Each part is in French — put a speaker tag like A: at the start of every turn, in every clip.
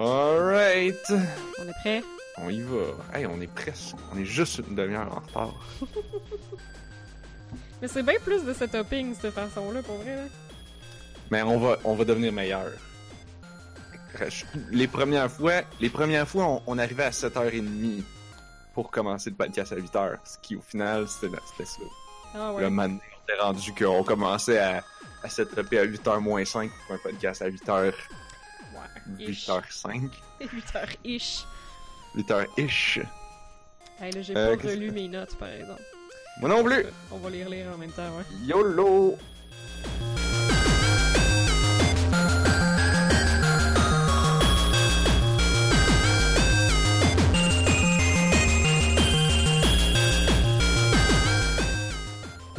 A: Alright.
B: On est prêt?
A: On y va. Hey, on est presque. On est juste une demi-heure en retard.
B: Mais c'est bien plus de setuping, cette façon-là, pour vrai. là.
A: Mais on va, on va devenir meilleur. Les premières fois, les premières fois, on, on arrivait à 7h30 pour commencer le podcast à 8h. Ce qui, au final, c'était ça.
B: Ah ouais.
A: Le on était rendu qu'on commençait à, à setuper à 8h moins 5 pour un podcast à 8h,
B: Ouais.
A: 8h5.
B: 8h-ish.
A: 8h-ish.
B: Hey, là, j'ai
A: Euh,
B: pas relu mes notes, par exemple.
A: Moi non plus!
B: On va les relire en même temps, ouais.
A: YOLO!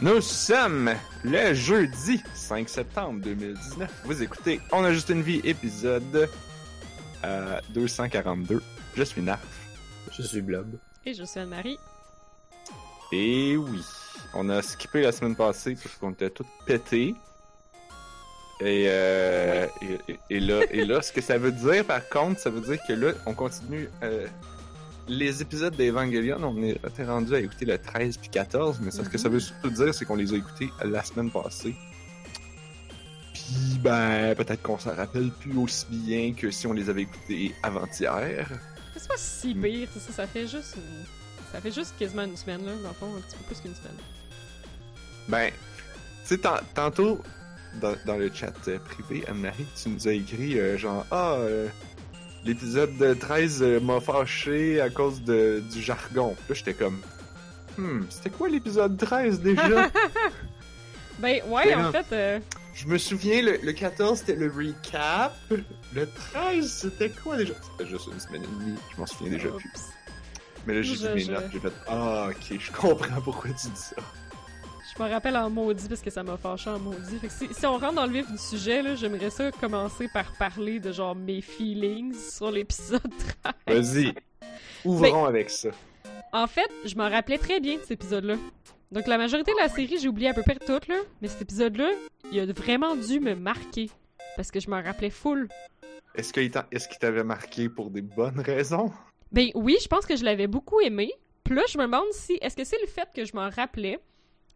A: Nous sommes le jeudi 5 septembre 2019. Vous écoutez On a juste une vie, épisode euh, 242. Je suis Narf.
C: Je suis Blob.
B: Et je suis Anne-Marie.
A: Et oui, on a skippé la semaine passée parce qu'on était tous pétés. Et, euh, et, et- et là, et là, ce que ça veut dire, par contre, ça veut dire que là, on continue euh, les épisodes d'Evangelion. On est était rendu à écouter le 13 puis 14, mais ce que ça veut surtout dire, c'est qu'on les a écoutés la semaine passée. Puis, ben, peut-être qu'on s'en rappelle plus aussi bien que si on les avait écoutés avant-hier.
B: C'est pas si
A: Hmm.
B: pire, ça, ça fait juste Ça fait juste quasiment une semaine, là, dans le fond, un petit peu plus qu'une semaine.
A: Ben, tu sais, tan- tantôt, dans, dans le chat euh, privé, Anne-Marie, tu nous as écrit euh, genre Ah, euh, l'épisode de 13 euh, m'a fâché à cause de, du jargon. Puis là, j'étais comme Hmm, c'était quoi l'épisode 13 déjà?
B: Ben, ouais, en fait, euh,
A: Je me souviens, le, le 14 c'était le recap. Le 13 c'était quoi déjà? C'était juste une semaine et demie, je m'en souviens déjà plus. Mais là, j'ai vu mes
B: je-
A: notes, j'ai fait Ah, ok, je comprends pourquoi tu dis ça.
B: Je me rappelle en maudit parce que ça m'a fâché en maudit. Fait que si, si on rentre dans le vif du sujet, là, j'aimerais ça commencer par parler de genre mes feelings sur l'épisode 13.
A: Vas-y, ouvrons avec ça.
B: En fait, je m'en rappelais très bien de cet épisode-là. Donc la majorité de la série, j'ai oublié à peu près tout, là. Mais cet épisode-là, il a vraiment dû me marquer. Parce que je m'en rappelais full.
A: Est-ce qu'il est-ce qu'il t'avait marqué pour des bonnes raisons?
B: Ben oui, je pense que je l'avais beaucoup aimé. Puis là, je me demande si. Est-ce que c'est le fait que je m'en rappelais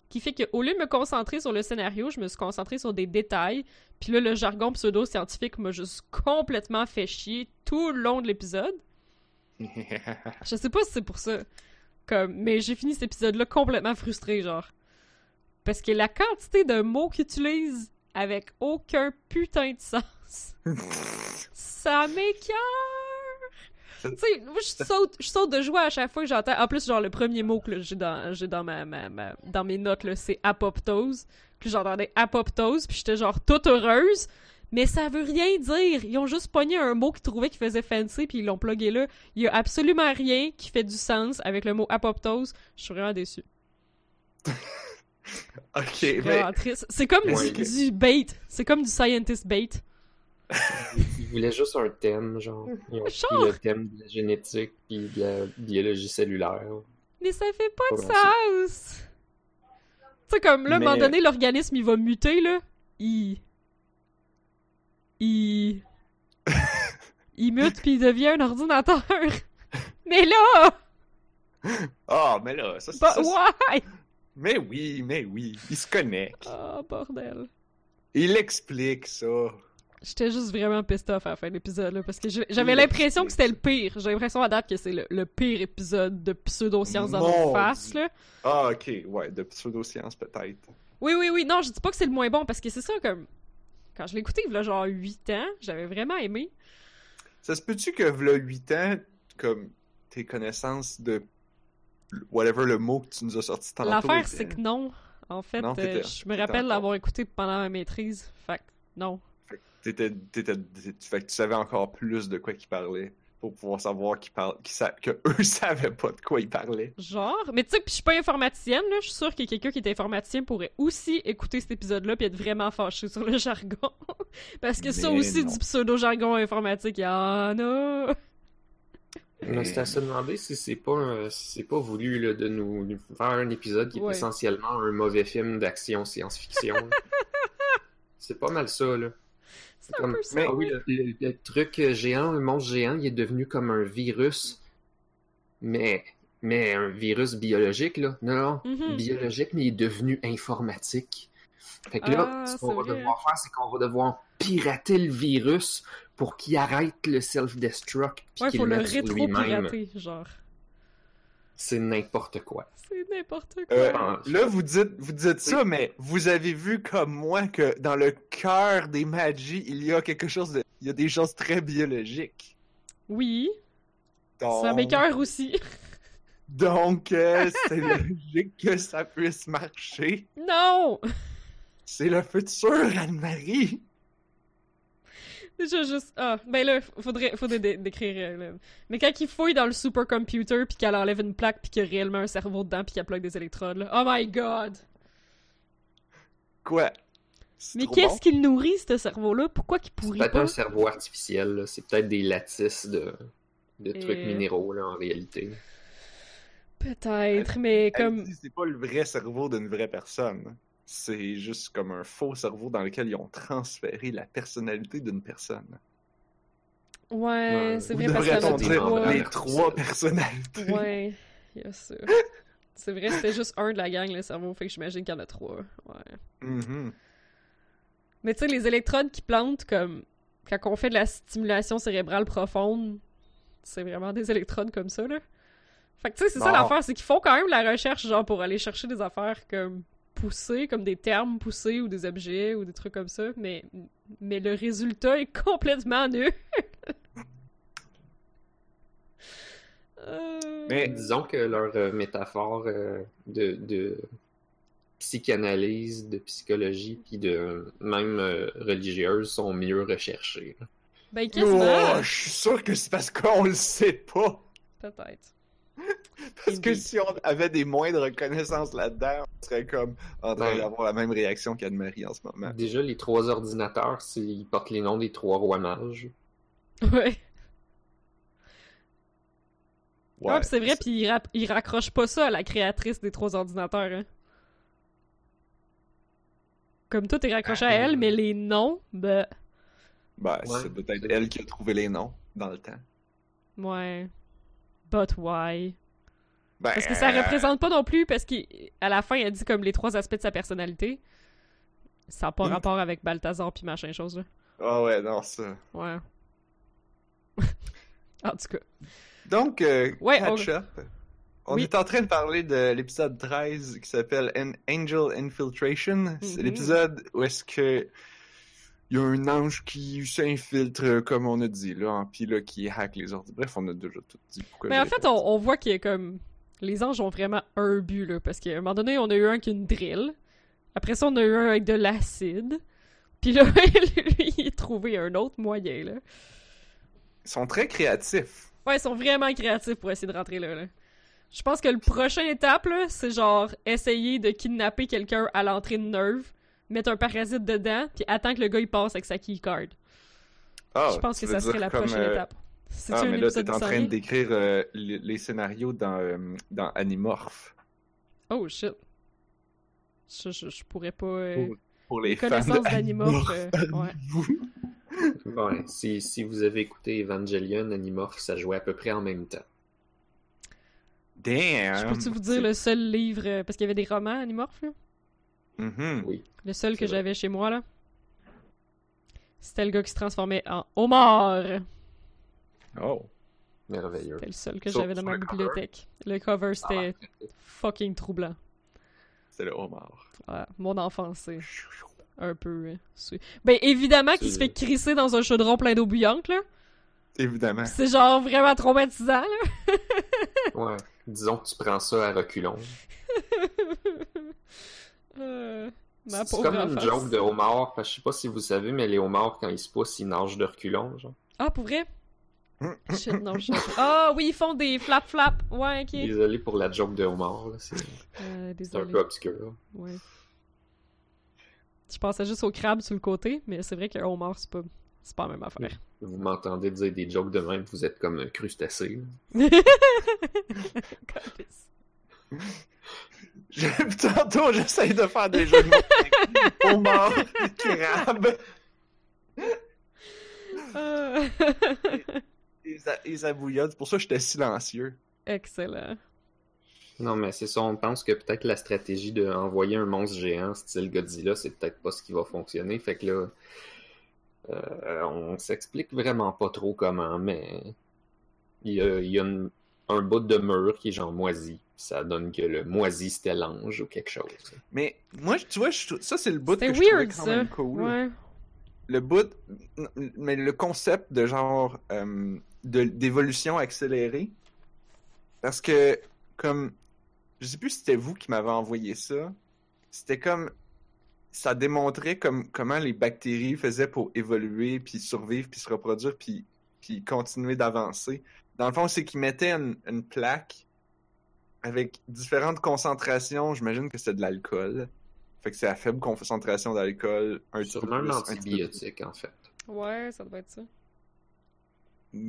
B: qui fait qu'au lieu de me concentrer sur le scénario, je me suis concentrée sur des détails. Puis là, le jargon pseudo-scientifique m'a juste complètement fait chier tout le long de l'épisode. Je sais pas si c'est pour ça. Comme, mais j'ai fini cet épisode-là complètement frustré, genre. Parce que la quantité de mots qu'ils utilisent avec aucun putain de sens, ça m'écœure! Tu sais, moi, je saute, je saute de joie à chaque fois que j'entends. En plus, genre, le premier mot que j'ai dans, j'ai dans, ma, ma- ma- dans mes notes, là, c'est apoptose. Puis j'entendais apoptose, puis j'étais genre toute heureuse. Mais ça veut rien dire. Ils ont juste pogné un mot qu'ils trouvaient qui faisait fancy, puis ils l'ont plugué là. Il y a absolument rien qui fait du sens avec le mot apoptose. Je suis vraiment déçue.
A: Ok, mais.
B: C'est comme du, du bait. C'est comme du scientist bait.
C: Ils voulaient juste un thème, genre. Ils ont
B: Genre.
C: le thème de la génétique puis de la biologie cellulaire.
B: Mais ça fait pas de sens! Tu sais, comme là, à un moment donné, l'organisme, il va muter, là. Il. Il. il mute puis il devient un ordinateur. Mais là!
A: Ah, mais là, ça, c'est
B: Bah, ouais!
A: Mais oui, mais oui, il se connecte.
B: Oh, bordel.
A: Il explique ça.
B: J'étais juste vraiment pissed off à la fin de l'épisode, parce que j'avais l'impression que c'était le pire. J'ai l'impression à date que c'est le, le pire épisode de pseudo-science dans notre face, là.
A: Ah, ok, ouais, de pseudosciences peut-être.
B: Oui, oui, oui. Non, je dis pas que c'est le moins bon, parce que c'est ça, comme... Quand je l'ai écouté, il y a genre 8 ans, j'avais vraiment aimé.
A: Ça se peut-tu que, v'là 8 ans, comme tes connaissances de whatever le mot que tu nous as sorti tantôt.
B: L'affaire, c'est que non. En fait,
A: Non,
B: euh, je me rappelle l'avoir écouté pendant ma maîtrise. Fait que non.
A: T'étais, t'étais, t'étais- fait que tu savais encore plus de quoi qu'ils parlaient pour pouvoir savoir qu'ils parlent, qu'ils sa- que eux savaient pas de quoi ils parlaient.
B: Genre. Mais tu sais, puis je suis pas informaticienne, là. Je suis sûre que quelqu'un qui est informaticien pourrait aussi écouter cet épisode-là puis être vraiment fâché sur le jargon. Parce que ça
A: Mais
B: aussi,
A: non.
B: du pseudo-jargon informatique, il y en a.
C: Mais c'est à se demander si c'est pas un- si c'est pas voulu là, de nous faire un épisode qui est
B: Ouais.
C: essentiellement un mauvais film d'action science-fiction. c'est pas mal ça, là.
B: C'est un
C: Comme-
B: peu ça.
A: mais-
C: oui, le, le- le truc géant, le monstre géant, il est devenu comme un virus, mais, mais un virus biologique, là. Non, non,
B: Mhm.
C: biologique, mais il est devenu informatique. Fait que là,
B: Ah,
C: ce qu'on va
B: vrai.
C: devoir faire, c'est qu'on va devoir pirater le virus pour qu'il arrête le self-destruct puis
B: Ouais,
C: qu'il
B: faut
C: le
B: le rétro-pirater, genre.
C: C'est n'importe quoi.
B: C'est n'importe quoi.
A: Euh,
C: Ah,
A: là, vous dites, vous dites ça, mais vous avez vu comme moi que dans le cœur des magies, il y a quelque chose de. Il y a des choses très biologiques.
B: Oui,
A: Donc,
B: ça m'écoeure aussi.
A: donc euh, c'est logique que ça puisse marcher.
B: non!
A: C'est le futur, Anne-Marie.
B: Déjà juste. Ah, ben là, faudrait, faudrait dé- décrire. euh, là. Mais quand il fouille dans le supercomputer puis qu'elle enlève une plaque puis qu'il y a réellement un cerveau dedans puis qu'elle plug des électrodes, là. Oh my god!
A: Quoi? C'est
B: Mais qu'est-ce
A: bon?
B: qu'il nourrit, ce cerveau-là? Pourquoi qu'il
C: C'est
B: pourrit
C: peut-être
B: pas?
C: un cerveau artificiel, là. c'est peut-être des lattices de, de trucs minéraux là, en réalité.
B: Peut-être, mais comme.
A: c'est pas le vrai cerveau d'une vraie personne. C'est juste comme un faux cerveau dans lequel ils ont transféré la personnalité d'une personne.
B: Ouais,
C: Ouais.
B: c'est vrai parce
C: des
A: dire
C: membres
A: les trois personnalités?
B: Ouais, a ça. C'est vrai, c'était juste un de la gang, le cerveau, fait que j'imagine qu'il y en a trois. Ouais.
A: Mhm.
B: Mais tu sais, les électrodes qui plantent, comme quand on fait de la stimulation cérébrale profonde, c'est vraiment des électrodes comme ça, là. Fait que tu sais, c'est ça l'affaire, c'est qu'ils font quand même la recherche, genre, pour aller chercher des affaires comme poussées, comme des termes poussés ou des objets ou des trucs comme ça, mais, mais le résultat est complètement nul. Euh,
A: Mais-
C: Disons que leur euh, métaphore euh, de, de psychanalyse, de psychologie, puis de même euh, religieuse sont mieux recherchées.
B: Ben,
A: Oh, je suis sûr que c'est parce qu'on le sait pas.
B: peut-être.
A: Parce que si on avait des moindres connaissances là-dedans, on serait comme en train
C: Ouais.
A: d'avoir la même réaction qu'Anne-Marie en ce moment.
C: Déjà, les trois ordinateurs, c'est- ils portent les noms des trois rois mages.
B: Ouais.
A: Ouais,
B: Ah, pis c'est vrai, puis il, il raccroche pas ça à la créatrice des trois ordinateurs. Hein. Comme tout est raccroché à
A: Ah,
B: elle,
A: euh.
B: mais les noms, ben,
A: Ben,
C: Ouais.
A: c'est peut-être elle qui a trouvé les noms dans le temps.
B: ouais. But why?
A: Ben,
B: Parce que ça
A: euh,
B: représente pas non plus, parce qu'à la fin, elle dit comme les trois aspects de sa personnalité. Ça n'a pas
A: Mm.
B: rapport avec Balthazar puis machin chose, là.
A: Ah ouais, non, ça.
B: Ouais. en tout cas.
A: Donc, euh,
B: Ouais.
A: On
B: Oui.
A: est en train de parler de l'épisode 13 qui s'appelle An Angel Infiltration. C'est
B: Mhm.
A: l'épisode où est-ce que il y a un ange qui s'infiltre, comme on a dit, là, hein, puis là, qui hack les ordres. Bref, on a déjà tout dit. Pourquoi
B: Mais en fait, on, on voit qu'il y a comme. Les anges ont vraiment un but, là. Parce qu'à un moment donné, on a eu un qui une drill. Après ça, on a eu un avec de l'acide. Puis là, lui, il a trouvé un autre moyen, là.
A: Ils sont très créatifs.
B: Ouais, ils sont vraiment créatifs pour essayer de rentrer là, là. Je pense que le prochain étape, là, c'est genre essayer de kidnapper quelqu'un à l'entrée de Nerve, mettre un parasite dedans, puis attendre que le gars il passe avec sa keycard.
A: Ah,
B: Je pense que ça serait la
A: comme,
B: prochaine
A: euh,
B: étape.
A: Ah, mais là, t'es en train de décrire euh, les, les scénarios dans, euh, dans Animorph.
B: Oh shit. Je, je, je pourrais pas. euh,
A: Pour, pour les
B: connaissances
A: d'Animorph.
B: euh, ouais.
C: Ouais, si, si vous avez écouté Evangelion, Animorph, ça jouait à peu près en même temps.
A: Damn!
B: Je peux-tu vous dire le seul livre. parce qu'il y avait des romans Animorph, là?
A: Mhm.
C: Oui.
B: Le seul que j'avais chez moi, là. C'était le gars qui se transformait en homard.
A: Oh.
C: Merveilleux.
B: C'était le seul que j'avais dans ma
C: cover?
B: bibliothèque. Le cover, c'était
C: Ah,
B: fucking troublant.
A: C'est le homard.
B: Ouais, mon enfance, c'est un peu... euh, ben, évidemment qu'il se fait crisser dans un chaudron plein d'eau bouillante, là.
A: Évidemment.
B: C'est genre vraiment traumatisant, là.
C: ouais. Disons que tu prends ça à reculons.
B: Euh,
C: C'est comme une joke de homard, parce que je sais pas si vous savez, mais les homards, quand ils se poussent, ils nagent de reculons, genre.
B: Ah, pour vrai? Shit, non, je sais pas. Ah, oui, ils font des flap-flap. Ouais, ok.
C: Désolé pour la joke de c'est
B: Euh,
C: c'est un peu obscur.
B: Ouais. Je pensais juste au crabe sur le côté, mais c'est vrai qu'un homard, c'est pas... C'est pas la même affaire.
C: Vous m'entendez dire des jokes de même, vous êtes comme un crustacé.
A: Tantôt, j'essaie de faire des jeux de mots. Homard, crabe.
B: Euh,
A: Bouillonne, c'est pour ça que j'étais silencieux.
B: Excellent.
C: Non, mais c'est ça, on pense que peut-être la stratégie d'envoyer un monstre géant style Godzilla, c'est peut-être pas ce qui va fonctionner. Fait que là, euh, on s'explique vraiment pas trop comment, mais il y a, il y a une- un bout de mur qui est genre moisi. Ça donne que le moisi c'était l'ange ou quelque chose.
A: Mais moi, tu vois, je- ça c'est le bout que je trouvais
B: weird,
A: quand
B: ça.
A: même cool.
B: Ouais.
A: Le bout, mais le concept de genre euh, d'évolution accélérée, parce que comme, je sais plus si c'était vous qui m'avez envoyé ça, c'était comme ça démontrait comme comment les bactéries faisaient pour évoluer puis survivre puis se reproduire puis puis continuer d'avancer. Dans le fond, c'est qu'ils mettaient une, une plaque avec différentes concentrations. J'imagine que c'était de l'alcool. Fait que c'est à faible concentration d'alcool. Un
C: Sûrement un antibiotique, en fait.
B: Ouais, ça doit être ça.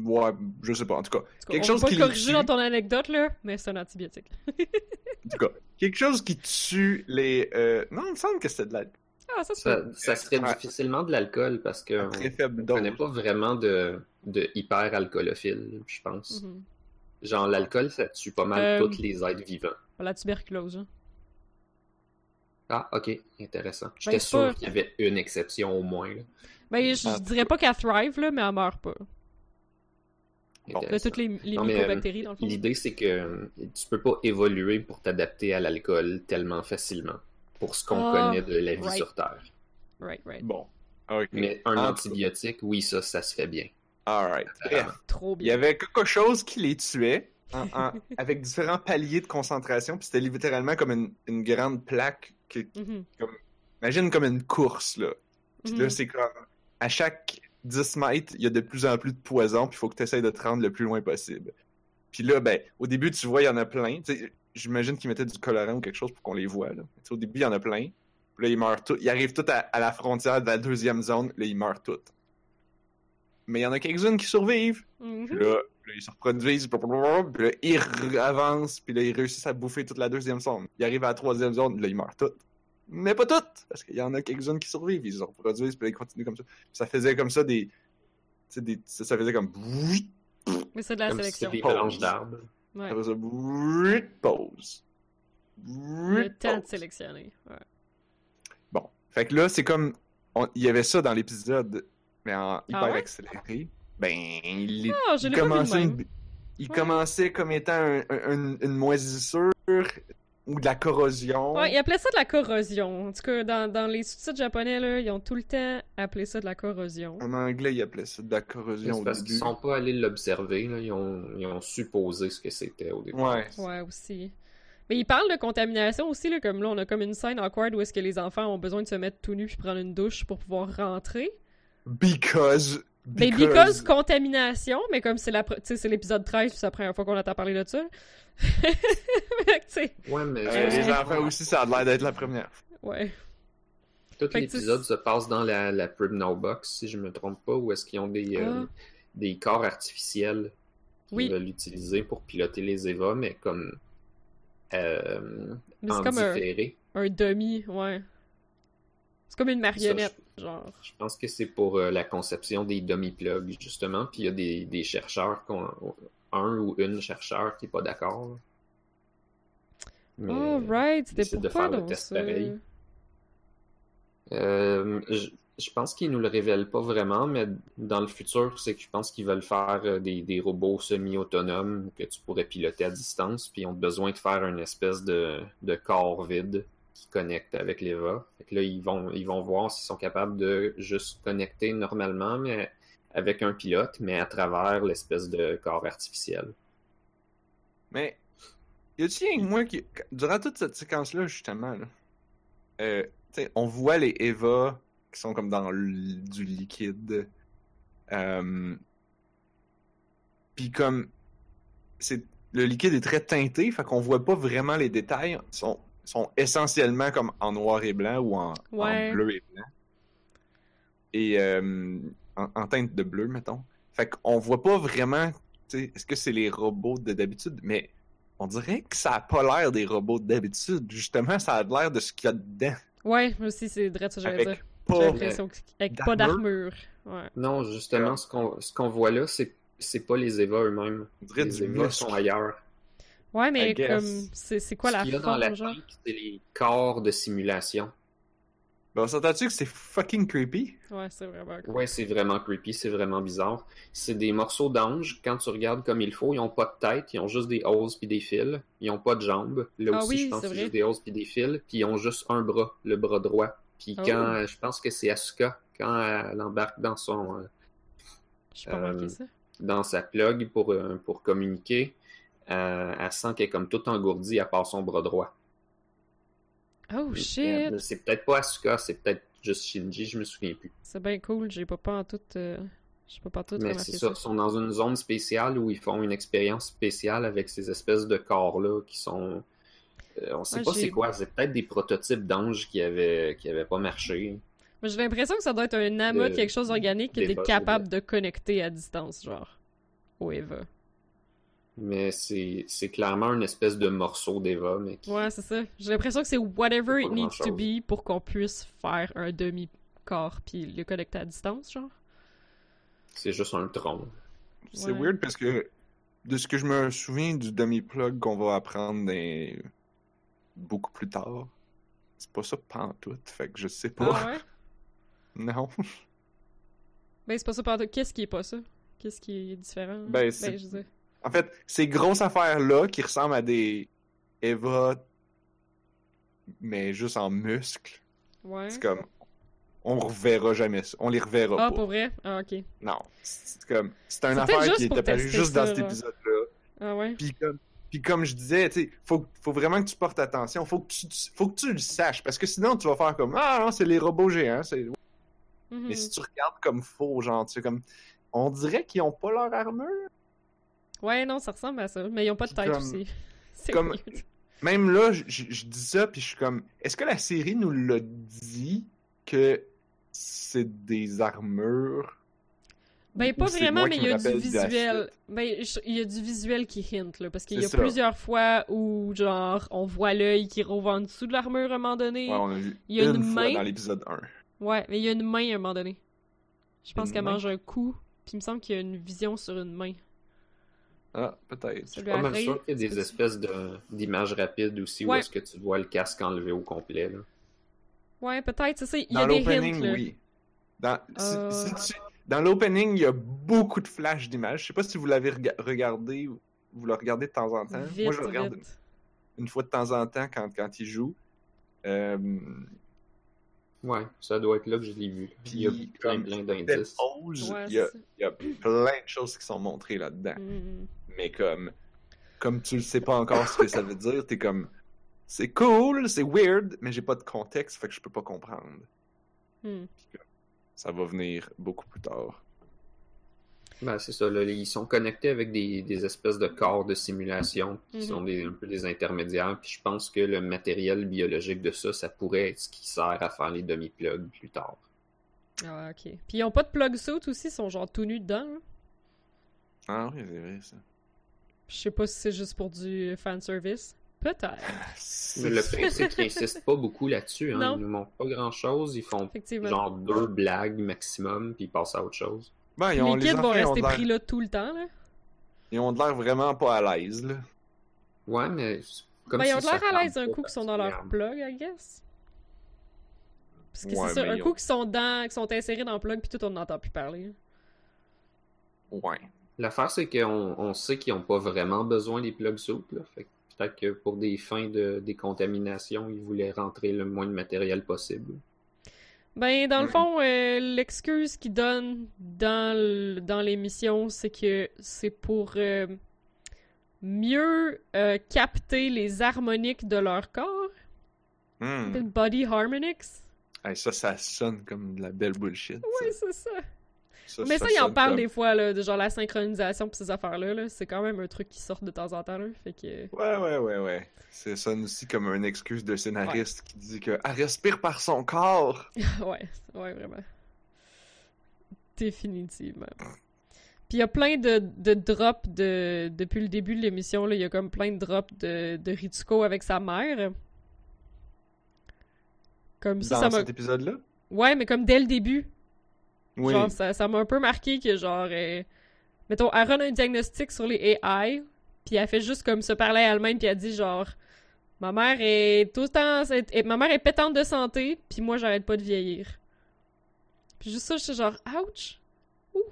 A: Ouais, je sais pas. En tout cas, Quelque
B: on
A: chose qui
B: corriger
A: tue.
B: dans ton anecdote, là, mais c'est un antibiotique.
A: en tout cas, quelque chose qui tue les. euh, Non, il me semble que c'était de l'alcool.
B: Ah, ça, c'est
C: Ça, ça serait
A: Ouais.
C: difficilement de l'alcool parce que
A: à très faible
C: on connaît pas vraiment de, de hyper alcoolophile, je pense.
B: Mhm.
C: Genre l'alcool, ça tue pas mal
B: Euh,
C: tous les êtres vivants.
B: La tuberculose. hein.
C: Ah, ok, intéressant.
B: Ben,
C: J'étais
B: pas-
C: sûr qu'il y avait une exception au moins. là.
B: Ben, je,
A: Ah.
B: je dirais pas qu'elle thrive, là, mais elle meurt pas.
A: Bon.
B: De toutes les, les
C: Non, mais,
B: mycobactéries, dans le fond.
C: L'idée, c'est que euh, tu peux pas évoluer pour t'adapter à l'alcool tellement facilement pour ce qu'on
B: Ah,
C: connaît de la vie
B: right.
C: sur Terre.
B: Right, right.
A: Bon. Ok.
C: Mais un antibiotique, oui, ça, ça se fait bien.
A: Alright. Il y avait quelque chose qui les tuait en- en- avec différents paliers de concentration. Puis c'était littéralement comme une, une grande plaque.
B: Mhm.
A: Imagine comme une course, là. Puis là,
B: Mhm.
A: c'est comme à chaque 10 mètres, il y a de plus en plus de poison, puis il faut que tu essaies de te rendre le plus loin possible. Puis là, ben, au début, tu vois, il y en a plein. J'imagine qu'ils mettaient du colorant ou quelque chose pour qu'on les voit. Là. Au début, il y en a plein. Puis là, ils meurent tous. Ils arrivent tous à, à la frontière de la deuxième zone. Là, ils meurent tous. Mais il y en a quelques-unes qui survivent.
B: Mhm.
A: Puis là, là, ils se reproduisent. Puis là, ils avancent. Puis là, ils réussissent à bouffer toute la deuxième zone. Ils arrivent à la troisième zone. Là, ils meurent toutes. Mais pas toutes. Parce qu'il y en a quelques-unes qui survivent. Ils se reproduisent. Puis ils continuent comme ça. Ça faisait comme ça des. tu sais, des ça, ça faisait comme.
B: Mais c'est de la
C: Comme
B: sélection.
C: des mélanges d'arbres.
B: Ouais.
A: Ça, pause.
B: Le temps de
A: Pause.
B: sélectionner. Ouais.
A: Bon. Fait que là, c'est comme. on- Il y avait ça dans l'épisode, mais en hyper
B: Ah ouais?
A: accéléré. Ben, il, est-
B: Ah, je
A: il
B: l'ai pas vu de
A: commençait,
B: même.
A: une- il
B: Ouais.
A: commençait comme étant un- un- une, une moisissure ou de la corrosion.
B: Ouais, ils appelaient ça de la corrosion. En tout cas, dans, dans les sous-titres japonais, là, ils ont tout le temps appelé ça de la corrosion.
A: En anglais, il appelait ça de la corrosion au
C: parce qu'ils sont pas allés l'observer, là. Ils, ont, ils ont supposé ce que c'était au début.
A: Ouais.
B: Ouais, aussi. Mais ils parlent de contamination aussi, là, comme là, on a comme une scène awkward où est-ce que les enfants ont besoin de se mettre tout nus puis prendre une douche pour pouvoir rentrer.
A: Because.
B: Ben, because contamination, mais comme c'est la c'est l'épisode 13, puis c'est la première fois qu'on entend parler de ça.
C: Ouais, mais
A: Euh, les enfants aussi, ça a l'air d'être la première.
B: ouais.
C: tout l'épisode se passe dans la, la Box, si je me trompe pas, où est-ce qu'ils ont des, euh,
B: Ah.
C: des corps artificiels qu'ils
B: Oui.
C: veulent utiliser pour piloter les Eva, mais comme euh,
B: Mais
C: en
B: comme un,
C: différé.
B: un demi, ouais. C'est comme une marionnette, genre.
C: Je pense que c'est pour euh, la conception des dummy-plugs, justement. Puis il y a des, des chercheurs, qu'on- un ou une chercheur qui est pas d'accord. Mais,
B: Oh, right, c'était
C: de faire le test pareil. euh, je, je pense qu'ils nous le révèlent pas vraiment, mais dans le futur, c'est que je pense qu'ils veulent faire euh, des, des robots semi-autonomes que tu pourrais piloter à distance, puis ils ont besoin de faire une espèce de, de corps vide qui connecte avec l'EVA. Là, ils vont, ils vont voir s'ils sont capables de juste connecter normalement, mais avec un pilote, mais à travers l'espèce de corps artificiel.
A: Mais, y a-tu rien que moi qui. Durant toute cette séquence-là, justement, là, euh, on voit les Eva qui sont comme dans du liquide. Euh, Puis comme. Le liquide est très teinté, fait qu'on voit pas vraiment les détails. Ils sont, essentiellement comme en noir et blanc ou en, bleu et blanc. Et euh, en, en teinte de bleu, mettons. Fait qu'on voit pas vraiment est-ce que c'est les robots de d'habitude? Mais on dirait que ça a pas l'air des robots de d'habitude. Justement, ça a l'air de ce qu'il y a dedans.
B: Ouais, moi aussi, c'est direct ça que j'allais dire. J'ai
A: pas.
B: l'impression qu'avec pas d'armure. Ouais.
C: Non, justement, ce qu'on ce qu'on voit là, c'est c'est pas les Eva eux-mêmes. Les Eva sont ailleurs.
B: Ouais, mais comme. C'est c'est quoi
C: Ce
B: la
C: a dans
B: forme,
C: la
B: genre?
C: c'est les corps de simulation.
A: Ben, on s'entend-tu que c'est fucking creepy?
B: Ouais, c'est vraiment cool.
C: Ouais, c'est vraiment creepy, c'est vraiment bizarre. C'est des morceaux d'ange, quand tu regardes comme il faut, ils ont pas de tête, ils ont juste des os puis des fils. Ils ont pas de jambes. Là
B: Ah
C: aussi,
B: oui,
C: je pense que c'est juste des os puis des fils, puis ils ont juste un bras, le bras droit. Puis
B: Oh.
C: quand, je pense que c'est Asuka, quand elle embarque dans son, euh,
B: Je pas
C: Euh,
B: ça.
C: dans sa plug pour, euh, pour communiquer, euh, elle sent qu'elle est comme toute engourdie à part son bras droit.
B: Oh shit!
C: Euh, C'est peut-être pas Asuka, c'est peut-être juste Shinji, je me souviens plus.
B: C'est bien cool, j'ai pas pas en tout. euh, J'ai pas pas tout
C: Mais c'est
B: ça.
C: ils sont dans une zone spéciale où ils font une expérience spéciale avec ces espèces de corps-là qui sont. euh, on sait
B: Ouais,
C: pas c'est quoi, c'est peut-être des prototypes d'anges qui avaient, qui avaient pas marché.
B: Moi, j'ai l'impression que ça doit être un amas de
C: De-
B: quelque chose d'organique t'es
C: boss,
B: capable de connecter à distance, genre. Au Eva.
C: Mais c'est c'est clairement une espèce de morceau d'Eva, mais qui-
B: Ouais, c'est ça. J'ai l'impression que c'est whatever it needs to be pour qu'on puisse faire un demi-corps puis le connecter à distance, genre.
C: c'est juste un tronc.
A: C'est
B: Ouais.
A: weird parce que de ce que je me souviens du demi-plug qu'on va apprendre beaucoup plus tard, c'est pas ça pantoute, fait que je sais pas.
B: Ah ouais?
A: Non.
B: Ben, c'est pas ça partout. Qu'est-ce qui est pas ça? Qu'est-ce qui est différent?
A: Ben, c'est-
B: je veux dire.
A: En fait, ces grosses affaires-là qui ressemblent à des Eva, mais juste en muscles,
B: Ouais.
A: c'est comme. On reverra jamais ça. On les reverra
B: Ah,
A: pas.
B: pour vrai? Ah, ok.
A: Non. C'est comme. C'est une affaire qui est
B: pour
A: apparue juste dans cet épisode-là.
B: Ah ouais?
A: Puis comme, puis comme je disais, tu faut, faut vraiment que tu portes attention. Faut que tu, faut que tu le saches. Parce que sinon, tu vas faire comme Ah non, c'est les robots géants. c'est-
B: Mhm.
A: Mais si tu regardes comme faux, genre, tu sais, comme. On dirait qu'ils ont pas leur armure.
B: Ouais, non, ça ressemble à ça. Mais ils ont pas de tête
A: comme-
B: aussi. C'est
A: comme-
B: weird.
A: Même là, je, dis ça, puis je suis comme. Est-ce que la série nous l'a dit que c'est des armures?
B: Ben, pas vraiment, mais il y a du visuel. Ben, il y a du visuel qui hint, là. Parce qu'il y a
A: ça.
B: plusieurs fois où, genre, on voit l'œil qui rouvre en dessous de l'armure à un moment donné.
A: Ouais, on a vu
B: Il y a
A: une,
B: une
A: fois
B: main.
A: dans l'épisode 1.
B: Ouais, mais il y a une main à un moment donné. Je pense qu'elle mange un coup, puis il me semble qu'il y a une vision sur une main.
A: Ah, peut-être.
C: Je suis pas mal
B: arrive.
C: sûr qu'il y a des espèces de- d'images rapides aussi où
B: Ouais.
C: est-ce que tu vois le casque enlevé au complet. Là.
B: Ouais, peut-être, c'est ça. Il y a
A: Dans
B: des hints,
A: l'opening,
B: là.
A: oui. Dans,
B: Euh.
A: si tu- dans l'opening, il y a beaucoup de flashs d'images. Je sais pas si vous l'avez rega- regardé ou vous le regardez de temps en temps.
B: Vite,
A: Moi, je le regarde une fois de temps en temps quand, quand il joue. Euh,
C: Ouais, ça doit être là que je l'ai vu. Il y a
A: Puis,
C: plein, plein d'indices.
B: Ouais,
A: il, y a,
B: c'est ça.
A: il y a plein de choses qui sont montrées là-dedans.
B: Mhm.
A: Mais comme, comme tu le sais pas encore ce que ça veut dire, t'es comme, c'est cool, c'est weird, mais j'ai pas de contexte, fait que je peux pas comprendre.
B: Hmm.
A: Ça va venir beaucoup plus tard.
C: Ben, c'est ça, là, ils sont connectés avec des, des espèces de corps de simulation qui
B: Mhm.
C: sont des, un peu des intermédiaires. Puis je pense que le matériel biologique de ça, ça pourrait être ce qui sert à faire les demi-plugs plus tard.
B: Ah, ok. Puis ils ont pas de plug suit aussi, ils sont genre tout nus dedans. hein?
A: Ah oui, c'est vrai ça.
B: Je sais pas si c'est juste pour du fanservice. Peut-être,
C: Mais le pire, c'est qu'ils pas beaucoup là-dessus. Hein. Ils nous montrent pas grand-chose. Ils font genre deux blagues maximum, puis ils passent à autre chose.
A: Ben, ils
B: les
A: ont,
B: kids vont
A: enfants, ils ont
B: rester pris là tout le temps, là.
A: Ils ont de l'air vraiment pas à l'aise, là.
C: Ouais, mais c'est comme
B: ben, ils ont de l'air à l'aise un coup qu'ils sont dans leur plug, I guess. Parce que
A: Ouais,
B: c'est ça, un coup
A: ont-
B: qu'ils sont dans, qu'ils sont insérés dans le plug, puis tout, on n'entend plus parler.
A: Ouais.
C: L'affaire, c'est qu'on on sait qu'ils n'ont pas vraiment besoin des plug suits. Là. Fait que peut-être que pour des fins de décontamination, ils voulaient rentrer le moins de matériel possible.
B: Ben, dans le fond, euh, l'excuse qu'ils donnent dans l'émission, c'est que c'est pour euh, mieux euh, capter les harmoniques de leur corps.
A: Hmm.
B: Body harmonics.
A: Hey, ça, ça sonne comme de la belle bullshit.
B: Oui, c'est ça.
A: Ça.
B: Mais ça, ils en
A: comme-
B: des fois, là, de genre la synchronisation pis ces affaires-là. Là. C'est quand même un truc qui sort de temps en temps, là. Fait que...
A: Ouais, ouais, ouais, ouais. Ça sonne aussi comme une excuse de scénariste qui dit que elle respire par son corps.
B: ouais, ouais, vraiment. Définitivement. Puis il y a plein de, de drops de, depuis le début de l'émission. Il y a comme plein de drops de, de Ritsuko avec sa mère. Comme ça,
A: Dans
B: ça m'a.
A: cet épisode-là?
B: Ouais, mais comme dès le début.
A: Oui.
B: Genre, ça ça m'a un peu marqué que, genre, euh, mettons, elle run un diagnostic sur les AI, puis elle fait juste comme se parler à elle-même, puis elle dit, genre, ma mère est tout le temps, est- ma mère est pétante de santé, puis moi, j'arrête pas de vieillir. Puis juste ça, j'étais genre, ouch! Ouh!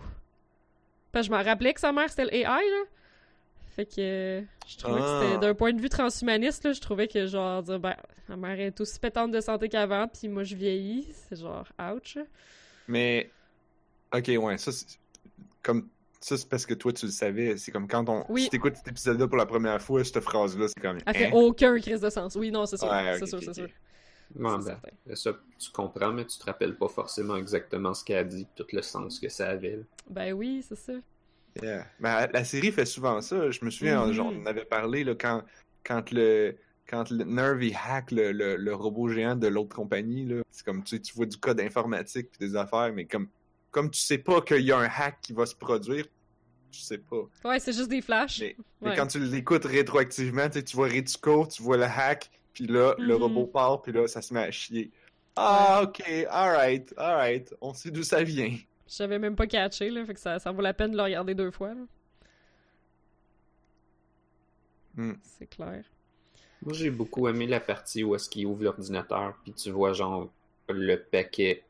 B: Parce que je m'en rappelais que sa mère, c'était le AI, là. Fait que euh, je trouvais que c'était,
A: Ah.
B: d'un point de vue transhumaniste, là, je trouvais que, genre, dire, ben, ma mère est aussi pétante de santé qu'avant, puis moi, je vieillis, c'est genre, ouch!
A: Mais, ok, ouais, ça, c'est comme, ça, c'est parce que toi, tu le savais. C'est comme quand on,
B: Oui.
A: si t'écoutes cet épisode-là pour la première fois, cette phrase-là, c'est comme,
B: Elle fait
A: hein?
B: aucun crise de sens. Oui, non, c'est sûr.
A: Ouais,
B: c'est sûr, c'est sûr.
C: Ouais,
B: C'est
C: ben, ça, tu comprends, mais tu te rappelles pas forcément exactement ce qu'elle a dit, tout le sens que ça avait. là.
B: Ben oui, c'est ça.
A: Yeah. Ben, la série fait souvent ça. Je me souviens,
B: Mhm.
A: genre, on en avait parlé là, quand, quand le quand le Nerve il hack le, le, le robot géant de l'autre compagnie. là. C'est comme tu sais, tu vois du code informatique puis des affaires, mais comme comme tu sais pas qu'il y a un hack qui va se produire, tu sais pas.
B: Ouais, c'est juste des flashs.
A: Mais, mais
B: Ouais.
A: quand tu l'écoutes rétroactivement, tu vois Retsuko, tu vois le hack, puis là, le
B: Mhm.
A: robot part, puis là, ça se met à chier. Ah, ok, alright, alright, on sait d'où ça vient.
B: J'avais même pas catché, là, fait que ça, ça vaut la peine de le regarder deux fois, là.
A: Hmm.
B: C'est clair.
C: Moi, j'ai beaucoup aimé la partie où est-ce qu'il ouvre l'ordinateur, puis tu vois, genre, le paquet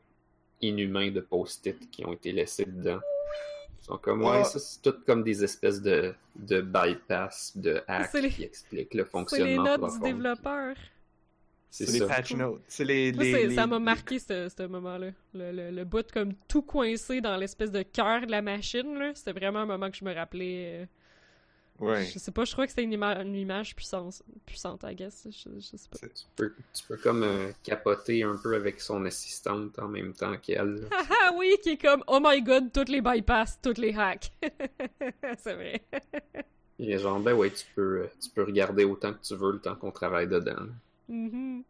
C: inhumain de post-it qui ont été laissés dedans. Ils sont comme, ouais,
A: Ah.
C: ça, c'est tout comme des espèces de, de bypass, de hacks
B: C'est les-
C: qui expliquent le
B: C'est
C: fonctionnement
B: les notes
C: profond.
B: du développeur.
C: C'est
A: C'est les patch notes. C'est les.
B: Moi,
A: les-
B: c'est-
A: les-
B: ça m'a marqué, ce, ce moment-là. Le, le, le bout comme tout coincé dans l'espèce de cœur de la machine, là. C'était vraiment un moment que je me rappelais.
A: Ouais.
B: Je sais pas, je crois que c'était une, ima- une image puissance, puissante, I guess. Je, je sais pas.
C: Tu peux, tu peux comme euh, capoter un peu avec son assistante en même temps qu'elle.
B: Ah ah, oui, qui est comme Oh my god, toutes les bypass, toutes les hacks. c'est vrai.
C: Il est genre, ben ouais, tu peux, euh, tu peux regarder autant que tu veux le temps qu'on travaille dedans.
B: Mhm.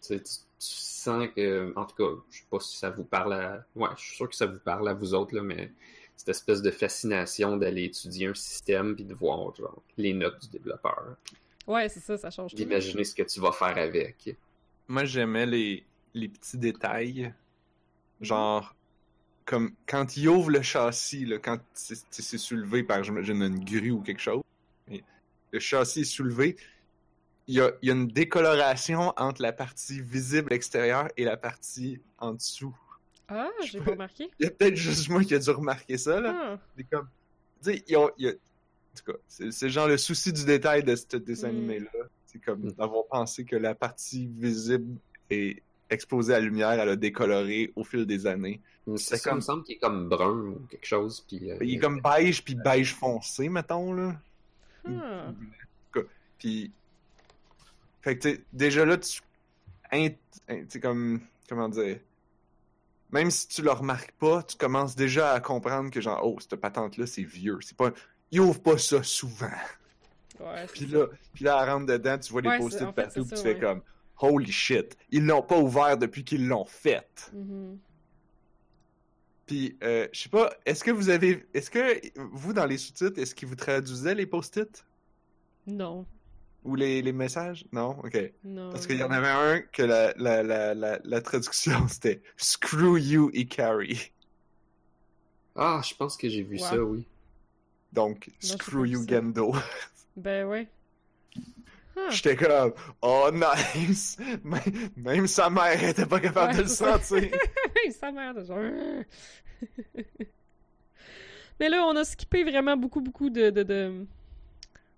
C: Tu, tu sens que, en tout cas, je sais pas si ça vous parle à. Ouais, je suis sûr que ça vous parle à vous autres, là, mais cette espèce de fascination d'aller étudier un système puis de voir genre, les notes du développeur,
B: Ouais, c'est ça, ça change tout.
C: d'imaginer ce que tu vas faire avec.
A: Moi, j'aimais les, les petits détails. Genre, comme quand il ouvre le châssis, là, quand c'est soulevé par, j'imagine, une grue ou quelque chose, le châssis est soulevé, il y a, il y a une décoloration entre la partie visible extérieure et la partie en dessous.
B: Ah, j'ai pas remarqué.
A: Il y a peut-être juste moi qui a dû remarquer ça, là.
B: Ah.
A: C'est comme. Tu sais, ils ont- il y a- En tout cas, c'est genre le souci du détail de ce dessin
B: Mm.
A: animé-là. C'est comme
C: Mm.
A: d'avoir pensé que la partie visible est exposée à la lumière, elle a décoloré au fil des années.
C: C'est
A: C'est
C: comme... il me semble qu'il est comme brun ou quelque chose. Puis, euh,
A: Il est comme beige puis beige foncé, mettons, là.
B: Ah.
A: Puis. Fait que, tu sais, déjà là, tu. Tu sais, comme. Comment dire. Même si tu le remarques pas, tu commences déjà à comprendre que, genre, oh, cette patente-là, c'est vieux. C'est pas. Il ouvre pas ça souvent.
B: Ouais,
A: Puis
B: ça.
A: là, puis là, à la ronde dedans, tu vois les
B: Ouais,
A: post-it
B: en fait,
A: partout, puis tu
B: ça,
A: fais comme Holy shit, ils l'ont pas ouvert depuis qu'ils l'ont fait.
B: Mhm.
A: Puis, euh, je sais pas, est-ce que vous avez. Est-ce que vous, dans les sous-titres, est-ce qu'ils vous traduisaient les post-it?
B: Non.
A: Ou les, les messages? Non? Ok.
B: Non.
A: Parce qu'il y en avait un que la, la, la, la, la traduction c'était Screw you, Ikari.
C: Ah, je pense que j'ai vu
B: Wow.
C: ça, oui.
A: Donc, Screw you,
B: ça.
A: Gendo.
B: Ben ouais. Ah.
A: J'étais comme Oh, nice Même- Même sa mère était pas capable
B: Ouais,
A: de le sentir.
B: Sa mère, de genre. Mais là, on a skippé vraiment beaucoup, beaucoup de, de, de,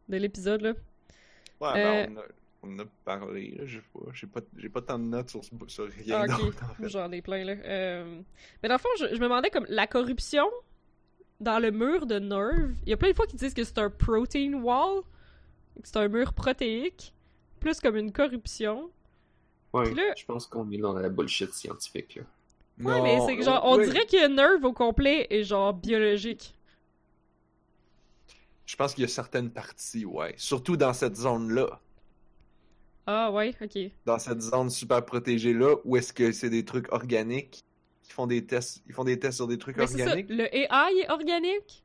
B: de l'épisode, là.
A: Ouais,
B: Euh,
A: ben, on, a, on a parlé, là, j'ai pas, j'ai pas, j'ai pas tant de notes sur, ce- sur rien
B: Ah,
A: d'autre,
B: ok.
A: en fait.
B: J'en ai plein, là. Euh, Mais dans le fond, je, je me demandais comme la corruption dans le mur de Nerve. Il y a plein de fois qui disent que c'est un protein wall, que c'est un mur protéique, plus comme une corruption.
C: Ouais,
B: Puis là-
C: je pense qu'on est dans la bullshit scientifique, là.
B: Ouais,
A: Non,
B: mais c'est genre, on
A: oui.
B: dirait que Nerve au complet est genre biologique.
A: Je pense qu'il y a certaines parties, ouais. Surtout dans cette zone-là.
B: Ah ouais, ok.
A: Dans cette zone super protégée-là, où est-ce que c'est des trucs organiques qui font des tests. Ils font des tests sur des trucs
B: Mais c'est ça,
A: organiques?
B: le AI est organique,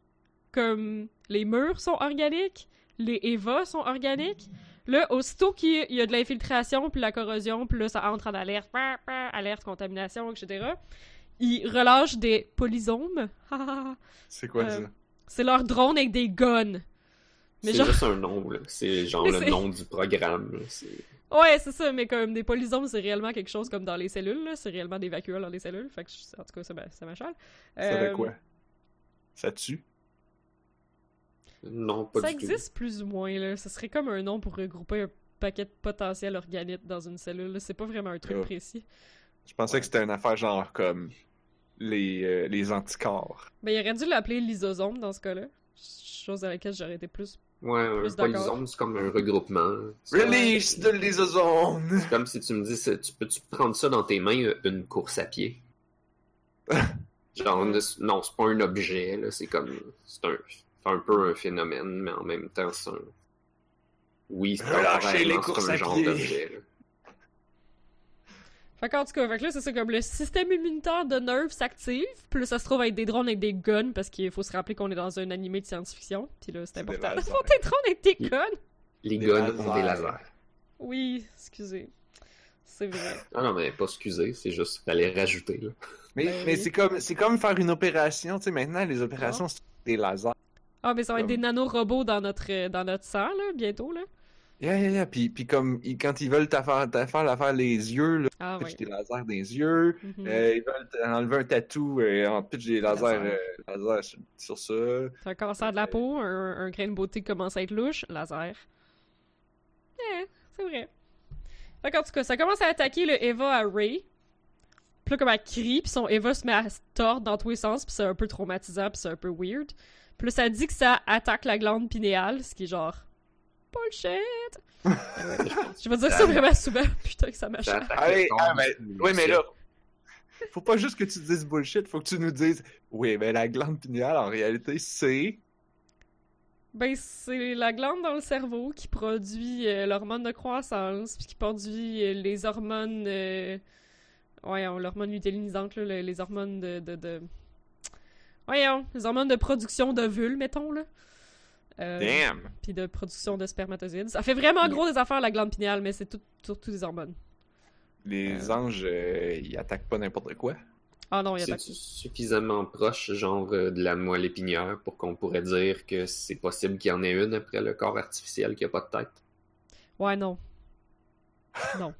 B: comme les murs sont organiques, les EVA sont organiques, Là, aussitôt qu'il y a de l'infiltration, puis la corrosion, puis là, ça entre en alerte, alerte, contamination, etc. Ils relâchent des polysomes.
A: C'est quoi
B: Euh,
A: ça?
B: C'est leur drone avec des guns. Mais
C: C'est
B: genre-
C: juste un nom, là. C'est genre
B: Mais
C: le nom du programme. là. C'est-
B: Ouais, c'est ça, mais comme des polysomes, c'est réellement quelque chose comme dans les cellules, là. C'est réellement des vacuoles dans les cellules. Fait que, je- en tout cas, ça, m'a- ça m'achale.
A: Ça fait
B: Euh,
A: quoi? Ça tue?
C: Non, pas
B: Ça
C: du tout.
B: existe plus ou moins, là. Ce serait comme un nom pour regrouper un paquet de potentiels organites dans une cellule. là. C'est pas vraiment un truc
A: Ah.
B: précis.
A: Je pensais que c'était une affaire genre comme les, euh, les anticorps.
B: Ben, il aurait dû l'appeler lysosome dans ce cas-là. Chose à laquelle j'aurais été plus.
C: Ouais, un
B: Plus d'accord.
C: polysome, c'est comme un regroupement. C'est
A: Release de l'isozone!
C: comme si tu me dis, c'est- tu peux-tu prendre ça dans tes mains, euh, une course à pied? Genre, non, c'est pas un objet, là. C'est comme. C'est un, c'est un peu un phénomène, mais en même temps, c'est un. Oui, c'est
A: Relâchez les courses
C: c'est un
A: à
C: genre
A: pied.
C: d'objet, là.
B: Fait qu'en tout cas, fait que là, c'est ça comme le système immunitaire de Nerve s'active. Puis là, ça se trouve avec des drones avec des guns parce qu'il faut se rappeler qu'on est dans un animé de science-fiction. Puis là, c'est important. Faut des drones avec des guns!
C: Les guns ont des
A: lasers.
B: Oui, excusez. C'est vrai.
C: Ah non, mais pas excusé, c'est juste, fallait rajouter, là.
A: Mais,
B: Ben
A: mais
B: oui.
A: c'est comme c'est comme faire une opération, tu sais, maintenant les opérations c'est des lasers.
B: Ah, mais ça va être des nanorobots dans notre, euh, dans notre sang, là, bientôt, là.
A: Yeah, yeah, yeah. Puis, puis comme ils- quand ils veulent t'affaire faire la faire les yeux, là,
B: Ah,
A: pitch des lasers des yeux.
B: Mhm.
A: Euh, ils veulent enlever un tatou et en pitch des lasers,
B: Laser.
A: euh, lasers sur, sur ça.
B: T'as un cancer de la peau, un, un grain de beauté qui commence à être louche, laser. Eh, c'est vrai. Fait qu'en tout cas, ça commence à attaquer le Eva à Ray. Puis là, comme elle crie, puis son Eva se met à se tordre dans tous les sens, puis c'est un peu traumatisant, puis c'est un peu weird. Puis là, ça dit que ça attaque la glande pinéale, ce qui est genre... Bullshit! Je vais dire ça vraiment souvent, putain que ça m'achète.
A: Allez, ah, mais- Oui, mais là, faut pas juste que tu dises bullshit, faut que tu nous dises, oui, mais la glande pinéale, en réalité, c'est...
B: Ben, c'est la glande dans le cerveau qui produit euh, l'hormone de croissance, puis qui produit euh, les hormones. Euh... Voyons, l'hormone lutéinisante, là, le- les hormones de, de, de- Voyons, les hormones de production d'ovules, mettons, là. Euh,
A: Damn!
B: Puis de production de spermatozoïdes. Ça fait vraiment gros des affaires, la glande pinéale, mais c'est tout, surtout des hormones.
A: Les anges, euh, ils attaquent pas n'importe quoi.
B: Ah non, il y a
C: C'est suffisamment proche, genre, euh, de la moelle épinière pour qu'on pourrait dire que c'est possible qu'il y en ait une après le corps artificiel qui a pas de tête?
B: Ouais, non. Non.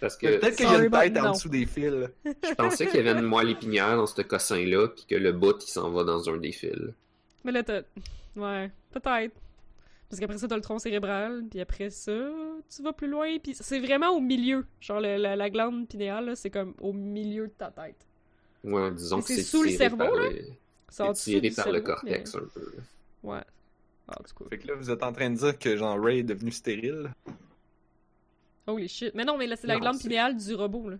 C: Parce que
A: Peut-être qu'il y a une tête en
B: no.
A: dessous des fils.
C: je pensais qu'il y avait une moelle épinière dans ce cossin-là, puis que le bout, il s'en va dans un des fils.
B: Mais là, t'as. Ouais, peut-être. Parce qu'après ça, t'as le tronc cérébral, puis après ça, tu vas plus loin, puis c'est vraiment au milieu. Genre, le- la, la glande pinéale, là, c'est comme au milieu de ta tête.
C: Ouais, disons que
B: c'est
C: c'est
B: sous le cerveau,
C: par
B: là?
C: les-
B: C'est en
C: tiré
B: du
C: par le
B: cerveau,
C: cortex un peu.
B: Ouais. Ah, du coup.
A: Fait que là, vous êtes en train de dire que genre Ray est devenu stérile.
B: Holy shit. Mais non, mais là, c'est la
C: Non,
B: glande pinéale du robot, là.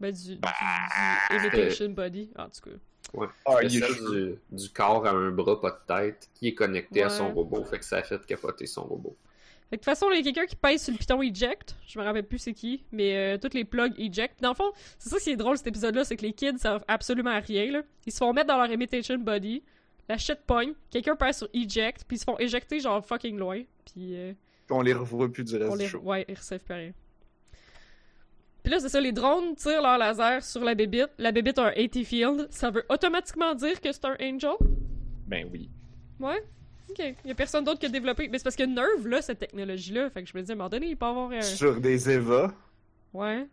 B: Ben, du, du,
A: Bah.
B: du imitation body. Ah, du coup.
C: Ouais.
A: Ah, est
C: celle
A: chaud.
C: du, du corps à un bras, pas de tête, qui est connecté à son robot, fait que ça a fait capoter son robot.
B: Fait que de toute façon, il y a quelqu'un qui pèse sur le piton eject. Je me rappelle plus c'est qui, mais euh, toutes les plugs eject. Dans le fond, c'est ça qui est drôle cet épisode-là, c'est que les kids servent absolument à rien. Là. Ils se font mettre dans leur imitation body, la shit pogne, quelqu'un pèse sur eject, puis ils se font éjecter genre fucking loin. Puis euh,
A: On les revoit plus du reste
B: on
A: du
B: les...
A: show.
B: ouais, ils recevent plus rien. Puis là, c'est ça, les drones tirent leur laser sur la bébite. La bébite a un AT field. Ça veut automatiquement dire que c'est un angel?
A: Ben oui.
B: Ouais? Ok. Il y a personne d'autre qui a développé. Mais c'est parce que Nerve, là, cette technologie-là. Fait que je me dis, à un moment donné, il peut avoir un.
A: Sur des Eva,
B: Ouais.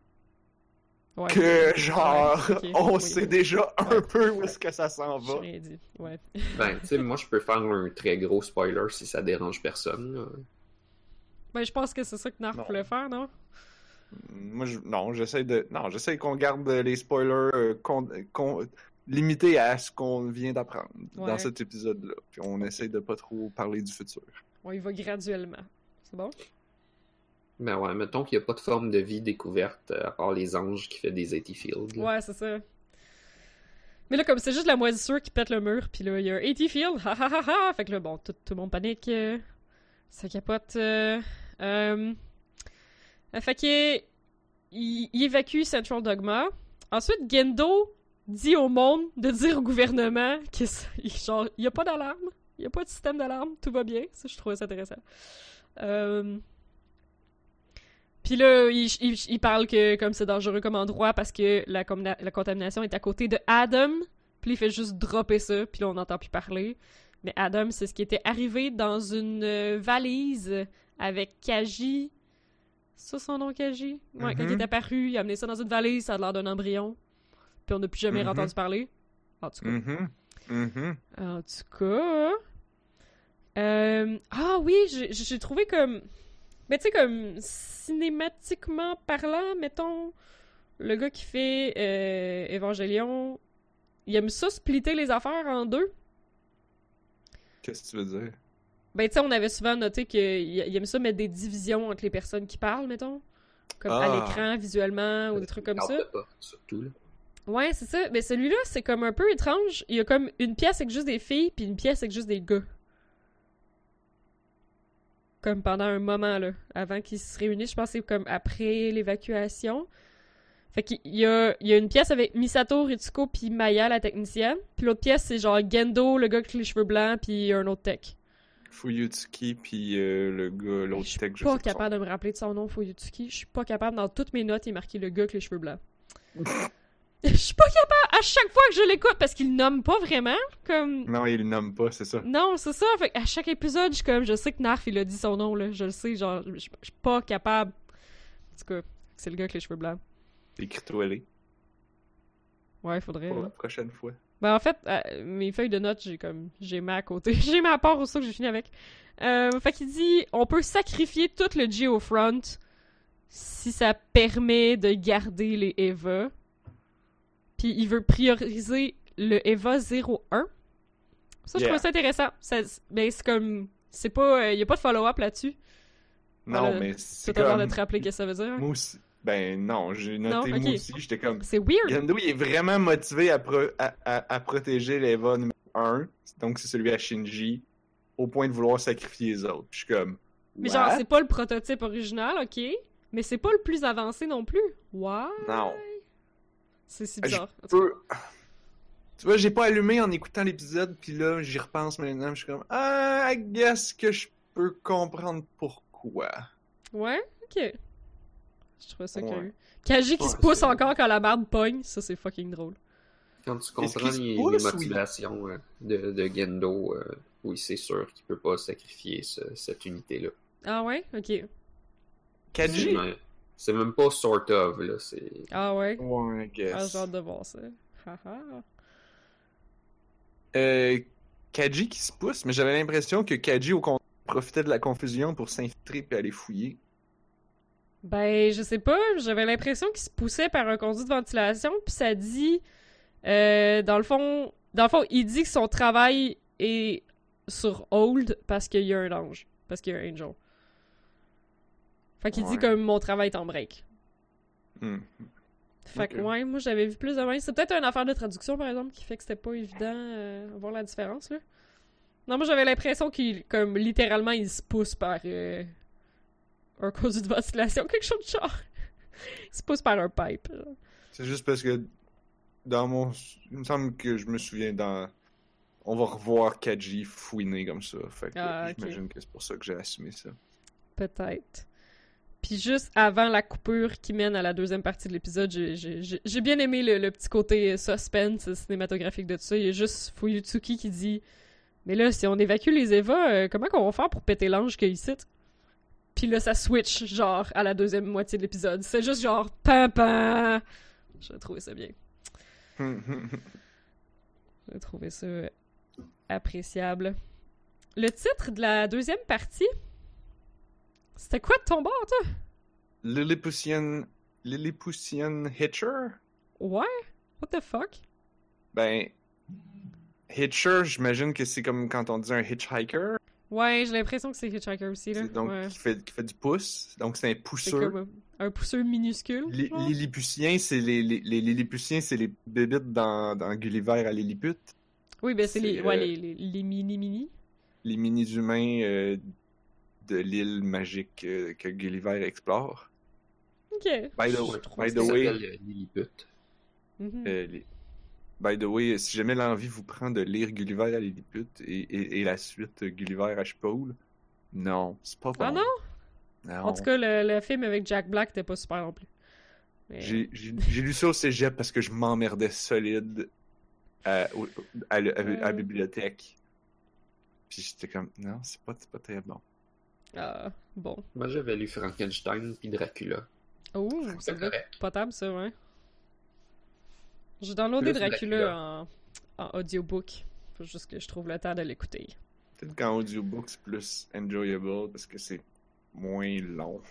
B: Ouais.
A: que genre,
B: Ouais,
A: on
B: oui.
A: sait déjà un
B: Ouais.
A: peu où est-ce que ça s'en va.
B: rien dit. Ouais.
C: Ben, tu sais, moi, je peux faire un très gros spoiler si ça dérange personne. là.
B: Ben, je pense que c'est ça que Narf
A: Non.
B: voulait faire, non?
A: Moi, je... non, j'essaie de, non, j'essaie qu'on garde les spoilers euh, limités à ce qu'on vient d'apprendre
B: Ouais.
A: dans cet épisode-là. Puis on essaie de pas trop parler du futur.
B: On y va graduellement. C'est bon?
C: Ben ouais, mettons qu'il n'y a pas de forme de vie découverte euh, à part les anges qui fait des AT Fields. là.
B: Ouais, c'est ça. Mais là, comme c'est juste la moisissure qui pète le mur, puis là, il y a un AT field, ha ha ha ha! Fait que là, bon, tout, tout le monde panique. euh, ça capote. Euh, euh, euh, fait que. Il, évacue Central Dogma. Ensuite, Gendo dit au monde de dire au gouvernement qu'il genre, il y a pas d'alarme, il y a pas de système d'alarme, tout va bien. Ça, je trouvais ça intéressant. Euh... Puis là, il, il, parle que comme c'est dangereux comme endroit parce que la, la contamination est à côté de Adam. Puis il fait juste dropper ça, puis là on n'entend plus parler. Mais Adam, c'est ce qui était arrivé dans une euh, valise avec Kaji. Ça son nom, Kaji? Ouais, quand il
A: Mhm.
B: est apparu, il a amené ça dans une valise, ça a l'air d'un embryon. Puis on n'a plus jamais
A: Mhm.
B: entendu parler. En tout cas.
A: Mhm. Mhm.
B: En tout cas. euh, Ah oui, j'ai j'ai trouvé comme. Mais tu sais, comme cinématiquement parlant, mettons, le gars qui fait euh, Evangelion, il aime ça splitter les affaires en deux.
A: Qu'est-ce que tu veux dire?
B: Ben, tu sais, on avait souvent noté qu'il il aime ça mettre des divisions entre les personnes qui parlent, mettons. Comme à
A: Ah.
B: l'écran, visuellement, ou des trucs comme ça.
C: Surtout, là.
B: Ouais, c'est ça. Mais celui-là, c'est comme un peu étrange. Il y a comme une pièce avec juste des filles, puis une pièce avec juste des gars. Comme pendant un moment, là. Avant qu'ils se réunissent, je pense que c'est comme après l'évacuation. Fait qu'il y a, il y a une pièce avec Misato, Ritsuko, puis Maya, la technicienne. Puis l'autre pièce, c'est genre Gendo, le gars avec les cheveux blancs, puis un autre tech.
A: Fuyutsuki, puis euh, le gars,
B: Je
A: l'autre
B: suis
A: tech, je
B: pas
A: sais pas
B: capable de me rappeler de son nom, Fuyutsuki. Je suis pas capable. Dans toutes mes notes, il est marqué le gars avec les cheveux blancs. Je suis pas capable à chaque fois que je l'écoute parce qu'il nomme pas vraiment. Comme.
A: Non, il nomme pas, c'est ça.
B: Non, c'est ça. Fait à chaque épisode, je suis comme, je sais que Narf, il a dit son nom, là. Je le sais, genre, je suis pas capable. En tout cas, c'est le gars avec les cheveux blancs.
A: Écris-toi-les
B: Ouais, faudrait.
A: pour la prochaine fois.
B: Ben, en fait, euh, mes feuilles de notes, j'ai comme, j'ai mis à côté. j'ai à part aussi que j'ai fini avec. Euh, fait qu'il dit, on peut sacrifier tout le Geofront si ça permet de garder les Eva. Puis il veut prioriser le Eva 01. Ça, je
A: Yeah.
B: trouve ça intéressant. Ça, ben, c'est comme, c'est pas, il y a pas de follow-up là-dessus.
A: Non,
B: Voilà.
A: mais c'est
B: l'air
A: comme...
B: de te rappeler qu'est-ce que ça veut dire.
A: Moi aussi. Ben non, j'ai noté
B: Non,
A: moi aussi, j'étais comme...
B: C'est weird.
A: Gendo, il est vraiment motivé à, pro- à, à- à protéger l'Eva numéro 1, donc c'est celui à Shinji, au point de vouloir sacrifier les autres. Puis je suis comme...
B: Mais
A: What?
B: genre, c'est pas le prototype original, ok. Mais c'est pas le plus avancé non plus. Why?
A: Non.
B: C'est si bizarre.
A: peux- Tu vois, j'ai pas allumé en écoutant l'épisode, puis là, j'y repense maintenant, je suis comme... Ah, I guess que je peux comprendre pourquoi.
B: Ouais, ok. Je trouve ça
A: Ouais.
B: curieux. Kaji qui
C: Ouais,
B: se pousse encore quand la barbe pogne, ça c'est fucking drôle.
C: Quand tu comprends les, motivations euh, de, de Gendo, euh, oui, c'est sûr qu'il peut pas sacrifier ce- cette unité-là.
B: Ah ouais? Ok.
A: Kaji?
C: C'est même- pas sort of, là. C'est.
B: Ah ouais?
A: Ouais, I guess.
B: Ah, j'ai hâte de voir ça. Haha.
A: Euh, Kaji qui se pousse, mais j'avais l'impression que Kaji, au contraire, profitait de la confusion pour s'infiltrer puis aller fouiller.
B: Ben, je sais pas, j'avais l'impression qu'il se poussait par un conduit de ventilation, puis ça dit. euh, dans le fond. Dans le fond, il dit que son travail est sur hold parce qu'il y a un ange. Parce qu'il y a un angel. Fait qu'il dit comme mon travail est en break.
A: Hmm.
B: Fait que, ouais, moi j'avais vu plus de. C'est peut-être une affaire de traduction, par exemple, qui fait que c'était pas évident euh, voir la différence, là. Non, moi j'avais l'impression qu'il, comme, littéralement, il se pousse par euh, un conduit de ventilation, quelque chose de genre. il se pousse par un pipe.
A: C'est juste parce que dans mon. Il me semble que je me souviens dans. On va revoir Kaji fouiner comme ça. Fait que
B: Ah,
A: j'imagine que c'est pour ça que j'ai assumé ça.
B: Peut-être. Puis juste avant la coupure qui mène à la deuxième partie de l'épisode, j'ai- bien aimé le, le petit côté suspense cinématographique de tout ça. Il y a juste Fuyutsuki qui dit Mais là, si on évacue les Eva, euh, comment qu'on va faire pour péter l'ange qu'il cite Puis là, ça switch, genre, à la deuxième moitié de l'épisode. C'est juste genre Pam pam J'ai trouvé ça bien. J'ai trouvé ça appréciable. Le titre de la deuxième partie, c'était quoi de ton bord, toi?
A: Lilliputian. Lilliputian Hitcher?
B: Ouais? What the fuck?
A: Ben. Hitcher, j'imagine que c'est comme quand on dit un hitchhiker.
B: Ouais, j'ai l'impression que c'est Hitchhiker aussi, là.
A: C'est donc
B: ouais.
A: qui, fait, qui fait du pouce. Donc c'est un pousseur.
B: comme un, pousseur minuscule.
A: Les. Lilliputiens, c'est les, les, les Lilliputiens, c'est les bébites dans, dans Gulliver à Lilliput.
B: Oui, ben c'est les, ouais,
A: euh,
B: les, les, les mini-mini.
A: Les mini-humains euh, de l'île magique euh, que Gulliver explore.
B: Ok.
A: By the
B: Je
A: way,
B: trouve
A: by the way,
C: Lilliput.
A: Les- by the way, si jamais l'envie vous prend de lire Gulliver à Lilliput et, et, et la suite euh, Gulliver à Spool, Non, c'est pas bon.
B: Ah non?
A: Non.
B: En tout cas, le, le film avec Jack Black était pas super non plus. Mais-
A: J'ai lu ça au cégep parce que je m'emmerdais solide à, à, le- à- à la
B: Euh.
A: bibliothèque. Puis j'étais comme, non, c'est pas, c'est pas très bon.
B: Ah, bon.
C: Moi, j'avais lu Frankenstein puis Dracula.
B: Oh, ça
C: C'est
B: potable, ça, ouais. J'ai downloadé Dracula,
C: Dracula.
B: En, en audiobook. Faut juste que je trouve le temps de l'écouter.
A: Peut-être qu'en audiobook, c'est plus enjoyable parce que c'est moins long.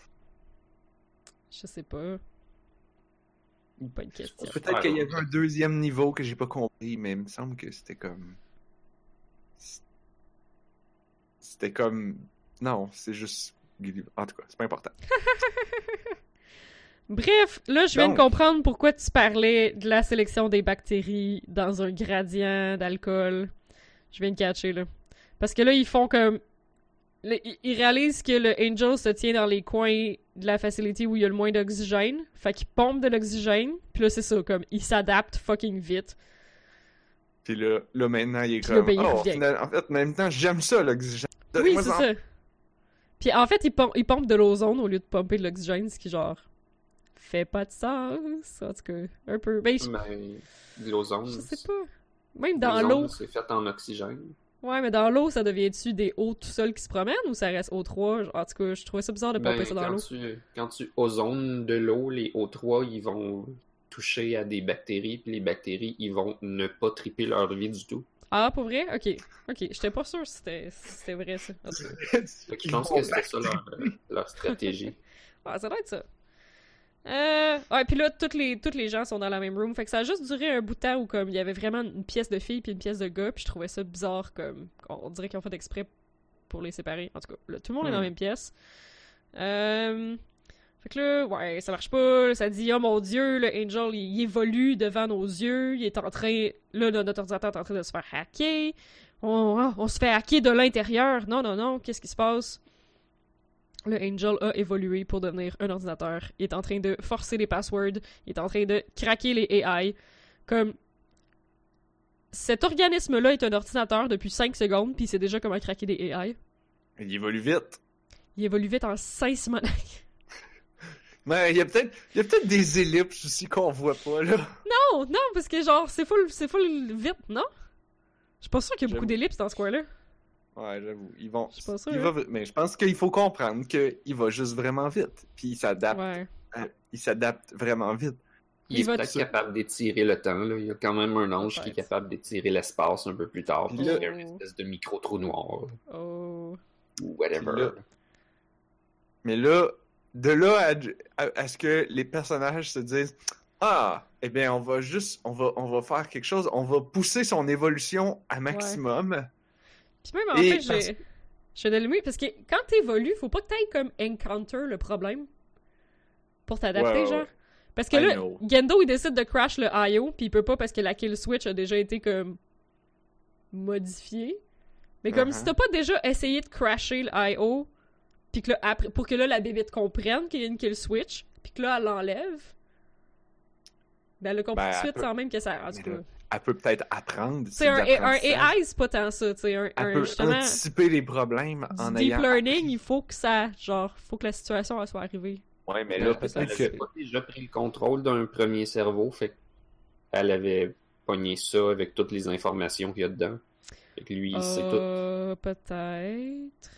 B: Je sais pas. Pas une question.
A: Peut-être qu'il y avait un deuxième niveau que j'ai pas compris, mais il me semble que c'était comme. C'était comme. Non, c'est juste. En tout cas, c'est pas important.
B: Bref, là, je viens
A: Donc.
B: de comprendre pourquoi tu parlais de la sélection des bactéries dans un gradient d'alcool. Je viens de catcher, là. Parce que là, ils font comme... là, ils réalisent que le Angel se tient dans les coins de la facilité où il y a le moins d'oxygène. Fait qu'ils pompent de l'oxygène. Puis là, c'est ça, comme, ils s'adaptent fucking vite.
A: Puis là, là maintenant, il est
B: Puis là,
A: comme.
B: il
A: oh, final- en fait, en même temps, j'aime ça, l'oxygène.
B: Oui, c'est ça. Puis en fait, ils, pom- ils pompent de l'ozone au lieu de pomper de l'oxygène, ce qui, genre, fait pas de sens. En tout cas, un peu. Ben, je,
C: Mais de l'ozone.
B: je sais pas. Même dans
C: l'ozone,
B: l'eau.
C: C'est fait en oxygène.
B: Ouais, mais dans l'eau, ça devient-tu des eaux tout seuls qui se promènent ou ça reste O3? En tout cas, je trouvais ça bizarre de pomper
C: Ben,
B: ça dans l'eau.
C: tu, quand tu ozones de l'eau, les O3, ils vont toucher à des bactéries, puis les bactéries, ils vont ne pas triper leur vie du tout.
B: Ah, pour vrai? Ok. Ok, j'étais pas sûr si c'était vrai ça.
C: Je pense que c'était ça leur, leur stratégie.
B: Ah, ça doit être ça. Euh... Ouais, puis là, toutes les, toutes les gens sont dans la même room. Fait que ça a juste duré un bout de temps où, comme, il y avait vraiment une pièce de filles puis une pièce de gars, puis je trouvais ça bizarre, comme, on dirait qu'ils ont fait exprès pour les séparer. En tout cas, là, tout le monde est dans la même pièce. Euh... Fait que là, ouais, ça marche pas. Ça dit, oh mon dieu, le Angel, il, il évolue devant nos yeux. Il est en train. Là, notre ordinateur est en train de se faire hacker. On, on se fait hacker de l'intérieur. Non, non, non, qu'est-ce qui se passe? Le Angel a évolué pour devenir un ordinateur. Il est en train de forcer les passwords. Il est en train de craquer les AI. Comme. Cet organisme-là est un ordinateur depuis 5 secondes, puis sait déjà comment craquer des AI.
A: Il évolue vite.
B: Il évolue vite en 5 semaines.
A: Mais il y a peut-être peut-être des ellipses aussi qu'on voit pas, là.
B: Non, non, parce que genre, c'est full, c'est full vite, non? Je suis pas sûr qu'il y a beaucoup d'ellipses dans ce coin-là.
A: Ouais, j'avoue. Ils vont.
B: Je suis pas sûr,
A: il
B: hein.
A: va. Mais je pense qu'il faut comprendre qu'il va juste vraiment vite. Puis il s'adapte.
B: Ouais.
A: euh, il s'adapte vraiment vite.
C: Il,
B: Il
C: est peut-être capable d'étirer le temps. Là. Il y a quand même un ange qui est capable d'étirer l'espace un peu plus tard. Puis
A: Là-
C: il y a une espèce de micro-trou noir.
B: Oh.
C: Ou whatever.
A: Là- Mais là, de là à, à- à ce que les personnages se disent Ah, eh bien, on va juste, on va, on va faire quelque chose, on va pousser son évolution à maximum.
B: Puis même, en
A: Et
B: fait,
A: parce-.
B: Je suis d'allumer parce que quand t'évolues, faut pas que t'ailles comme encounter le problème pour t'adapter, genre. Parce que
A: I
B: là,
A: know.
B: Gendo, il décide de crash le IO, puis il peut pas parce que la kill switch a déjà été comme modifiée. Mais comme
A: Uh-huh.
B: si t'as pas déjà essayé de crasher le IO, puis que là, après, pour que là, la bébite comprenne qu'il y a une kill switch, puis que là, elle l'enlève, ben elle a compris
A: Ben,
B: tout de suite sans même que ça... En tout cas...
A: Elle peut peut-être apprendre.
B: C'est un, un. AI, c'est pas tant ça, tu sais, un,
A: Elle
B: un-
A: peut
B: justement...
A: anticiper les problèmes en
B: deep
A: ayant.
B: learning, il faut que ça, genre, faut que la situation elle soit arrivée.
A: Ouais, mais
C: Mais
A: là, peut-être
C: avait
A: que.
C: pas déjà pris le contrôle d'un premier cerveau. Fait qu'elle avait pogné ça avec toutes les informations qu'il y a dedans. Fait que lui, il sait tout.
B: Euh, peut-être.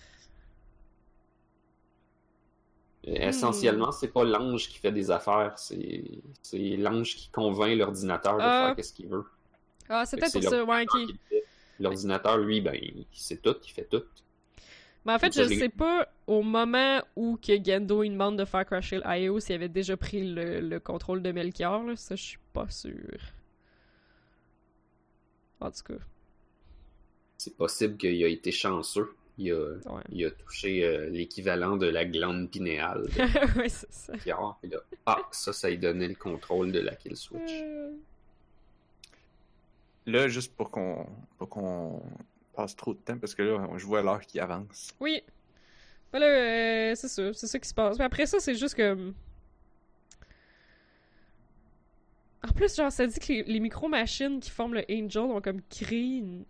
C: Essentiellement, c'est pas l'ange qui fait des affaires, c'est l'ange qui convainc l'ordinateur de
B: Ah.
C: faire qu'est-ce qu'il veut.
B: Ah, c'est peut-être pour ça, ouais,
C: qui. L'ordinateur, lui, ben, il sait tout, il fait tout.
B: Mais en fait, je
C: l'ai-
B: sais pas au moment où que Gendo il demande de faire crasher le IO s'il avait déjà pris le, le contrôle de Melchior, là, ça je suis pas sûr. En tout cas,
C: C'est possible qu'il a été chanceux. Il a,
B: ouais.
C: il a touché euh, l'équivalent de la glande pinéale
B: ouais, c'est ça.
C: Puis ah, ça, ça lui donnait le contrôle de la kill switch.
A: Là, juste pour qu'on pour qu'on passe trop de temps, parce que là, je vois l'heure qui avance.
B: Oui. Ben là, euh, c'est ça, c'est ça qui se passe. Mais après ça, c'est juste que. En plus, genre, ça dit que les, les micro-machines qui forment le Angel ont comme créé une,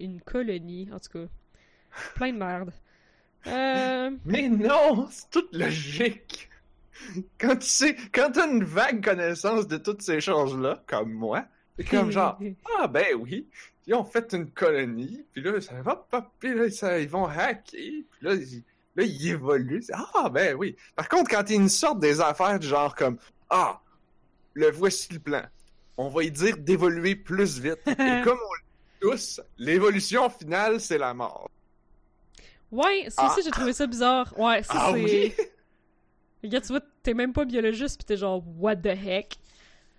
B: une colonie, en tout cas. Plein de merde. Euh...
A: Mais non, c'est toute logique. Quand tu sais, quand t'as une vague connaissance de toutes ces choses-là, comme moi, c'est comme genre, ah ben oui, ils ont fait une colonie, puis là, ça va pas, puis là, ça, ils vont hacker, puis là, ils, là, ils évoluent. C'est, Ah ben oui. Par contre, quand il y a une sorte des affaires du genre comme, ah, le voici le plan. On va y dire d'évoluer plus vite. Et comme on le dit tous, l'évolution finale, c'est la mort.
B: Ouais, ça aussi, j'ai trouvé ça bizarre. Ouais, ça,
A: Ah
B: c'est...
A: oui?
B: Regarde, tu vois, t'es même pas biologiste, pis t'es genre, what the heck?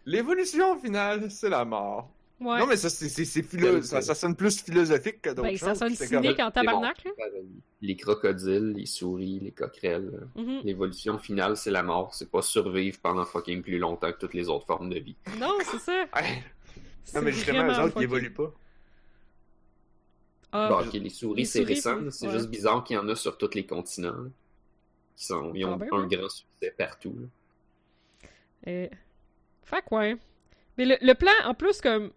A: L'évolution finale, c'est la mort.
B: Ouais.
A: Non, mais ça, c'est, c'est, c'est philo- ça, ça sonne plus philosophique que d'autres
B: ben, ça sonne
A: C'est comme-
B: cynique en tabarnak, là.
C: Les crocodiles, les souris, les coquerelles.
B: Mhm.
C: L'évolution finale, c'est la mort. C'est pas survivre pendant fucking plus longtemps que toutes les autres formes de vie.
B: Non, c'est ça.
A: Ouais.
B: C'est
A: Non, mais justement,
B: vraiment
A: autres, ils
B: fucké.
A: évoluent pas.
B: Ah,
C: Bon, ok, les souris,
B: les
C: c'est
B: souris,
C: récent.
B: c'est-
C: C'est
B: ouais.
C: juste bizarre qu'il y en a sur tous les continents. Qui sont, ils ont
B: Ah ben
C: un grand succès partout. là.
B: Fait que ouais. Mais le, le plan, en plus, comme.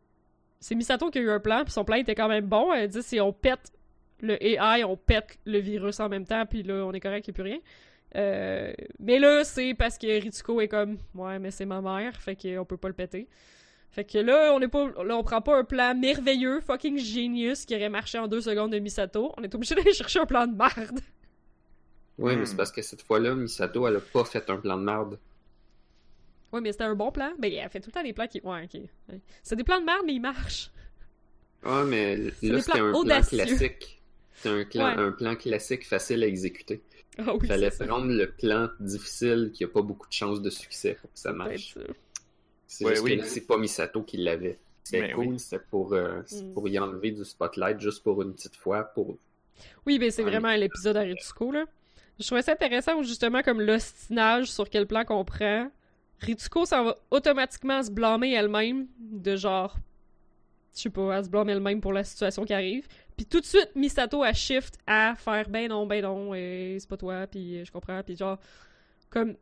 B: C'est Misato qui a eu un plan, puis son plan était quand même bon. Elle dit si on pète le AI, on pète le virus en même temps, puis là, on est correct, il n'y a plus rien. Euh, Mais là, c'est parce que Ritsuko est comme Ouais, mais c'est ma mère, fait qu'on peut pas le péter. Fait que là, on est pas. Là, on prend pas un plan merveilleux, fucking genius, qui aurait marché en deux secondes de Misato. On est obligé d'aller chercher un plan de merde.
C: Ouais,
A: Hmm.
C: mais c'est parce que cette fois-là, Misato, elle a pas fait un plan de merde.
B: Ouais, mais c'était un bon plan. Ben, elle fait tout le temps des plans qui. Ouais, ok. Ouais. C'est des plans de merde, mais ils marchent.
C: Ah, mais là, c'était un plan classique. C'était un, clan-
B: Ouais.
C: un plan classique facile à exécuter.
B: Ah oui,
C: Il fallait prendre le plan difficile qui a pas beaucoup de chances de succès pour que ça marche. C'est
A: Ouais,
C: juste
A: oui.
C: c'est pas Misato qui l'avait. C'était
A: Mais
C: cool,
A: oui.
C: c'était pour, euh, c'est
B: Mm.
C: pour y enlever du spotlight juste pour une petite fois. Pour...
B: Oui, ben c'est
C: Ouais.
B: vraiment l'épisode à Ritsuko, là. Je trouvais ça intéressant, où justement, comme l'ostinage sur quel plan qu'on prend. Ritsuko, ça va automatiquement se blâmer elle-même, de genre... Je sais pas, elle se blâme elle-même pour la situation qui arrive. Puis tout de suite, Misato, a shift à faire « Ben non, ben non, et c'est pas toi, puis je comprends. » Puis genre, comme...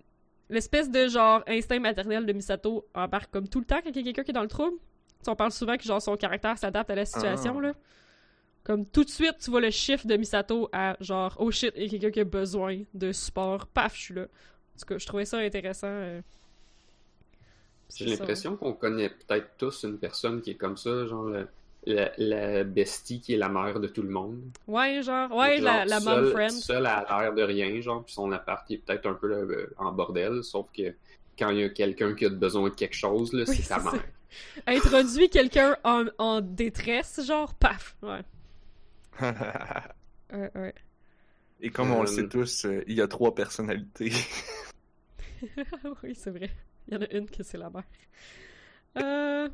B: L'espèce de genre instinct maternel de Misato embarque comme tout le temps quand il y a quelqu'un qui est dans le trouble. Tu on parle souvent que genre son caractère s'adapte à la situation,
A: Ah.
B: là. Comme tout de suite, tu vois le shift de Misato à genre oh shit, il y a quelqu'un qui a besoin de support, paf, je suis là. En tout cas, je trouvais ça intéressant. euh.
C: J'ai l'impression qu'on connaît peut-être tous une personne qui est comme ça, genre le- la, la bestie qui est la mère de tout le monde.
B: Ouais, genre, ouais,
C: Genre,
B: la, la mom
C: seule-
B: friend.
C: Seule à l'air de rien, genre, puis son appart est peut-être un peu euh, en bordel, sauf que quand il y a quelqu'un qui a besoin de quelque chose, là,
B: Oui,
C: c'est
B: ça.
C: mère.
B: Introduit quelqu'un en, en détresse, genre, paf. Ouais. Ouais, ouais.
A: Et comme on le
C: Euh,
A: sait tous, euh, il y a trois personnalités.
B: oui, c'est vrai. Il y en a une que c'est la mère. Euh.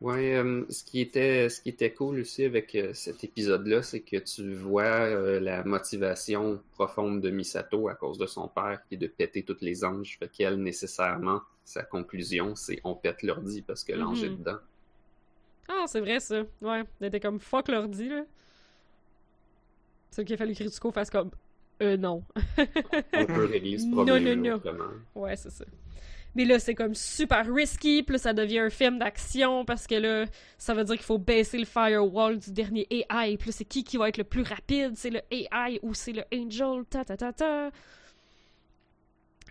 C: Ouais, euh, ce qui était ce qui était cool aussi avec euh, cet épisode-là, c'est que tu vois euh, la motivation profonde de Misato à cause de son père, qui est de péter toutes les anges. Fait qu'elle, nécessairement, sa conclusion, c'est on pète l'ordi parce que l'ange est
B: Mhm.
C: dedans.
B: Ah, c'est vrai ça. Ouais, elle était comme fuck l'ordi, là. C'est qu'il a fallu que Ritsuko fasse comme. Euh, non.
C: On peut régler ce
B: Non,
C: problème
B: non, non.
C: autrement.
B: Ouais, c'est ça. Mais là, c'est comme super risky, là, ça devient un film d'action parce que là, ça veut dire qu'il faut baisser le firewall du dernier AI. Là, c'est qui qui va être le plus rapide? C'est le AI ou c'est le Angel? Ta ta ta ta.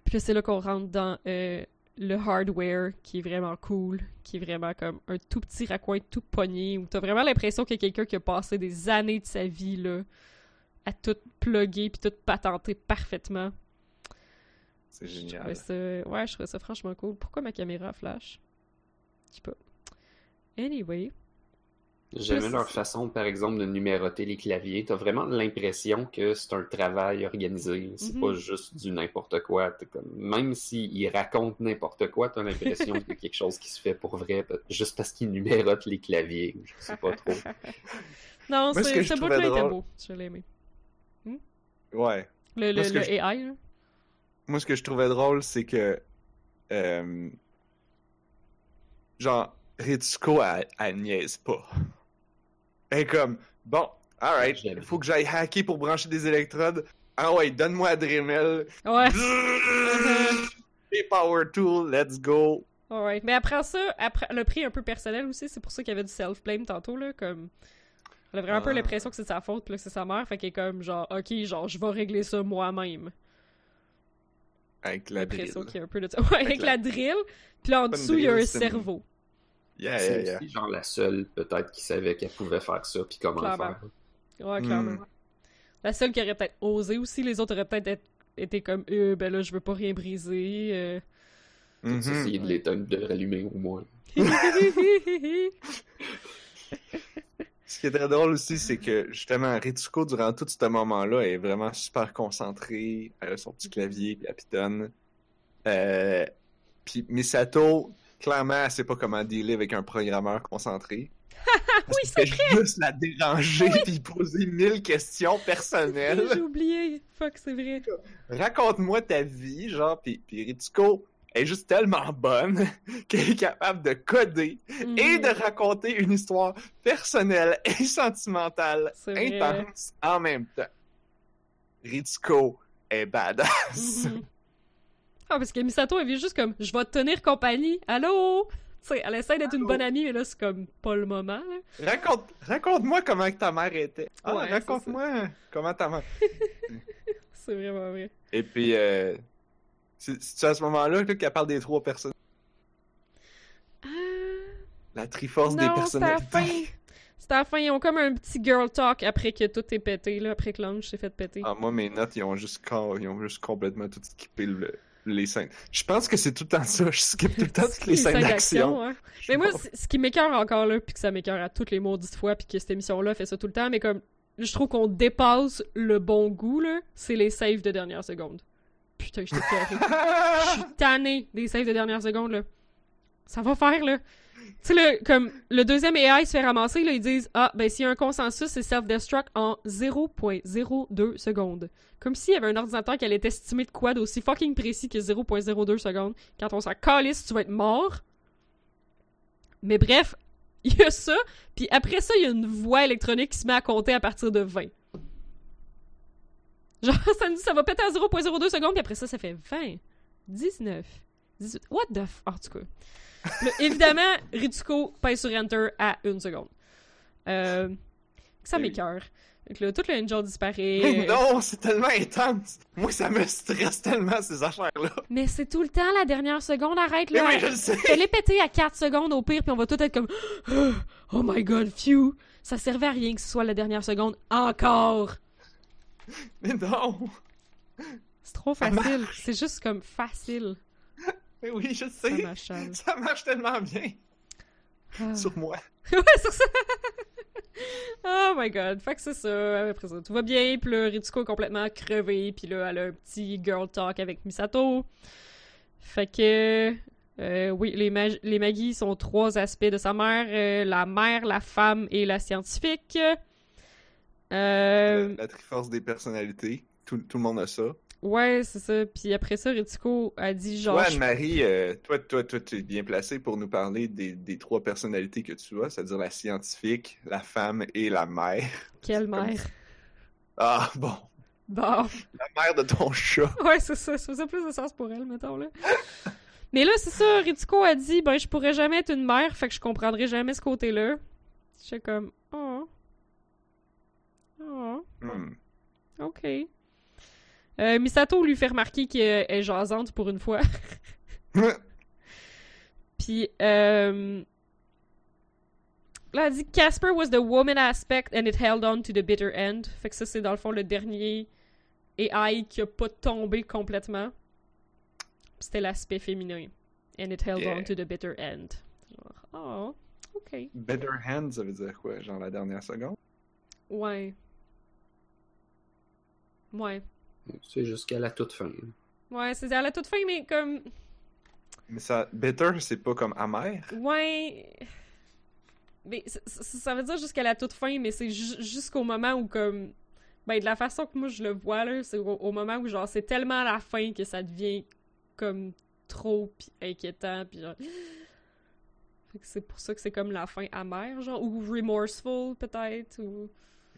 B: Puis là, c'est là qu'on rentre dans euh, le hardware qui est vraiment cool, qui est vraiment comme un tout petit raccoin tout pogné où t'as vraiment l'impression qu'il y a quelqu'un qui a passé des années de sa vie là à tout plugger puis tout patenter parfaitement.
A: C'est génial.
B: ça... Ouais, je trouvais ça franchement cool. Pourquoi ma caméra flash? Je sais pas. Anyway.
C: J'aimais leur façon, par exemple, de numéroter les claviers. T'as vraiment l'impression que c'est un travail organisé. C'est
B: Mhm.
C: pas juste du n'importe quoi. Comme... Même s'ils racontent n'importe quoi, t'as l'impression qu'il y a quelque chose qui se fait pour vrai, juste parce qu'ils numérotent les claviers. Je sais pas trop.
B: non,
A: Moi, ce
B: c'est-
A: que
B: ce
A: trouvais
B: bout-là était beau. Je l'ai aimé.
A: Ouais.
B: Le, le,
A: ce que
B: le
A: je-
B: AI, là.
A: Moi, ce que je trouvais drôle, c'est que. euh, genre, Ritsuko, elle, elle niaise pas. Elle est comme, bon, alright, il faut que j'aille hacker pour brancher des électrodes. Ah ouais, donne-moi à Dremel.
B: Ouais.
A: Et Power Tool, let's go.
B: Alright. Mais après ça, après, le prix un peu personnel aussi, c'est pour ça qu'il y avait du self-blame tantôt, là, comme... Elle a vraiment un peu
C: Ah.
B: l'impression que c'est de sa faute, puis là, que c'est sa mère, fait qu'elle est comme genre, ok, genre, je vais régler ça moi-même.
A: Avec la drill.
B: l'impression qu'il y a un peu de ça. Ouais, avec la
A: la-
B: drill, puis là, en dessous, il y a un cerveau.
A: Yeah,
C: C'est
A: yeah, yeah.
C: aussi genre la seule peut-être qui savait qu'elle pouvait faire ça puis comment
B: Clairement.
C: le faire.
B: Ouais, clairement.
A: Hmm.
B: La seule qui aurait peut-être osé aussi, les autres auraient peut-être être- été comme, euh, ben là, je veux pas rien briser. euh.
A: Mhm.
C: essayer de l'éteindre, de rallumer au moins.
A: Ce qui est très drôle aussi, c'est que justement, Ritsuko, durant tout ce moment-là, est vraiment super concentrée. Elle a son petit clavier, puis elle pitonne. Euh, puis Misato, clairement, elle sait pas comment dealer avec un programmeur concentré.
B: oui,
A: Elle
B: c'est
A: fait juste la déranger puis poser mille questions personnelles.
B: J'ai oublié. Fuck, c'est vrai.
A: Raconte-moi ta vie, genre, puis, puis Ritsuko est juste tellement bonne qu'elle est capable de coder et de raconter une histoire personnelle et sentimentale intense en même temps. Ritsuko est badass.
B: Ah, parce que Misato, elle vient juste comme, je vais te tenir compagnie. Allô? Tu sais, elle essaie d'être une bonne amie, mais là, c'est comme pas le moment, là.
A: Raconte, raconte-moi comment ta mère était. Ah,
B: Ouais,
A: raconte-moi comment ta mère.
B: C'est vraiment vrai.
A: Et puis, euh, c'est à ce moment-là là, qu'elle parle des trois personnes.
B: Ah,
A: La triforce des
B: Non, c'est à la
A: personnalités.
B: fin. C'est à la fin, ils ont comme un petit girl talk après que tout est pété, là, après que l'ange s'est fait péter.
A: Ah, moi, mes notes, ils ont juste, ils ont juste complètement tout skippé le- les scènes. Je pense que c'est tout le temps ça. Je skip tout le temps toutes les scènes d'action.
B: ouais. Mais moi, ce qui m'écœure encore là, puis que ça m'écœure à toutes les maudites fois, puis que cette émission-là fait ça tout le temps, mais comme je trouve qu'on dépasse le bon goût, là, c'est les saves de dernière seconde. Putain, je t'ai Je suis tannée des saves de dernière seconde, là. Ça va faire, là. Tu sais, le, comme le deuxième AI se fait ramasser, là, ils disent Ah, ben, s'il y a un consensus, c'est self-destruct en 0.02 secondes. Comme s'il y avait un ordinateur qui allait estimer de quoi d'aussi fucking précis que 0.02 secondes. Quand on s'en calisse, tu vas être mort. Mais bref, il y a ça, puis après ça, il y a une voix électronique qui se met à compter à partir de 20. Genre, ça nous dit ça va péter à 0.02 secondes, puis après ça, ça fait 20, 19, 18. What the f... En tout cas. Évidemment, Ritsuko pèse sur Enter à une seconde. Euh, ça
A: Oui.
B: m'écœure. Donc là, tout le Angel disparaît.
A: non, c'est tellement intense. Moi, ça me stresse tellement, ces affaires-là.
B: Mais c'est tout le temps la dernière seconde, arrête
A: Mais
B: là.
A: oui, je le sais.
B: Fais-les péter à 4 secondes au pire, puis on va tout être comme Oh my god, phew! Ça servait à rien que ce soit la dernière seconde encore!
A: Mais non.
B: C'est trop
A: Ça
B: facile. C'est juste comme facile.
A: Mais oui, je
B: Ça
A: sais.
B: m'achale.
A: Ça marche tellement bien
B: Ah.
A: sur moi.
B: ouais, sur ça! oh my god. Fait que c'est ça. Après ça, tout va bien. Puis là, Ritsuko est complètement crevé. Puis là, elle a un petit girl talk avec Misato. Fait que. euh, oui, les, mag- les magies sont trois aspects de sa mère euh, la mère, la femme et la scientifique. Euh,
A: La, la triforce des personnalités. Tout, tout le monde a ça.
B: Ouais, c'est ça. Puis après ça, Ritsuko a dit genre.
A: toi,
B: je-
A: Anne-Marie, euh, toi, toi, toi, tu es bien placée pour nous parler des, des trois personnalités que tu as, c'est-à-dire la scientifique, la femme et la mère.
B: Quelle
A: comme-
B: mère?
A: Ah, bon.
B: Bon.
A: La mère de ton chat.
B: Ouais, c'est ça. Ça faisait plus de sens pour elle, mettons, là. Mais là, c'est ça. Ritsuko a dit, ben, je pourrais jamais être une mère, fait que je comprendrai jamais ce côté-là. J'étais comme, oh. Oh.
A: Hmm.
B: Ok. Euh, Misato lui fait remarquer qu'elle est jasante pour une fois. Puis, euh... Là, elle dit Casper was the woman aspect and it held on to the bitter end. Fait que ça, c'est dans le fond le dernier AI qui a pas tombé complètement. C'était l'aspect féminin. And it held
A: Yeah.
B: on to the bitter end. Genre, oh, ok.
A: Better hand, ça veut dire quoi? Genre la dernière seconde?
B: Ouais. Ouais.
C: C'est jusqu'à la toute fin.
B: Ouais, c'est à la toute fin, mais comme.
A: Mais ça, better, c'est pas comme amer?
B: Ouais. Mais ça veut dire jusqu'à la toute fin, mais c'est ju- jusqu'au moment où, comme. Ben, de la façon que moi je le vois, là, c'est au, au moment où, genre, c'est tellement à la fin que ça devient comme trop pis inquiétant, pis genre. Fait que c'est pour ça que c'est comme la fin amère, genre, ou remorseful, peut-être, ou.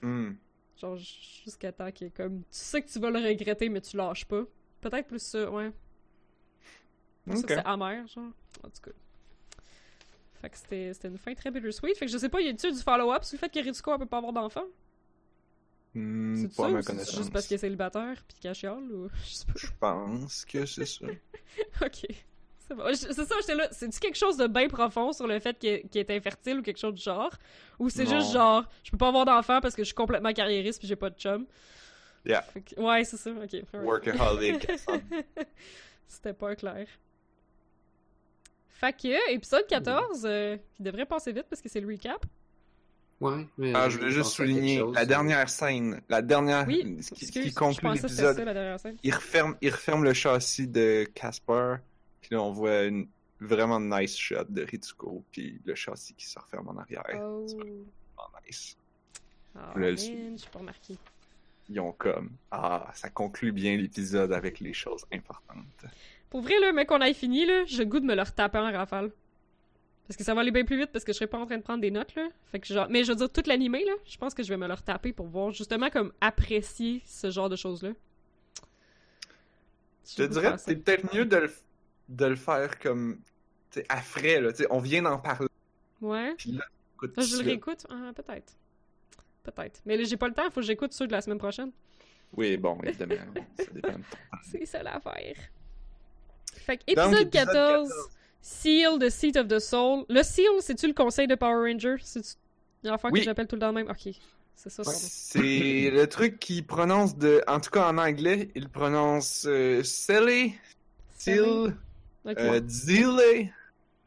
A: Hmm.
B: Genre, jusqu'à temps qu'il est comme. Tu sais que tu vas le regretter, mais tu lâches pas. Peut-être plus ça, ouais. Pour ça c'est amer, genre. En tout cas. Fait que c'était c'était une fin très bittersweet. Fait que je sais pas, y a-tu du follow-up sur le fait que Ritsuko elle peut pas avoir d'enfant?
A: Hmm,
B: C'est
A: pas
B: ça
A: ma connaissance.
B: juste parce qu'elle est célibataire pis chiale ou je sais pas?
A: Je pense que c'est ça.
B: Ok. C'est bon. Ça, j'étais là. C'est-tu quelque chose de bien profond sur le fait qu'elle qu'elle est infertile ou quelque chose du genre? Ou c'est juste genre, je peux pas avoir d'enfant parce que je suis complètement carriériste pis j'ai pas de chum?
A: Yeah.
B: Que- ouais, c'est ça, ok.
A: Workaholic.
B: C'était pas clair. Fait que, épisode 14, euh, qui devrait passer vite parce que c'est le recap.
C: Ouais, mais
A: Ah, je voulais juste souligner
C: chose.
A: la dernière scène, la dernière,
B: Oui,
A: ce qui, qui conclut l'épisode.
B: la dernière scène.
A: Il referme, il referme le châssis de Casper, puis là on voit une vraiment nice shot de Ritsuko, puis le châssis qui se referme en arrière.
B: Oh.
A: C'est vraiment nice.
B: Ah,
A: Là,
B: man, j'ai pas remarqué.
A: Ils ont comme ah, ça conclut bien l'épisode avec les choses importantes.
B: Pour vrai, là, mais qu'on aille fini, là, j'ai le goût de me le retaper en rafale. Parce que ça va aller bien plus vite parce que je serais pas en train de prendre des notes, là. Fait que genre, mais je veux dire, toute l'animé, là, je pense que je vais me le retaper pour voir justement comme apprécier ce genre de choses-là.
A: Je te dirais, c'est peut-être mieux de le, de le faire comme à frais là. on vient d'en parler.
B: Ouais.
A: Puis là, écoute,
B: je le réécoute? Ah, peut-être. Peut-être. Mais là, j'ai pas le temps, faut que j'écoute ceux de la semaine prochaine.
A: Oui, bon, évidemment, ça dépend.
B: C'est ça l'affaire. Fait que,
A: Donc,
B: épisode,
A: épisode
B: 14,
A: 14.
B: Seal, The Seat of the Soul. Le Seal, c'est-tu le conseil de Power Ranger? C'est-tu l'affaire
A: Oui.
B: que j'appelle tout le temps le même? Ok. C'est ça.
A: C'est le truc qu'il prononce de. En tout cas en anglais, il prononce euh, Til,
B: Ok.
A: Euh, Zile.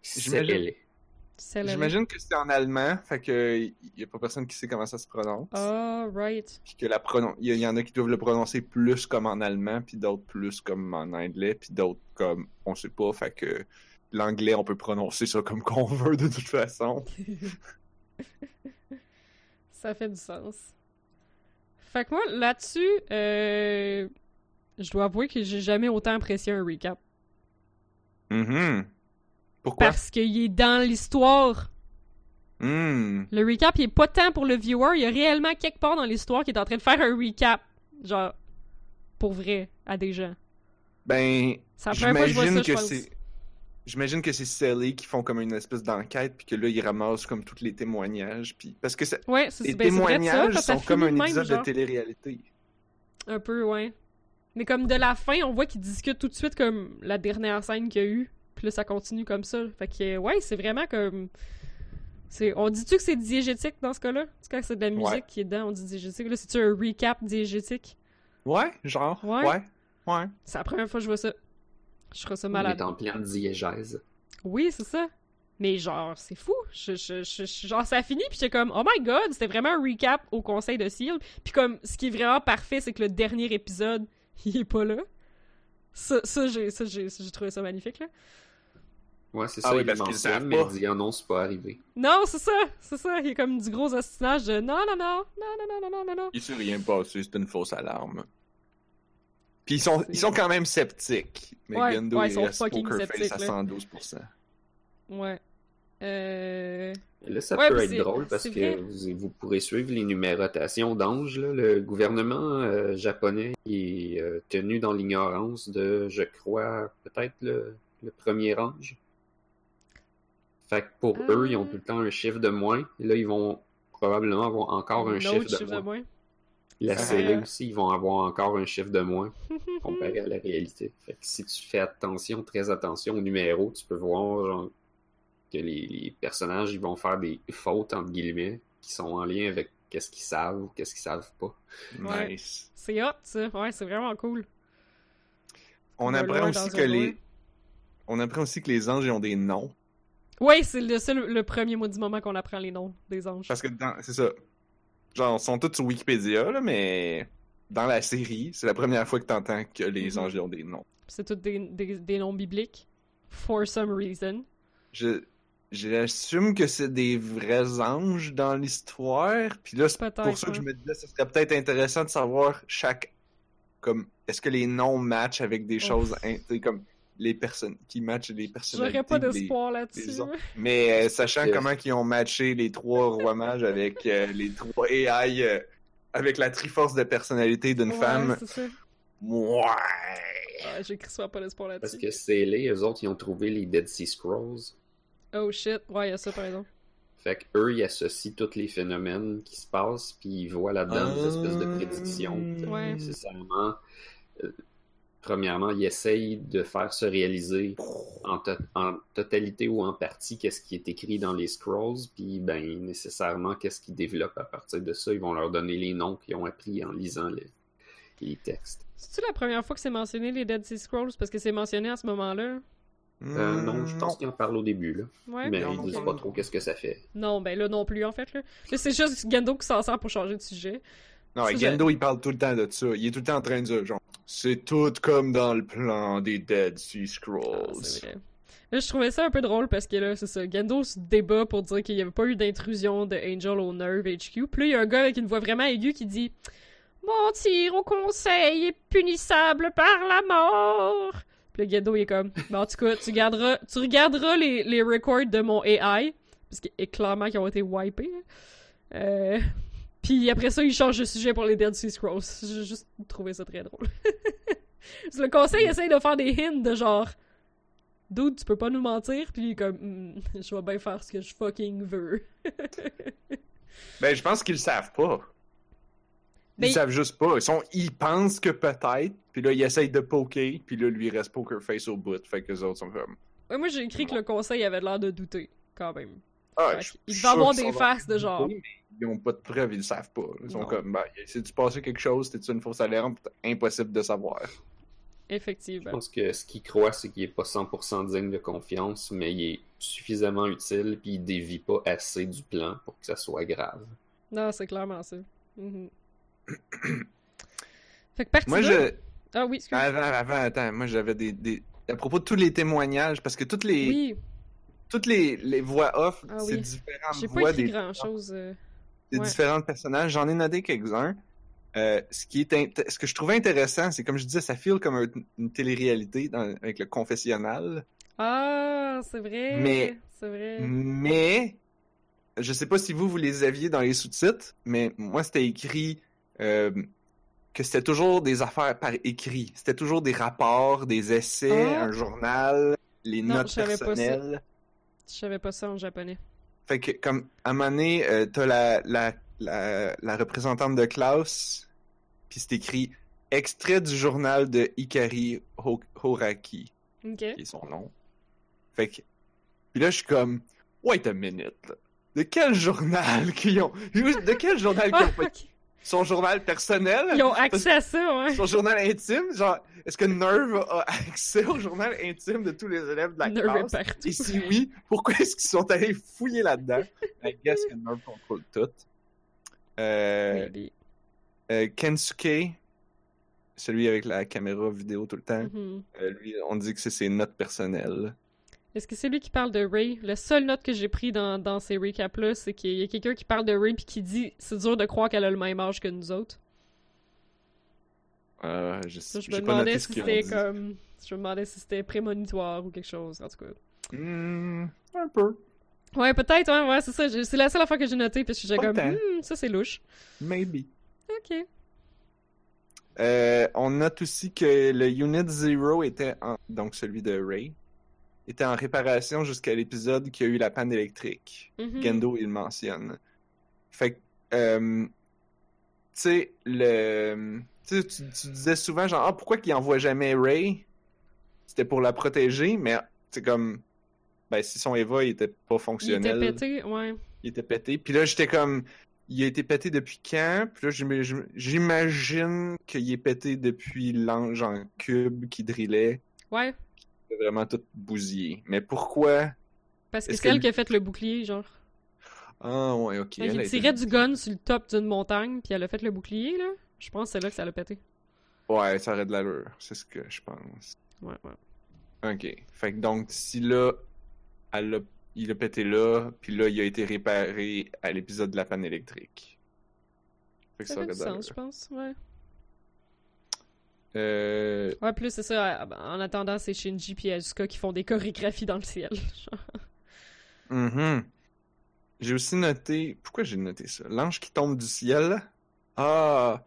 C: C'est
A: J'imagine- que c'est en allemand, fait que il y a pas personne qui sait comment ça se prononce.
B: Ah, right.
A: Puis que la pronon... il y, il y en a qui doivent le prononcer plus comme en allemand, puis d'autres plus comme en anglais, puis d'autres comme on sait pas, fait que l'anglais on peut prononcer ça comme qu'on veut de toute façon.
B: Ça fait du sens. Fait que moi, là-dessus, euh, je dois avouer que j'ai jamais autant apprécié un recap.
A: Mhm. Pourquoi?
B: Parce qu'il est dans l'histoire.
A: Hmm.
B: Le recap, il est pas tant pour le viewer, il y a réellement quelque part dans l'histoire qui est en train de faire un recap. Genre, pour vrai, à des gens.
A: Ben,
B: que
A: j'imagine que c'est. J'imagine que c'est Sally qui font comme une espèce d'enquête, puis que là, ils ramassent comme tous les témoignages, puis... Parce que ça-
B: Ouais, c'est
A: les
B: ben, c'est vrai de ça,
A: témoignages sont comme un
B: même,
A: épisode
B: genre.
A: de télé-réalité.
B: Un peu, ouais. Mais comme de la fin, on voit qu'ils discutent tout de suite comme la dernière scène qu'il y a eu. Puis là, ça continue comme ça. Fait que, ouais, c'est vraiment comme... C'est... On dit-tu que c'est diégétique dans ce cas-là? Quand c'est de la musique
A: Ouais.
B: qui est dedans, on dit diégétique. Là, c'est-tu un recap diégétique?
A: Ouais, genre.
B: Ouais.
A: Ouais. Ouais.
B: C'est la première fois que je vois ça. Je ferais ça
C: On
B: malade.
C: est en pleine diégèse.
B: Oui, c'est ça. Mais genre, c'est fou. Je, je, je- je- genre, ça a fini, puis j'étais comme, oh my god, c'était vraiment un recap au conseil de Seal. Puis comme, ce qui est vraiment parfait, c'est que le dernier épisode, il est pas là. Ça, ça j'ai ça, j'ai j'ai trouvé ça magnifique, là.
C: Ouais, c'est
A: Ah
C: ça,
A: oui,
C: ils
A: parce savent
C: mais
A: pas.
C: ils disent, ah non, c'est pas arrivé.
B: Non, c'est ça, c'est ça. Il y a comme du gros ostinage de non, non, non, non, non, non, non, non, non.
A: Il s'est rien passé, c'est une fausse alarme. Puis ils sont, ils sont quand même sceptiques. Mais
B: Ouais,
A: Gendo,
B: ouais, ils
A: il
B: sont
A: reste
B: fucking
A: poker
B: sceptiques,
A: face à
B: là.
A: 112%.
B: Ouais. Euh...
C: Là, ça
B: Ouais,
C: peut être drôle parce que vous, vous pourrez suivre les numérotations d'anges. Le gouvernement euh, japonais est euh, tenu dans l'ignorance de, je crois, peut-être le, le premier ange. Fait que pour eux, ils ont tout le temps un chiffre de moins. Et là, ils vont probablement avoir encore un
B: autre
C: chiffre de moins.
B: moins.
C: La scellée aussi, ils vont avoir encore un chiffre de moins comparé à la réalité. Fait que si tu fais attention, très attention aux numéros, tu peux voir genre, que les, les personnages ils vont faire des fautes entre guillemets qui sont en lien avec qu'est-ce qu'ils savent ou qu'est-ce qu'ils savent pas.
B: Ouais.
A: Nice.
B: C'est hot, ça. Ouais, c'est vraiment cool.
A: On apprend aussi que les. On apprend aussi que les anges ils ont des noms.
B: Ouais, c'est le seul, le premier mot du moment qu'on apprend les noms des anges.
A: Parce que dans... c'est ça. Genre, ils sont tous sur Wikipédia, là, mais dans la série, c'est la première fois que t'entends que les
B: Mhm.
A: anges ils ont des noms.
B: C'est tous des, des, des noms bibliques. For some reason.
A: Je. J'assume que c'est des vrais anges dans l'histoire. Puis là, c'est pour ça que je me disais, ce serait peut-être intéressant de savoir chaque. Comme. Est-ce que les noms matchent avec des
B: Ouf.
A: choses. in- comme les personnes. Qui matchent les personnalités.
B: J'aurais pas
A: des-
B: d'espoir
A: des
B: là-dessus.
A: Mais euh, sachant comment ils ont matché les trois rois mages avec euh, les trois AI, euh, avec la triforce de personnalité d'une
B: Ouais,
A: femme,
B: c'est ça.
A: ouais.
B: Ouais, J'ai écrit soit pas d'espoir
C: Parce
B: là-dessus.
C: que c'est les eux autres, ils ont trouvé les Dead Sea Scrolls.
B: Oh shit, ouais, il y a ça par exemple.
C: Fait qu'eux, ils associent tous les phénomènes qui se passent, puis ils voient là-dedans des espèces de prédictions.
B: Ouais.
C: Nécessairement, euh, premièrement, ils essayent de faire se réaliser en, to- en totalité ou en partie qu'est-ce qui est écrit dans les scrolls, puis ben nécessairement qu'est-ce qu'ils développent à partir de ça. Ils vont leur donner les noms qu'ils ont appris en lisant les, les textes.
B: C'est-tu la première fois que c'est mentionné les Dead Sea Scrolls? Parce que c'est mentionné à ce moment-là.
C: Euh, non,
A: Hmm,
C: je pense qu'ils en parlent au début, là.
B: Ouais.
C: mais
A: non,
C: ils disent pas trop qu'est-ce que ça fait.
B: Non, ben là non plus en fait. Là, Là, c'est juste Gendo qui s'en sert pour changer de sujet.
A: Non, Gendo, il parle tout le temps de ça. Il est tout le temps en train de dire, genre, c'est tout comme dans le plan des Dead Sea
B: Ah,
A: Scrolls.
B: Là, je trouvais ça un peu drôle parce que là, c'est ça. Gendo se débat pour dire qu'il n'y avait pas eu d'intrusion de Angel au Nerve HQ. Puis là, il y a un gars avec une voix vraiment aiguë qui dit Mentir au conseil est punissable par la mort. Puis le Gendo, il est comme Ben, En tout cas, tu, garderas, tu regarderas les, les records de mon AI. Parce est clairement qu'ils ont été wipés. hein. Euh, Puis après ça, il change de sujet pour les Dead Sea Scrolls. J'ai juste trouvé ça très drôle. Que le conseil essaye de faire des hints de genre Dude, tu peux pas nous mentir, puis il est comme Hmm, je vais bien faire ce que je fucking veux.
A: Ben, je pense qu'ils le savent pas. Ils savent juste pas. Ils, sont... ils pensent que peut-être, puis là, ils essayent de poker, puis là, lui, il reste poker face au bout. Fait que les autres sont comme.
B: Ouais, moi j'ai écrit que le conseil avait l'air de douter, quand même.
A: Ah, je- je
B: va
A: suis
B: avoir des faces de genre.
A: Oui, mais Ils ont pas de preuves, ils le savent pas. Ils sont
B: Non.
A: comme, ben, c'est-tu passé quelque chose, c'était-tu une fausse alerte? Impossible de savoir.
C: Je
B: Effectivement.
C: pense que ce qu'il croit, c'est qu'il est pas 100% digne de confiance, mais il est suffisamment utile, puis il dévie pas assez du plan pour que ça soit grave.
B: Non, c'est clairement ça. Mhm. Fait que partie
A: Moi, je.
B: Ah oui, excuse.
A: Avant, avant, attends, moi, j'avais des, des. À propos de tous les témoignages, parce que toutes les,
B: Oui,
A: toutes les, les voix off,
B: Ah
A: c'est
B: oui.
A: différentes
B: j'ai
A: voix
B: pas écrit
A: des,
B: ouais.
A: différents personnages. J'en ai noté quelques-uns. Euh, ce qui est int- ce que je trouvais intéressant, c'est comme je disais, ça file comme un- une télé-réalité dans- avec le confessionnal.
B: Ah, c'est vrai.
A: Mais-
B: C'est vrai.
A: Mais je sais pas si vous vous les aviez dans les sous-titres, mais moi c'était écrit euh, que c'était toujours des affaires par écrit. C'était toujours des rapports, des essais,
B: Ah.
A: un journal, les
B: Non,
A: notes personnelles.
B: Je savais pas ça en japonais.
A: Fait que, comme, à un moment donné, euh, t'as la, la, la, la représentante de Klaus, puis c'est écrit « Extrait du journal de Ikari Ho- Horaki
B: Ok. ».
A: qui est son nom. Fait que... Puis là, je suis comme « Wait a minute, là. De quel journal qu'ils ont... De quel journal qu'ils
B: Ah,
A: ont
B: ok.
A: Son journal personnel?
B: Ils ont accès à ça, ouais.
A: Son journal intime? Genre, est-ce que Nerve a accès au journal intime de tous les élèves de la
B: Nerve est
A: classe?
B: partout.
A: Et si oui, pourquoi est-ce qu'ils sont allés fouiller là-dedans? I guess que Nerve contrôle tout. Euh, euh, Kensuke, celui avec la caméra vidéo tout le temps,
B: Mhm.
A: euh, lui, on dit que c'est ses notes personnelles.
B: Est-ce que c'est lui qui parle de Ray? Le seul note que j'ai pris dans, dans ces recaps-là, c'est qu'il y a quelqu'un qui parle de Ray puis qui dit c'est dur de croire qu'elle a le même âge que nous autres.
A: Euh, je
B: Ça,
A: sais
B: je me
A: j'ai pas
B: demandais
A: noté
B: si c'était comme. Je me demandais si c'était prémonitoire ou quelque chose, en tout cas.
A: Hmm, un peu,
B: Ouais, peut-être, ouais, ouais, c'est ça. j'ai- C'est la seule affaire que j'ai notée, puis
A: Pas
B: comme, hmm, ça c'est louche.
A: maybe.
B: Ok.
A: Euh, on note aussi que le Unit Zero était en... donc celui de Ray était en réparation jusqu'à l'épisode qui a eu la panne électrique.
B: Mhm.
A: Gendo il mentionne. Fait que euh, tu sais le tu, sais, tu tu disais souvent genre ah pourquoi qu'il envoie jamais Ray C'était pour la protéger mais c'est comme ben si son Eva il était pas
B: Il était
A: fonctionnel,
B: pété, ouais.
A: il était pété. Puis là, j'étais comme, il a été pété depuis quand? Puis là, j'im- j'im- j'imagine qu'il est pété depuis l'ange en cube qui drillait.
B: Ouais,
A: C'est vraiment tout bousillé. Mais pourquoi?
B: parce que c'est elle
A: que-
B: qui a fait le bouclier, genre.
A: Ah, ouais, ok. elle a été-
B: tirait du gun sur le top d'une montagne, puis elle a fait le bouclier, là. Je pense que c'est là que ça l'a pété.
A: Ouais, ça aurait de l'allure. C'est ce que je pense.
B: Ouais, ouais.
A: Ok. Fait que donc, si là, elle l'a- il a pété là, puis là, il a été réparé à l'épisode de la panne électrique. Fait que
B: Ça
A: ça,
B: fait
A: aurait
B: du
A: de l'allure.
B: sens, je pense, ouais.
A: Euh,
B: Ouais, plus c'est ça, euh, en attendant, c'est Shinji puis Asuka qui font des chorégraphies dans le ciel.
A: Mhm. J'ai aussi noté. Pourquoi j'ai noté ça? L'ange qui tombe du ciel. Ah!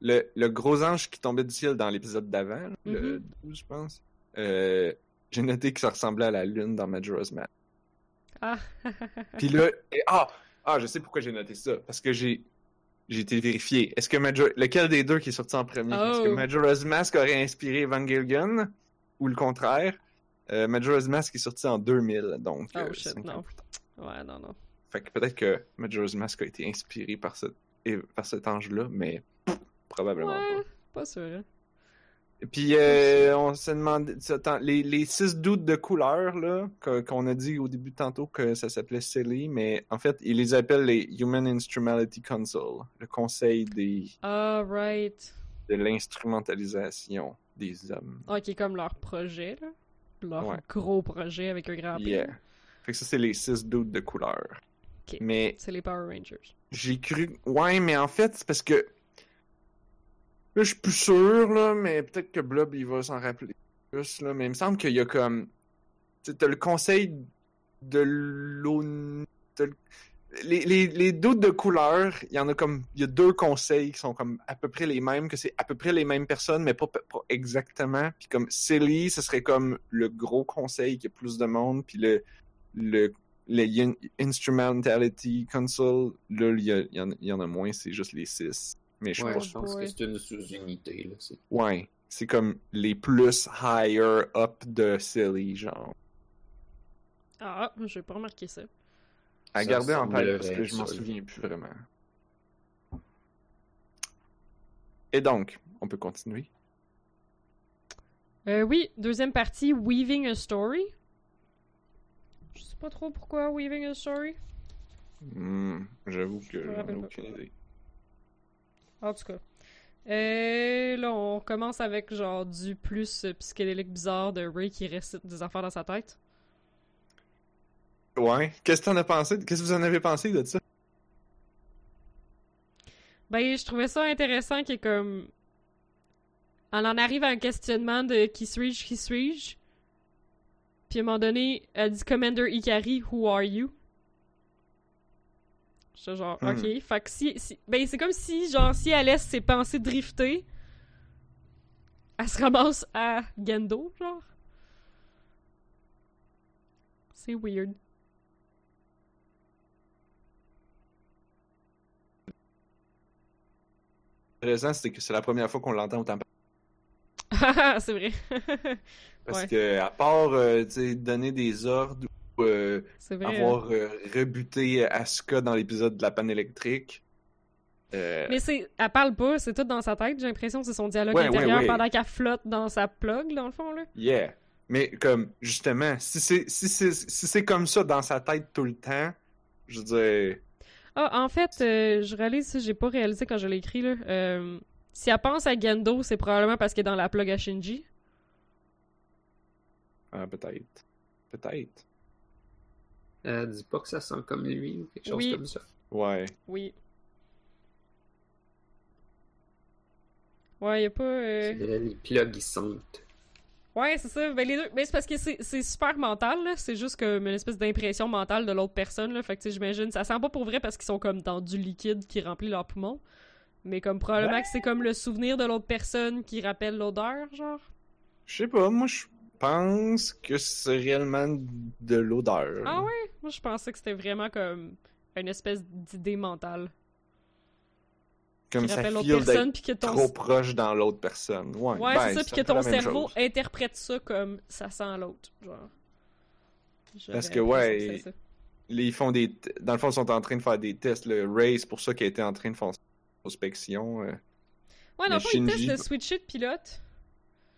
A: Le, le gros ange qui tombait du ciel dans l'épisode d'avant, le
B: Mhm.
A: 12, je pense. Euh, j'ai noté que ça ressemblait à la lune dans Majora's Mask.
B: Ah.
A: Puis là, et- ah, ah, je sais pourquoi j'ai noté ça. Parce que j'ai j'ai été vérifié. Est-ce que Major... lequel des deux qui est sorti en premier? Est-ce que
B: Oh.
A: Majora's Mask aurait inspiré Evangelion ou le contraire? Euh, Majora's Mask est sorti en 2000, donc.
B: Oh,
A: euh,
B: shit, non. Ouais, non, non.
A: Fait que peut-être que Majora's Mask a été inspiré par, ce... et- par cet ange-là, mais pff, probablement
B: Ouais,
A: pas.
B: pas sûr. hein.
A: Et puis, euh, on s'est demandé, les, les six doutes de couleur, là, qu'on a dit au début tantôt que ça s'appelait Silly, mais en fait, ils les appellent les Human Instrumentality Council, le conseil des,
B: Ah, right.
A: de l'instrumentalisation des hommes.
B: Ah, qui est comme leur projet, là. Leur
A: Ouais.
B: gros projet avec un grand P.
A: Yeah. Fait que ça, c'est les six doutes de couleur.
B: Ok.
A: Mais
B: C'est les Power Rangers.
A: j'ai cru. Ouais, mais en fait, c'est parce que. Je suis plus sûr, là, mais peut-être que Blob, il va s'en rappeler plus, là. Mais il me semble qu'il y a comme. Tu t'as le conseil de l'ONU. t'as le- Les, doutes de couleur, il y en a comme. Il y a deux conseils qui sont comme à peu près les mêmes, que c'est à peu près les mêmes personnes, mais pas, exactement. Puis comme Silly, ce serait comme le gros conseil qui a plus de monde, puis le. le le In- Instrumentality Council, là, il y, il y en a moins, c'est juste les six. Mais je
C: Ouais,
A: pense
C: je pense
B: boy.
C: que c'est une sous-unité.
A: Ouais, c'est comme les plus higher up de Silly, genre.
B: Ah, j'ai pas remarqué ça.
A: À
C: Ça
A: garder en tête parce que je m'en souviens plus vraiment. Et donc, on peut continuer.
B: Euh, oui, deuxième partie, Weaving a Story. Je sais pas trop pourquoi Weaving a Story.
A: Hmm, J'avoue que j'en ai aucune idée.
B: En tout cas. Euh, là, on commence avec genre du plus psychédélique bizarre de Ray qui récite des affaires dans sa tête.
A: Ouais, qu'est-ce que t'en as pensé? Qu'est-ce que vous en avez pensé de ça?
B: Ben, je trouvais ça intéressant qu'il comme. On en arrive à un questionnement de qui suis-je, qui suis-je? Puis à un moment donné, elle dit Commander Ikari, who are you? J'étais genre,
A: Hmm.
B: ok. Fait que si. si- ben, c'est comme si, genre, si elle laisse ses pensées drifter, elle se ramasse à Gendo, genre. C'est weird.
A: Intéressant, c'est que c'est la première fois qu'on l'entend autant
B: c'est vrai.
A: Parce
B: Ouais.
A: que, à part, euh, tu sais, donner des ordres ou euh,
B: vrai. hein.
A: avoir euh, rebuté Asuka dans l'épisode de la panne électrique, euh,
B: Mais c'est, elle parle pas, c'est tout dans sa tête. J'ai l'impression que c'est son dialogue
A: Ouais,
B: intérieur
A: ouais.
B: pendant qu'elle flotte dans sa plug, dans le fond, là.
A: yeah. Mais comme, justement, si c'est si c'est si c'est comme ça dans sa tête tout le temps, je veux dire,
B: Ah, en fait, euh, je réalise ça, j'ai pas réalisé quand je l'ai écrit, là. Euh, si elle pense à Gendo, c'est probablement parce qu'elle est dans la plug à Shinji.
A: ah, peut-être. Peut-être.
C: Elle dit pas que ça sent comme lui ou quelque chose
B: Oui.
C: comme ça.
A: Ouais.
B: Oui. Ouais, y a pas. euh,
C: les plugs, ils sentent.
B: Ouais, c'est ça. Ben, les deux. Ben, c'est parce que c'est c'est super mental, là. C'est juste comme une espèce d'impression mentale de l'autre personne, là. Fait que, tu sais, j'imagine, ça sent pas pour vrai parce qu'ils sont comme dans du liquide qui remplit leurs poumons. Mais comme probablement que c'est comme le souvenir de l'autre personne qui rappelle l'odeur, genre.
A: Je sais pas, moi je pense que c'est réellement de l'odeur.
B: Ah ouais? Moi, je pensais que c'était vraiment comme une espèce d'idée mentale.
A: Comme ça feel
B: personne, que ton.
A: trop proche dans l'autre personne. Ouais,
B: Ouais,
A: ben,
B: c'est ça, puis que ton cerveau
A: chose.
B: interprète ça comme ça sent l'autre, genre.
A: Parce que, ouais, Ils font des. Dans le fond, ils sont en train de faire des tests. Le Ray, c'est pour ça qu'il était en train de faire son inspection. euh.
B: Ouais, dans le fond, ils
A: Shinji-
B: testent le switch it pilote.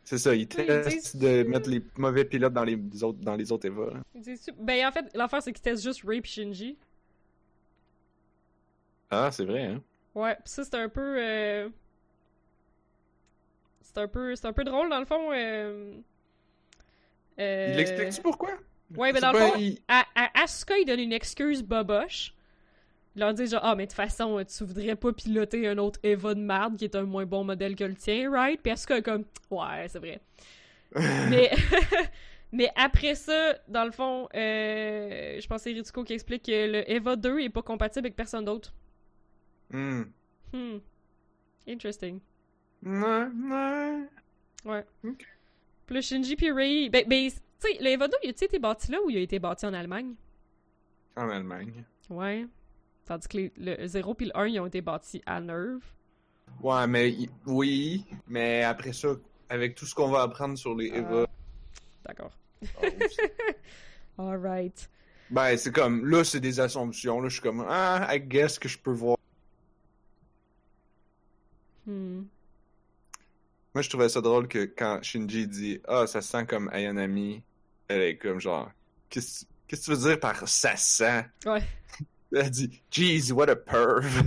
A: C'est ça, ils testent de mettre les mauvais pilotes dans les autres, dans les autres Eva.
B: Ils disent- Ben, en fait, l'affaire, c'est qu'ils testent juste Ray pis Shinji.
A: Ah, c'est vrai, hein?
B: Ouais, pis ça, c'est un peu. euh, C'est un peu. C'est un peu drôle, dans le fond. euh, euh,
A: Il explique-tu pourquoi?
B: Ouais, mais
A: C'est
B: dans le fond,
A: il-
B: à, à Asuka, il donne une excuse boboche. Leur dit genre, ah, mais de toute façon, tu voudrais pas piloter un autre Eva de merde qui est un moins bon modèle que le tien, right? Puis Asuka est comme, ouais, c'est vrai. mais, mais après ça, dans le fond, euh, je pense que c'est Ritsuko qui explique que le Eva 2 est pas compatible avec personne d'autre.
A: Hmm.
B: Hmm. Interesting.
A: Ouais, ouais.
B: Ouais. Puis le Shinji puis Rei, ben, ben tu sais, le Eva 2, il a-tu été bâti là ou il a été bâti en Allemagne?
A: En Allemagne.
B: Ouais. Tandis que les- le 0 puis le 1, ils ont été bâtis à Nerve.
A: Ouais, mais oui, mais après ça, avec tout ce qu'on va apprendre sur les
B: Ah.
A: Eva.
B: D'accord. Alright.
A: ben, c'est comme, là, c'est des assumptions. Là, je suis comme, ah, I guess que je peux voir.
B: Hmm.
A: Moi, je trouvais ça drôle que quand Shinji dit, ah, ça sent comme Ayanami, elle est comme genre, qu'est-ce qu'est-ce que tu veux dire par ça sent?
B: Ouais.
A: Elle dit, jeez, what a perv.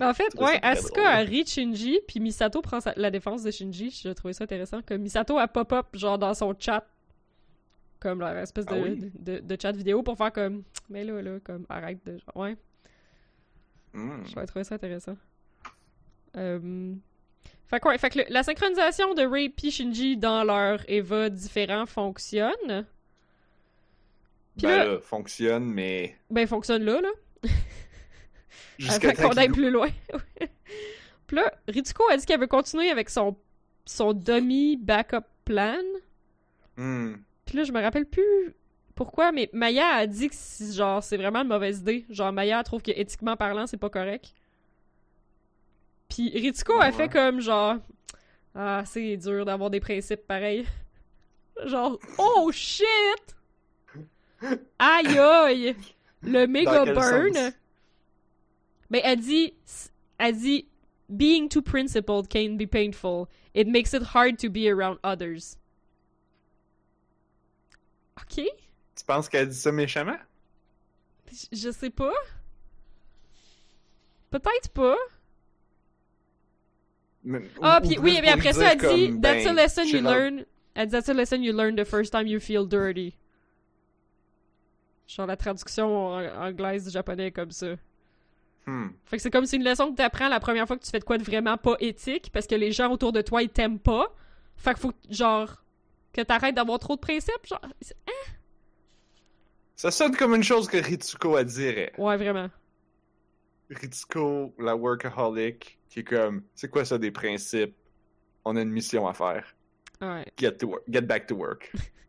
B: En fait, ouais, Asuka a ri Shinji, puis Misato prend sa- la défense de Shinji. J'ai trouvé ça intéressant. Comme Misato a pop-up, genre, dans son chat. Comme leur espèce de,
A: Ah oui?
B: de, de chat vidéo pour faire comme. Mais là, là, comme, arrête de. genre, Ouais. J'aurais trouvé ça intéressant. Euh... Fait que, ouais, fait que le- la synchronisation de Ray et Shinji dans leur Eva différents fonctionne. Puis
A: Ben
B: là,
A: là, fonctionne, mais
B: ben fonctionne là, là.
A: jusqu'à
B: qu'on aille plus loin. Puis là, Ritsuko a dit qu'elle veut continuer avec son, son dummy backup plan.
A: Hmm.
B: Puis là, je me rappelle plus pourquoi, mais Maya a dit que c'est- genre c'est vraiment une mauvaise idée. Genre Maya trouve que éthiquement parlant, c'est pas correct. Puis Ritsuko a fait comme genre ah, c'est dur d'avoir des principes pareils. genre oh shit. Aïe aïe. Le méga burn.
A: sens?
B: Mais elle dit elle dit being too principled can be painful. It makes it hard to be around others. OK?
A: Tu penses qu'elle dit ça méchamment?
B: Je- Je sais pas. Peut-être pas.
A: Mais-
B: Ah, puis
A: ou
B: oui, mais après ça, elle dit
A: comme,
B: That's a
A: ben,
B: lesson you learn. Elle dit That's a lesson you learn the first time you feel dirty. Genre la traduction anglaise du japonais comme ça.
A: Hmm.
B: Fait que c'est comme c'est une leçon que t'apprends la première fois que tu fais de quoi de vraiment pas éthique parce que les gens autour de toi ils t'aiment pas. Fait que faut que, genre que t'arrêtes d'avoir trop de principes. Genre, c'est-
A: Ça sonne comme une chose que Ritsuko a dirait.
B: ouais, vraiment.
A: Ritsuko, la workaholic, qui est comme, c'est quoi ça des principes? On a une mission à faire.
B: Ouais.
A: Get to work. Get back to work.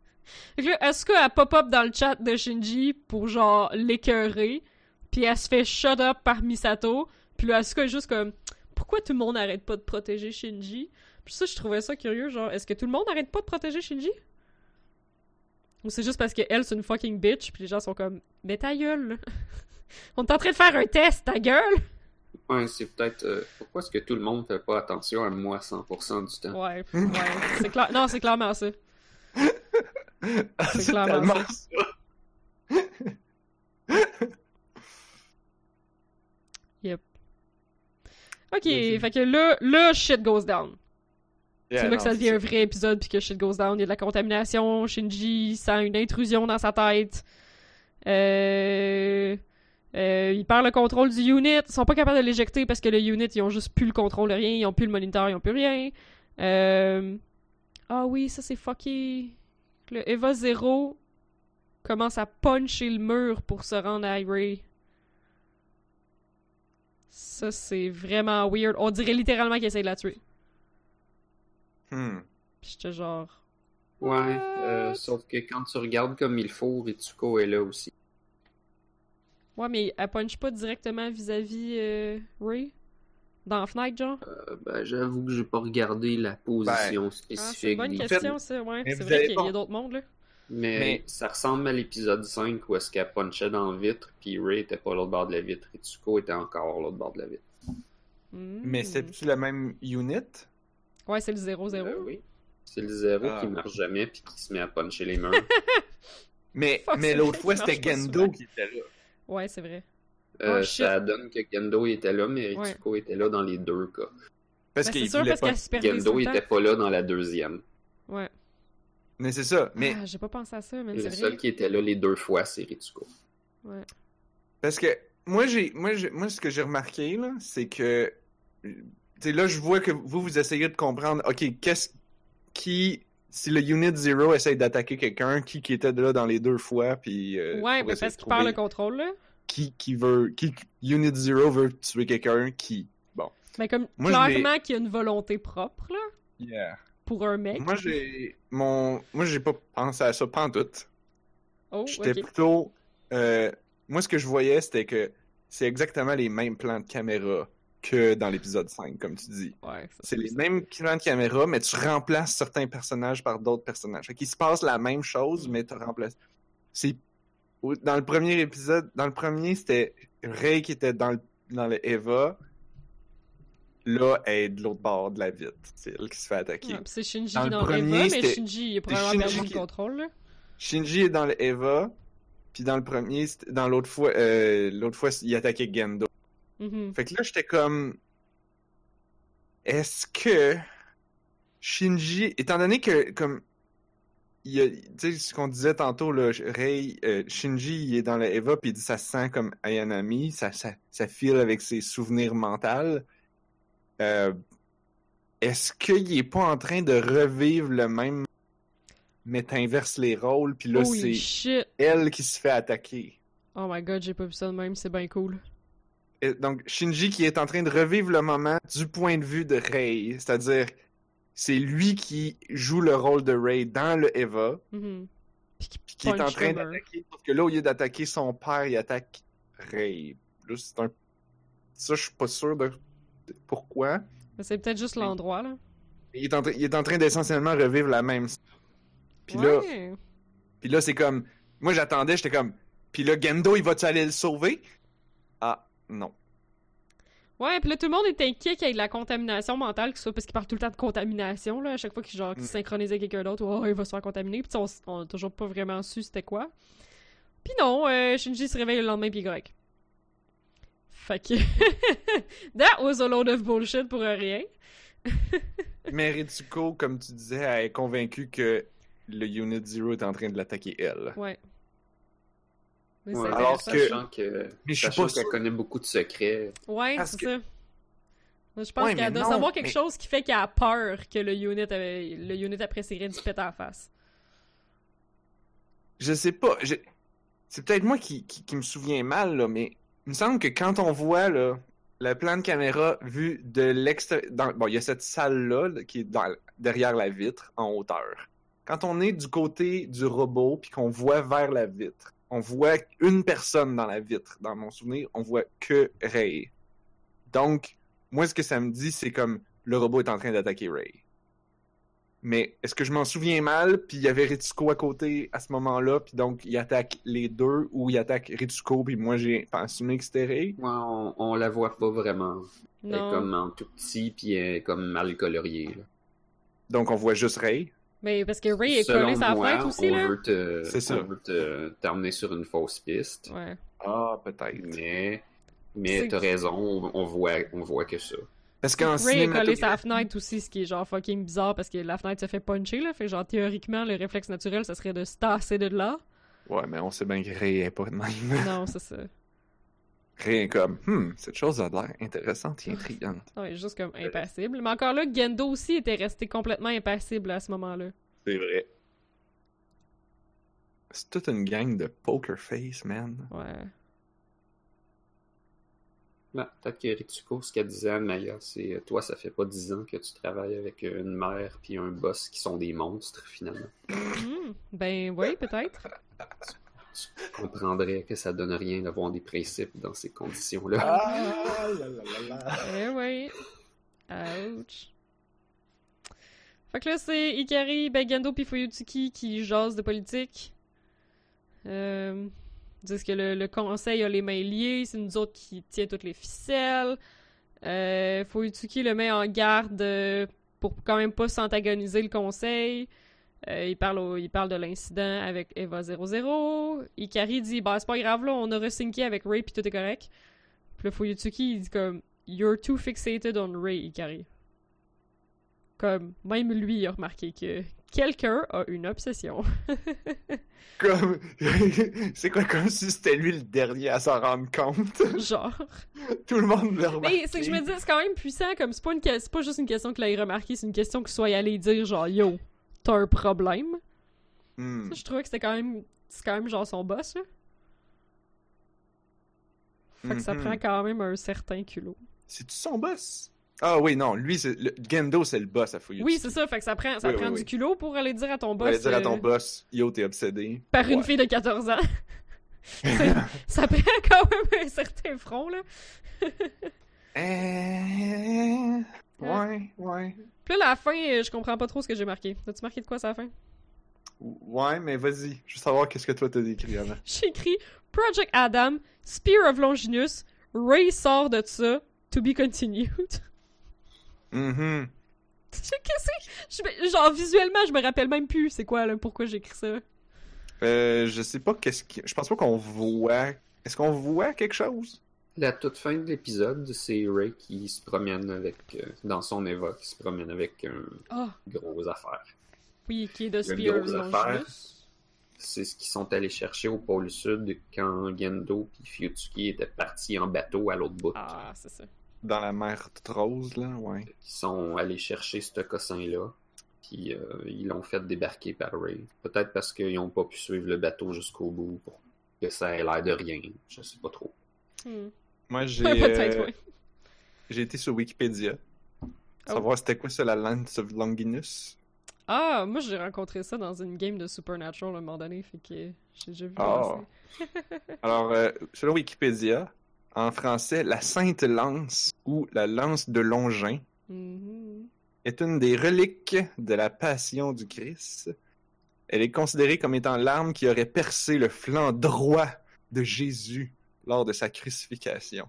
B: Fait que là, Asuka, elle pop-up dans le chat de Shinji pour genre l'écœurer. Puis elle se fait shut up par Misato. Puis là, Asuka est juste comme Pourquoi tout le monde arrête pas de protéger Shinji? Puis ça, je trouvais ça curieux. Genre, est-ce que tout le monde arrête pas de protéger Shinji? Ou c'est juste parce que elle, c'est une fucking bitch. Puis les gens sont comme Mais ta gueule. On est en train de faire un test, ta gueule
C: Ouais, c'est peut-être. euh, pourquoi est-ce que tout le monde fait pas attention à moi 100% du temps?
B: Ouais, ouais. c'est clair. Non, c'est clairement ça.
A: c'est
B: clairement
A: ça.
B: Ok,
A: Vas-y.
B: fait que là, là, shit goes down.
A: Yeah,
B: c'est là que ça devient un vrai épisode puis que shit goes down. Il y a de la contamination, Shinji sent une intrusion dans sa tête. Euh... euh, il perd le contrôle du unit. Ils sont pas capables de l'éjecter parce que le unit, ils ont juste plus le contrôle de rien. Ils ont plus le moniteur, ils ont plus rien. Euh... Ah oui, ça c'est fucké. Le Eva 0 commence à puncher le mur pour se rendre à Ray. Ça, c'est vraiment weird. On dirait littéralement qu'il essaie de la tuer.
A: Hmm.
B: Puis j'étais genre...
C: Ouais, euh, sauf que quand tu regardes comme il faut, Ritsuko est là aussi.
B: Ouais, mais elle punch pas directement vis-à-vis euh, Ray? Dans la fenêtre, genre?
C: Euh, ben, j'avoue que j'ai pas regardé la position
B: Ah, c'est une
C: spécifique.
B: bonne question, ça, ouais. C'est vrai qu'il y a
A: pas-
B: d'autres mondes, là.
C: Mais,
A: Mais-
C: ça ressemble à l'épisode 5 où est-ce qu'elle punchait dans la vitre, puis Ray était pas à l'autre bord de la vitre, Ritsuko était encore à l'autre bord de la vitre.
B: Hmm.
A: Mais c'est-tu la même unit?
B: Ouais, c'est le 0-0.
C: Euh, oui. C'est le zéro
A: Ah.
C: qui marche jamais, puis qui se met à puncher les murs.
A: Mais, l'autre fois, c'était Gendo qui était là.
B: Ouais, c'est vrai.
C: Euh,
B: Oh, shit.
C: ça donne que Gendo il était là, mais
B: Ouais.
C: Ritsuko était là dans les deux cas.
A: Parce
B: Ben,
A: qu'il voulait
B: parce
A: pas...
B: qu'elle supervise
C: Gendo
B: tout
C: il
B: le
C: était
B: temps.
C: pas là dans la deuxième.
B: Ouais.
A: Mais c'est ça. Mais
B: Ah, j'ai pas pensé à ça, mais
C: Le
B: c'est
C: seul qui était là les deux fois, c'est Ritsuko.
B: Ouais.
A: Parce que moi, j'ai, moi, moi, ce que j'ai remarqué, là, c'est que, tu sais, là, je vois que vous, vous essayez de comprendre, OK, qu'est-ce qui, si le Unit Zero essaye d'attaquer quelqu'un, qui, qui était là dans les deux fois, puis... euh,
B: Ouais, mais
A: essayer
B: parce qu'il perd le contrôle, là.
A: Qui, qui veut, qui, Unit Zero veut tuer quelqu'un, qui... Bon.
B: Mais comme,
A: Moi,
B: clairement qu'il y a une volonté propre, là,
A: Yeah.
B: pour un mec.
A: Moi, j'ai, mon, moi, j'ai pas pensé à ça pantoute.
B: Oh,
A: J'étais plutôt. euh, moi, ce que je voyais, c'était que c'est exactement les mêmes plans de caméra que dans l'épisode 5, comme tu dis.
B: Ouais, ça,
A: C'est les mêmes plans de caméra, mais tu remplaces certains personnages par d'autres personnages. Fait qu'il se passe la même chose, mais tu remplaces. C'est. Dans le premier épisode, dans le premier, c'était Ray qui était dans le, dans le Eva. Là, elle est de l'autre bord de la vitre. C'est elle qui se fait attaquer.
B: Ouais, c'est Shinji
A: Dans le
B: dans,
A: premier,
B: Eva, mais Shinji il a probablement
A: Shinji
B: perdu
A: qui-
B: le contrôle, là.
A: Shinji est dans le Eva, puis dans le premier, dans l'autre fois, euh, l'autre fois, il attaquait Gendo.
B: Mhm.
A: Fait que là, j'étais comme, est-ce que Shinji, étant donné que comme il y a, tu sais ce qu'on disait tantôt là, Rei, euh, Shinji il est dans le Eva puis il dit ça se sent comme Ayanami, ça ça ça file avec ses souvenirs mentaux. Euh, est-ce qu'il est pas en train de revivre le même mais t'inverses les rôles puis là c'est elle qui se fait attaquer?
B: Oh my god, j'ai pas vu ça de même, c'est bien cool.
A: Et donc, Shinji qui est en train de revivre le moment du point de vue de Rei, c'est-à-dire c'est lui qui joue le rôle de Rei dans le Eva,
B: Mhm. Puis qui
A: puis qui est en train
B: Homer.
A: d'attaquer, sauf que là, au lieu d'attaquer son père, il attaque Rei. Là, c'est un... Ça, je suis pas sûr de de pourquoi.
B: Mais C'est peut-être juste l'endroit, là.
A: Il est en, train- il est en train d'essentiellement revivre la même... Puis là, puis là c'est comme... Moi, j'attendais, j'étais comme... Puis là, Gendo, il va-tu aller le sauver? Ah, non.
B: Ouais, puis là, tout le monde est inquiet qu'il y ait de la contamination mentale, que soit parce qu'il parle tout le temps de contamination, là, à chaque fois qu'il genre, qu'il
A: Mm.
B: synchronise avec quelqu'un d'autre, oh, il va se faire contaminer, puis on, on a toujours pas vraiment su c'était quoi. Puis non, euh, Shinji se réveille le lendemain, puis correct. Fait que... That was a load of bullshit pour rien.
A: Mais Ritsuko, comme tu disais, elle est convaincue que le Unit Zero est en train de l'attaquer elle.
B: Ouais. Mais
C: Ouais,
A: alors que-
C: sachant que,
A: Mais je suis pas
C: qu'elle connaît beaucoup de secrets.
B: Ouais,
A: Parce
B: c'est
A: que-
B: ça. Moi, je pense
A: Ouais,
B: qu'elle doit
A: non,
B: savoir quelque
A: mais-
B: chose qui fait qu'elle a peur que le unit, avait- le unit apprécierait du pète la face.
A: Je sais pas. je- C'est peut-être moi qui, qui, qui me souviens mal, là, mais il me semble que quand on voit là, le plan de caméra vu de l'extérieur. Bon, il y a cette salle-là là, qui est dans- derrière la vitre, en hauteur. Quand on est du côté du robot puis qu'on voit vers la vitre, on voit une personne dans la vitre. Dans mon souvenir, on voit que Ray. Donc, moi, ce que ça me dit, c'est comme le robot est en train d'attaquer Ray. Mais est-ce que je m'en souviens mal, puis il y avait Ritsuko à côté à ce moment-là, puis donc il attaque les deux, ou il attaque Ritsuko, puis moi j'ai assumé que c'était Ray.
C: Ouais, on, on la voit pas vraiment. Elle est comme en tout petit, puis elle est comme mal coloriée. là.
A: Donc on voit juste Ray.
B: Mais parce que Ray est collé sa fenêtre aussi,
C: on
B: là.
C: veut te,
A: C'est ça.
C: on veut te t'emmener sur une fausse piste.
B: Ouais.
A: Ah, peut-être.
C: Mais, mais t'as raison, on, on voit, on voit que ça.
A: Parce qu'en
B: Ray est collé sa fenêtre aussi, ce qui est genre fucking bizarre parce que la fenêtre se fait puncher, là. Fait genre, théoriquement, le réflexe naturel, ça serait de se tasser de là.
A: Ouais, mais on sait bien que Ray est pas de même.
B: Non, c'est ça.
A: Est comme, hmm, cette chose a l'air intéressante et intrigante.
B: Est juste comme impassible. Mais encore là, Gendo aussi était resté complètement impassible à ce moment-là.
A: C'est vrai. C'est toute une gang de poker face, man.
B: Ouais.
C: Ben, Peut-être que Ritsuko, ce qu'elle disait à Maya, c'est euh, toi, ça fait pas dix ans que tu travailles avec euh, une mère puis un boss qui sont des monstres, finalement.
B: Hmm, Ben oui, peut-être.
C: Tu comprendrais que ça donne rien d'avoir des principes dans ces conditions-là.
A: Ah, là, là, là, là.
B: Eh oui. Ouch. Fait que là, c'est Ikari, Gendo pis Fuyutsuki qui jasent de politique. Euh, ils disent que le, le conseil a les mains liées, c'est nous autres qui tient toutes les ficelles. Euh, Fuyutsuki le met en garde euh, pour quand même pas s'antagoniser le conseil. Euh, il, parle au- il parle de l'incident avec Eva 00. Ikari dit Bah, c'est pas grave, là, on a resynqué avec Ray pis tout est correct. Puis là, Fuyutsuki, il dit comme You're too fixated on Ray, Ikari. Comme, même lui, il a remarqué que quelqu'un a une obsession.
A: Comme, c'est quoi, comme si c'était lui le dernier à s'en rendre compte?
B: Genre.
A: Tout le monde l'a remarqué.
B: Mais c'est que je me dis, c'est quand même puissant, comme c'est pas, une, c'est pas juste une question qu'il ait remarqué, c'est une question qu'il soit allé dire genre Yo, t'as un problème.
A: Hmm.
B: Ça, je trouvais que c'était quand même. C'est quand même genre son boss, là. Fait que ça
A: Mhm.
B: prend quand même un certain culot.
A: C'est-tu son boss? Ah oui, non, lui, c'est le... Gendo, c'est le boss à Fuyutsuki.
B: Oui, c'est ça, fait que ça prend, ça
A: Oui,
B: prend
A: oui,
B: du
A: oui.
B: culot pour aller dire à ton
A: On
B: boss.
A: va dire à ton
B: euh,
A: boss, yo, t'es obsédé.
B: Par une fille de 14 ans. ça prend quand même un certain front, là.
A: Euh... Ouais, ouais.
B: Puis là, la fin, euh, je comprends pas trop ce que j'ai marqué. As-tu marqué de quoi, ça, la fin?
A: Ouais, mais vas-y. Je veux savoir qu'est-ce que toi t'as décrit avant.
B: J'ai écrit Project Adam, Spear of Longinus, Ray sort de ça, to be continued.
A: Mhm.
B: Qu'est-ce que me- Genre, visuellement, je me rappelle même plus c'est quoi, là, pourquoi j'ai écrit ça.
A: Euh, je sais pas qu'est-ce qui... Je pense pas qu'on voit... Est-ce qu'on voit quelque chose?
C: La toute fin de l'épisode, c'est Ray qui se promène avec, euh, dans son Eva, qui se promène avec un
B: Ah,
C: gros affaire.
B: oui, qui est de
C: Le
B: Spear
C: c'est ce qu'ils sont allés chercher au pôle sud quand Gendo et Fuyutsuki étaient partis en bateau à l'autre bout.
B: Ah, c'est ça.
A: Dans la mer toute rose, là, ouais.
C: Ils sont allés chercher ce cossin-là, puis euh, ils l'ont fait débarquer par Ray. Peut-être parce qu'ils n'ont pas pu suivre le bateau jusqu'au bout pour que ça ait l'air de rien. Je sais pas trop.
B: Hmm.
A: Moi, j'ai... Euh. J'ai été sur Wikipédia.
B: Oh.
A: Savoir c'était quoi ça, la Lance of Longinus?
B: Ah, moi, j'ai rencontré ça dans une game de Supernatural à un moment donné, fait que j'ai déjà vu passer.
A: Alors, euh, selon Wikipédia, en français, la Sainte Lance ou la Lance de Longin
B: Mhm.
A: est une des reliques de la Passion du Christ. Elle est considérée comme étant l'arme qui aurait percé le flanc droit de Jésus lors de sa crucifixion.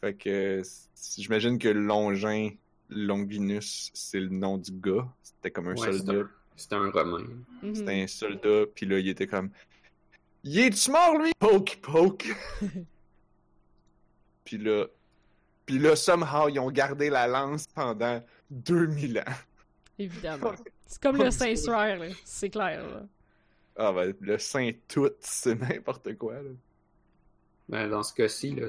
A: Fait que j'imagine que Longin, Longinus, c'est le nom du gars. C'était comme un
C: Ouais,
A: soldat.
C: un, c'est un Romain.
B: Mhm.
A: C'était un soldat, puis là, il était comme Il est-tu mort, lui Poke, poke. puis là, puis là, somehow, ils ont gardé la lance pendant 2000 ans.
B: Évidemment. C'est comme le Saint-Suaire. C'est clair, là.
A: Ah, ben, le saint tout, c'est n'importe quoi, là.
C: Ben, dans ce cas-ci, là,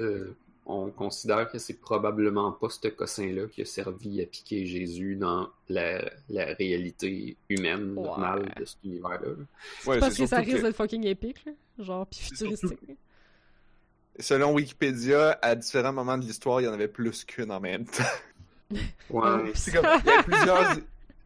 C: on considère que c'est probablement pas ce cossin-là qui a servi à piquer Jésus dans la, la réalité humaine
B: Ouais.
C: normale de cet univers-là.
A: Ouais,
B: Parce
A: c'est
B: que ça risque d'être fucking épique, là. Genre,
A: surtout-
B: futuristique.
A: Selon Wikipédia, à différents moments de l'histoire, il y en avait plus qu'une en même temps.
C: Ouais.
A: C'est comme, il y avait plusieurs,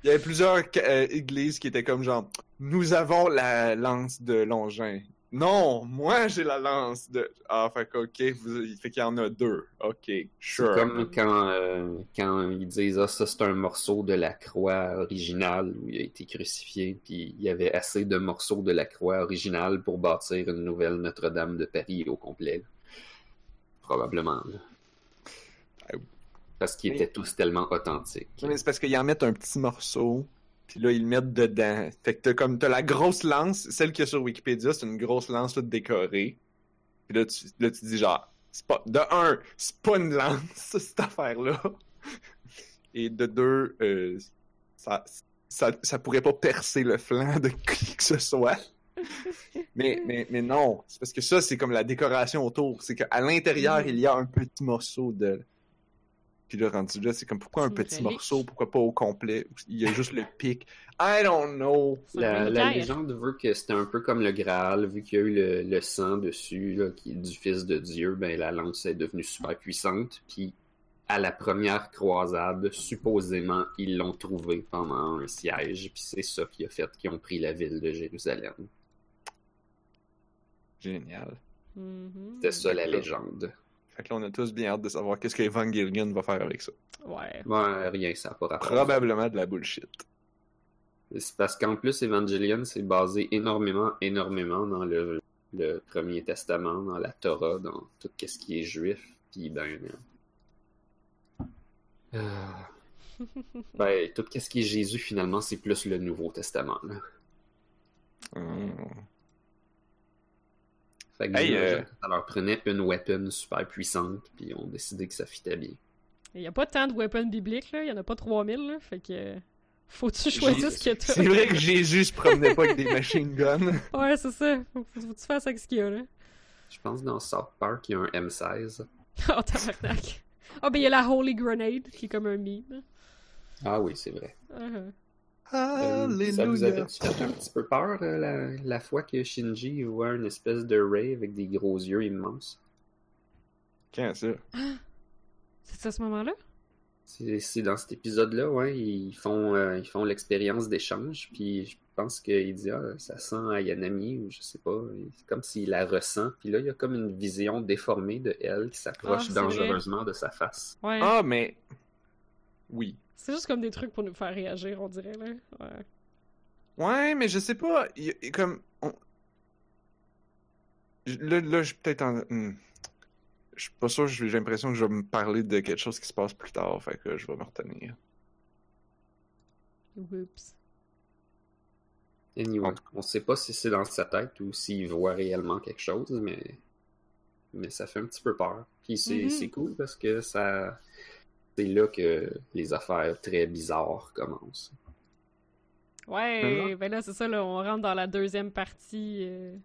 A: il y avait plusieurs euh, églises qui étaient comme genre, nous avons la lance de Longin. Non, moi j'ai la lance de. Ah, fait que, ok, vous... fait qu'il y en a deux. Ok,
C: C'est
A: sure.
C: comme quand, euh, quand ils disent Ah, ça c'est un morceau de la croix originale où il a été crucifié, puis il y avait assez de morceaux de la croix originale pour bâtir une nouvelle Notre-Dame de Paris au complet. Probablement. là.
A: Ah.
C: Parce qu'ils étaient tous tellement authentiques.
A: Mais c'est parce qu'ils en mettent un petit morceau, puis là, ils le mettent dedans. Fait que t'as comme, t'as la grosse lance, celle qu'il y a sur Wikipédia, c'est une grosse lance toute décorée. Puis là, tu, là, tu dis genre, c'est pas, de un, c'est pas une lance, cette affaire-là. Et de deux, euh, ça, ça, ça pourrait pas percer le flanc de qui que ce soit. Mais, mais, mais non, c'est parce que ça, c'est comme la décoration autour. C'est qu'à l'intérieur, il y a un petit morceau de. Puis là, rendu là, c'est comme pourquoi un petit
B: relique.
A: morceau, pourquoi pas au complet? Il y a juste le pic. I don't know.
C: La, la légende veut que c'était un peu comme le Graal, vu qu'il y a eu le, le sang dessus, là, qui est du Fils de Dieu, ben la lance est devenue super puissante. Puis à la première croisade, supposément, ils l'ont trouvé pendant un siège, puis c'est ça qui a fait qu'ils ont pris la ville de Jérusalem.
A: Génial.
B: Mhm.
C: C'était ça la légende.
A: Fait que là, on a tous bien hâte de savoir qu'est-ce que Evangelion va faire avec ça.
B: Ouais.
C: Ouais, rien, ça n'a pas rapport.
A: Probablement de la bullshit.
C: C'est parce qu'en plus, Evangelion, c'est basé énormément, énormément dans le, le Premier Testament, dans la Torah, dans tout ce qui est juif. Puis ben. euh, euh, ben, tout ce qui est Jésus, finalement, c'est plus le Nouveau Testament. Là.
A: Hmm.
C: Fait que
A: Hey,
C: j'imagine
A: euh,
C: ça leur prenait une weapon super puissante, puis ils ont décidé que ça fitait bien.
B: Il y a pas tant de weapons bibliques, là. Il y en a pas 3000, là. Fait que. Faut-tu choisir ce que t'as?
A: C'est vrai que Jésus se promenait pas avec des machine guns.
B: Ouais, c'est ça. Faut, faut, faut que tu fasses avec ce qu'il y a, là.
C: Je pense que dans South Park, il y a un M16.
B: Oh, tabarnak. Ah, ben il y a la Holy Grenade, qui est comme un meme.
C: Ah oui, c'est vrai.
B: Uh-huh.
C: Euh, ça vous avait fait un petit peu peur euh, la, la fois que Shinji voit une espèce de Ray avec des gros yeux immenses?
A: Quand ça?
B: C'est à ce moment-là?
C: C'est dans cet épisode-là, ouais, ils font, euh, ils font l'expérience d'échange, puis je pense qu'il dit, ah, ça sent Ayanami, ou je sais pas, c'est comme s'il la ressent, puis là, il y a comme une vision déformée de elle qui s'approche
B: Ah,
C: dangereusement de sa face.
B: Ouais.
A: Ah, mais. Oui.
B: C'est juste comme des trucs pour nous faire réagir, on dirait, là. Ouais.
A: Ouais, mais je sais pas. y comme. on- Là, là je suis peut-être en. hmm. Je suis pas sûr, j'ai l'impression que je vais me parler de quelque chose qui se passe plus tard, fait que je vais me retenir.
B: Oups.
C: Anyway, on sait pas si c'est dans sa tête ou s'il voit réellement quelque chose, mais, mais ça fait un petit peu peur. Puis c'est
B: Mhm.
C: c'est cool parce que ça c'est là que les affaires très bizarres commencent.
B: Ouais, ben là, c'est ça, là, on rentre dans la deuxième partie. euh,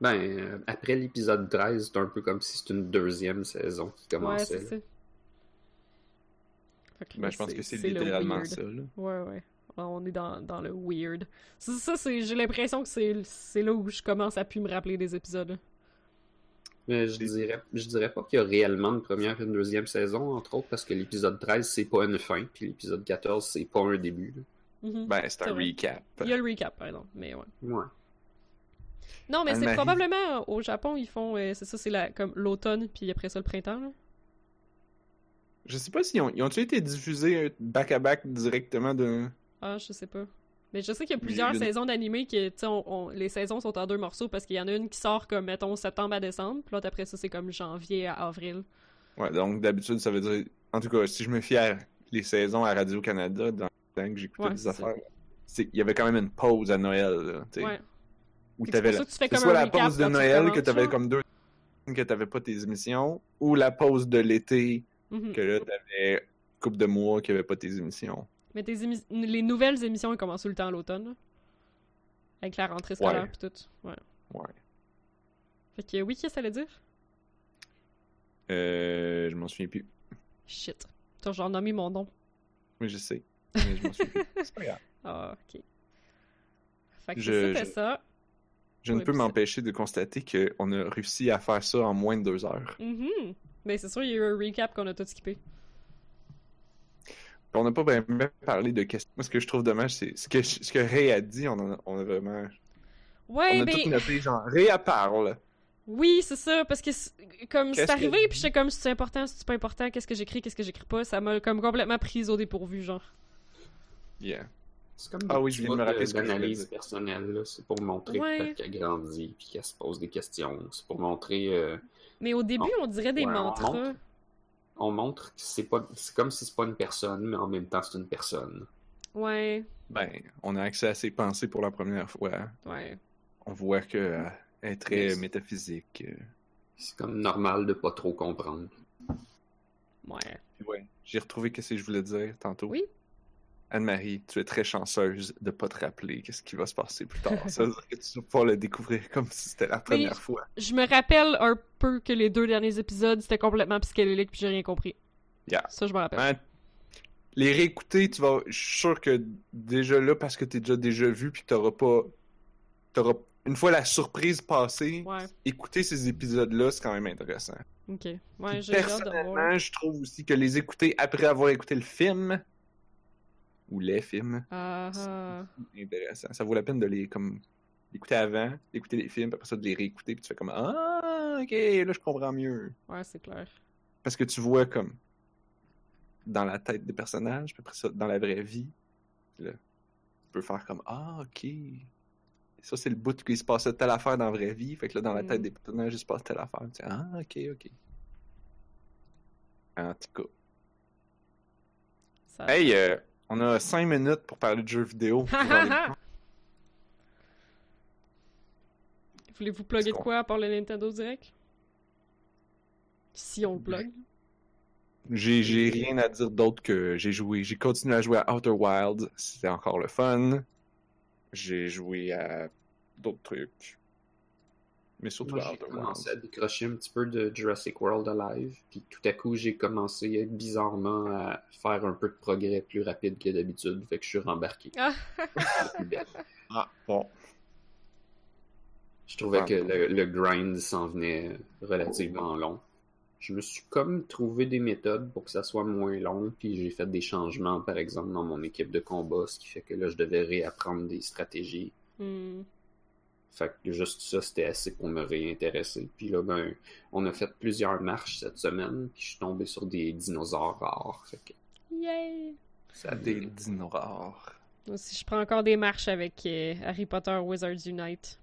C: Ben, euh, après l'épisode 13, c'est un peu comme si c'était une deuxième saison qui
B: Ouais,
C: commençait.
B: c'est ça. Là,
A: Ben, je pense que c'est
B: le
A: littéralement
B: weird.
A: ça, là.
B: Ouais, ouais. On est dans, dans le weird. C'est ça, c'est, j'ai l'impression que c'est, c'est là où je commence à plus me rappeler des épisodes.
C: Mais je dirais, je dirais pas qu'il y a réellement une première et une deuxième saison, entre autres, parce que l'épisode 13, c'est pas une fin, puis l'épisode 14, c'est pas un début.
B: Mhm.
A: Ben, c'est un
B: vrai.
A: recap.
B: Il y a le recap, par exemple, mais ouais.
C: Ouais.
B: Non, mais c'est probablement au Japon, ils font, euh, c'est ça, c'est la, comme l'automne, puis après ça le printemps, là.
A: Je sais pas si ont, ils ont-ils été diffusés back-à-back directement de.
B: Ah, je sais pas. Mais je sais qu'il y a plusieurs
A: une-
B: saisons d'animé qui, tu on- on- les saisons sont en deux morceaux parce qu'il y en a une qui sort comme, mettons, septembre à décembre, puis l'autre après ça, c'est comme janvier à avril.
A: Ouais, donc d'habitude, ça veut dire. En tout cas, si je me fie à les saisons à Radio-Canada, dans le temps que j'écoutais
B: Ouais,
A: des affaires, il y avait quand même une pause à Noël, tu sais.
B: Ouais.
A: Où t'avais la... soit la pause de Noël que t'avais comme deux que t'avais pas tes émissions, ou la pause de l'été
B: Mhm.
A: que là t'avais une couple de mois qu'il y avait pas tes émissions.
B: Mais tes les nouvelles émissions, elles commencent tout le temps à l'automne. Avec la rentrée scolaire
A: Ouais.
B: pis tout. Ouais.
A: Ouais.
B: Fait que oui, qu'est-ce que ça allait dire?
A: Euh, je m'en souviens plus.
B: Shit. T'as genre nommé mon nom.
A: Oui, je sais. Mais je m'en souviens plus. C'est pas grave.
B: Ah, ok. Fait que
A: Je-
B: c'était
A: je-
B: ça.
A: Je ne peux m'empêcher de constater qu'on a réussi à faire ça en moins de deux heures.
B: Mhm. Mais c'est sûr, il y a eu un recap qu'on a tout skippé.
A: On n'a pas vraiment parlé de questions. Moi, ce que je trouve dommage, c'est ce que, ce que Ray a dit. On, en a, on a vraiment.
B: Ouais,
A: on a
B: ben...
A: tout noté, genre, Ray elle parle.
B: Oui, c'est ça, parce que comme c'est arrivé,
A: que-
B: puis j'étais comme, c'est important, c'est pas important, qu'est-ce que j'écris, qu'est-ce que j'écris pas, ça m'a comme complètement prise au dépourvu, genre.
A: Yeah.
C: C'est comme
A: Ah
C: des
A: oui, je viens de me rappeler ce que
C: personnelle, là. C'est pour montrer
B: Ouais.
C: peut-être qu'elle grandit, puis qu'elle se pose des questions. C'est pour montrer... euh,
B: Mais au début, on dirait des
C: Ouais, on
B: mantras.
C: montre. On montre que c'est pas... C'est comme si c'est pas une personne, mais en même temps, c'est une personne.
B: Ouais,
A: Ben, on a accès à ses pensées pour la première fois.
B: ouais.
A: On voit que euh, elle est très
C: Yes.
A: métaphysique. euh.
C: C'est comme normal de pas trop comprendre.
B: Ouais.
A: Puis ouais, j'ai retrouvé ce que je voulais dire tantôt.
B: Oui.
A: Anne-Marie, tu es très chanceuse de pas te rappeler qu'est-ce qui va se passer plus tard. Ça veut dire que tu vas pouvoir le découvrir comme si c'était la première fois?
B: Je me rappelle un peu que les deux derniers épisodes, c'était complètement psychédélique, puis j'ai rien compris.
A: Yeah.
B: Ça, je me rappelle.
A: Hein, les réécouter, tu vas. Je suis sûr que déjà là, parce que t'es déjà déjà vu, puis que t'auras pas. T'auras. Une fois la surprise passée,
B: Ouais,
A: écouter ces épisodes-là, c'est quand même intéressant.
B: ok. Ouais, j'ai
A: personnellement, je trouve aussi que les écouter après avoir écouté le film, ou les films,
B: Ah, ah.
A: c'est intéressant. Ça vaut la peine de les comme écouter avant, d'écouter les films, puis après ça de les réécouter, puis tu fais comme Ah, ok, là je comprends mieux.
B: Ouais, c'est clair.
A: Parce que tu vois comme dans la tête des personnages, puis après ça, dans la vraie vie, là, tu peux faire comme Ah, ok. Ça, c'est le bout qui se passait telle affaire dans la vraie vie. Fait que là, dans la tête
B: Mhm.
A: des personnages, il se passe telle affaire. Tu sais, ah, ok, ok. En tout cas.
B: Ça-
A: Hey, euh, on a cinq minutes pour parler de jeux vidéo.
B: Voulez-vous plugger de quoi à part le Nintendo Direct? Si on le plug.
A: J'ai, j'ai rien à dire d'autre que j'ai joué. J'ai continué à jouer à Outer Wilds. C'était encore le fun. J'ai joué à d'autres trucs. Mais surtout
C: Moi, j'ai
A: Outer
C: commencé à décrocher un petit peu de Jurassic World Alive, puis tout à coup, j'ai commencé bizarrement à faire un peu de progrès plus rapide que d'habitude, fait que je suis rembarqué.
B: Ah.
A: Ah, bon.
C: Je trouvais
A: Ah,
C: que
A: bon.
C: le, le grind s'en venait relativement long. je me suis comme trouvé des méthodes pour que ça soit moins long, puis j'ai fait des changements, par exemple, dans mon équipe de combat, ce qui fait que là, je devais réapprendre des stratégies.
B: Hmm.
C: Fait que juste ça, c'était assez pour me réintéresser. Puis là, ben, on a fait plusieurs marches cette semaine, puis je suis tombé sur des dinosaures rares. Fait que
B: Yay!
C: ça
A: Des dinosaures.
B: Moi aussi, je prends encore des marches avec euh, Harry Potter Wizards Unite.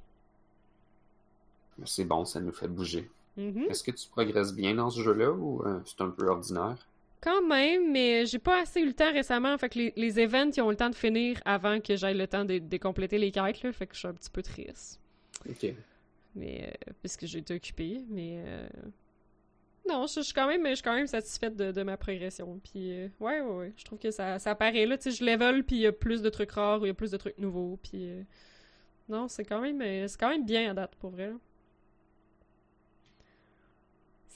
C: c'est bon, ça nous fait bouger.
B: Mhm.
C: Est-ce que tu progresses bien dans ce jeu-là ou euh, c'est un peu ordinaire?
B: Quand même, mais j'ai pas assez eu le temps récemment. Fait que les, les events, ils ont le temps de finir avant que j'aille le temps de, de compléter les quêtes, là. Fait que je suis un petit peu triste.
C: Ok.
B: Mais, euh, puisque j'ai été occupée, mais... euh, Non, je, je suis quand même, je suis quand même satisfaite de, de ma progression. Puis, euh, ouais, ouais, ouais. Je trouve que ça, ça apparaît là. Tu sais, je level, puis il y a plus de trucs rares, il y a plus de trucs nouveaux. Puis, euh, non, c'est quand même, euh, c'est quand même bien à date, pour vrai. là.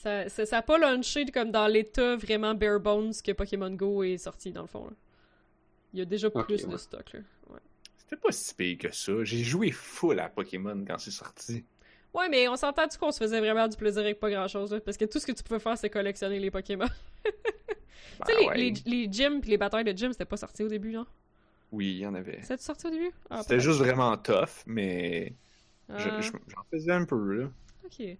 B: Ça, ça, ça a pas launché comme dans l'état vraiment bare bones que Pokémon Go est sorti, dans le fond. là. Il y a déjà plus de
C: ouais.
B: stock, là. Ouais.
A: C'était pas si pire que ça. J'ai joué full à Pokémon quand c'est sorti.
B: Ouais, mais on s'entend-tu qu'on se faisait vraiment du plaisir avec pas grand-chose, là? Parce que tout ce que tu pouvais faire, c'est collectionner les Pokémon.
A: Ben
B: tu sais, les,
A: ouais.
B: les, les gyms pis les batailles de gym, c'était pas sorti au début, non?
A: Oui, il y en avait.
B: C'était sorti au début? Ah,
A: C'était juste vraiment tough, mais
B: Ah,
A: je- j'en faisais un peu, là.
B: ok.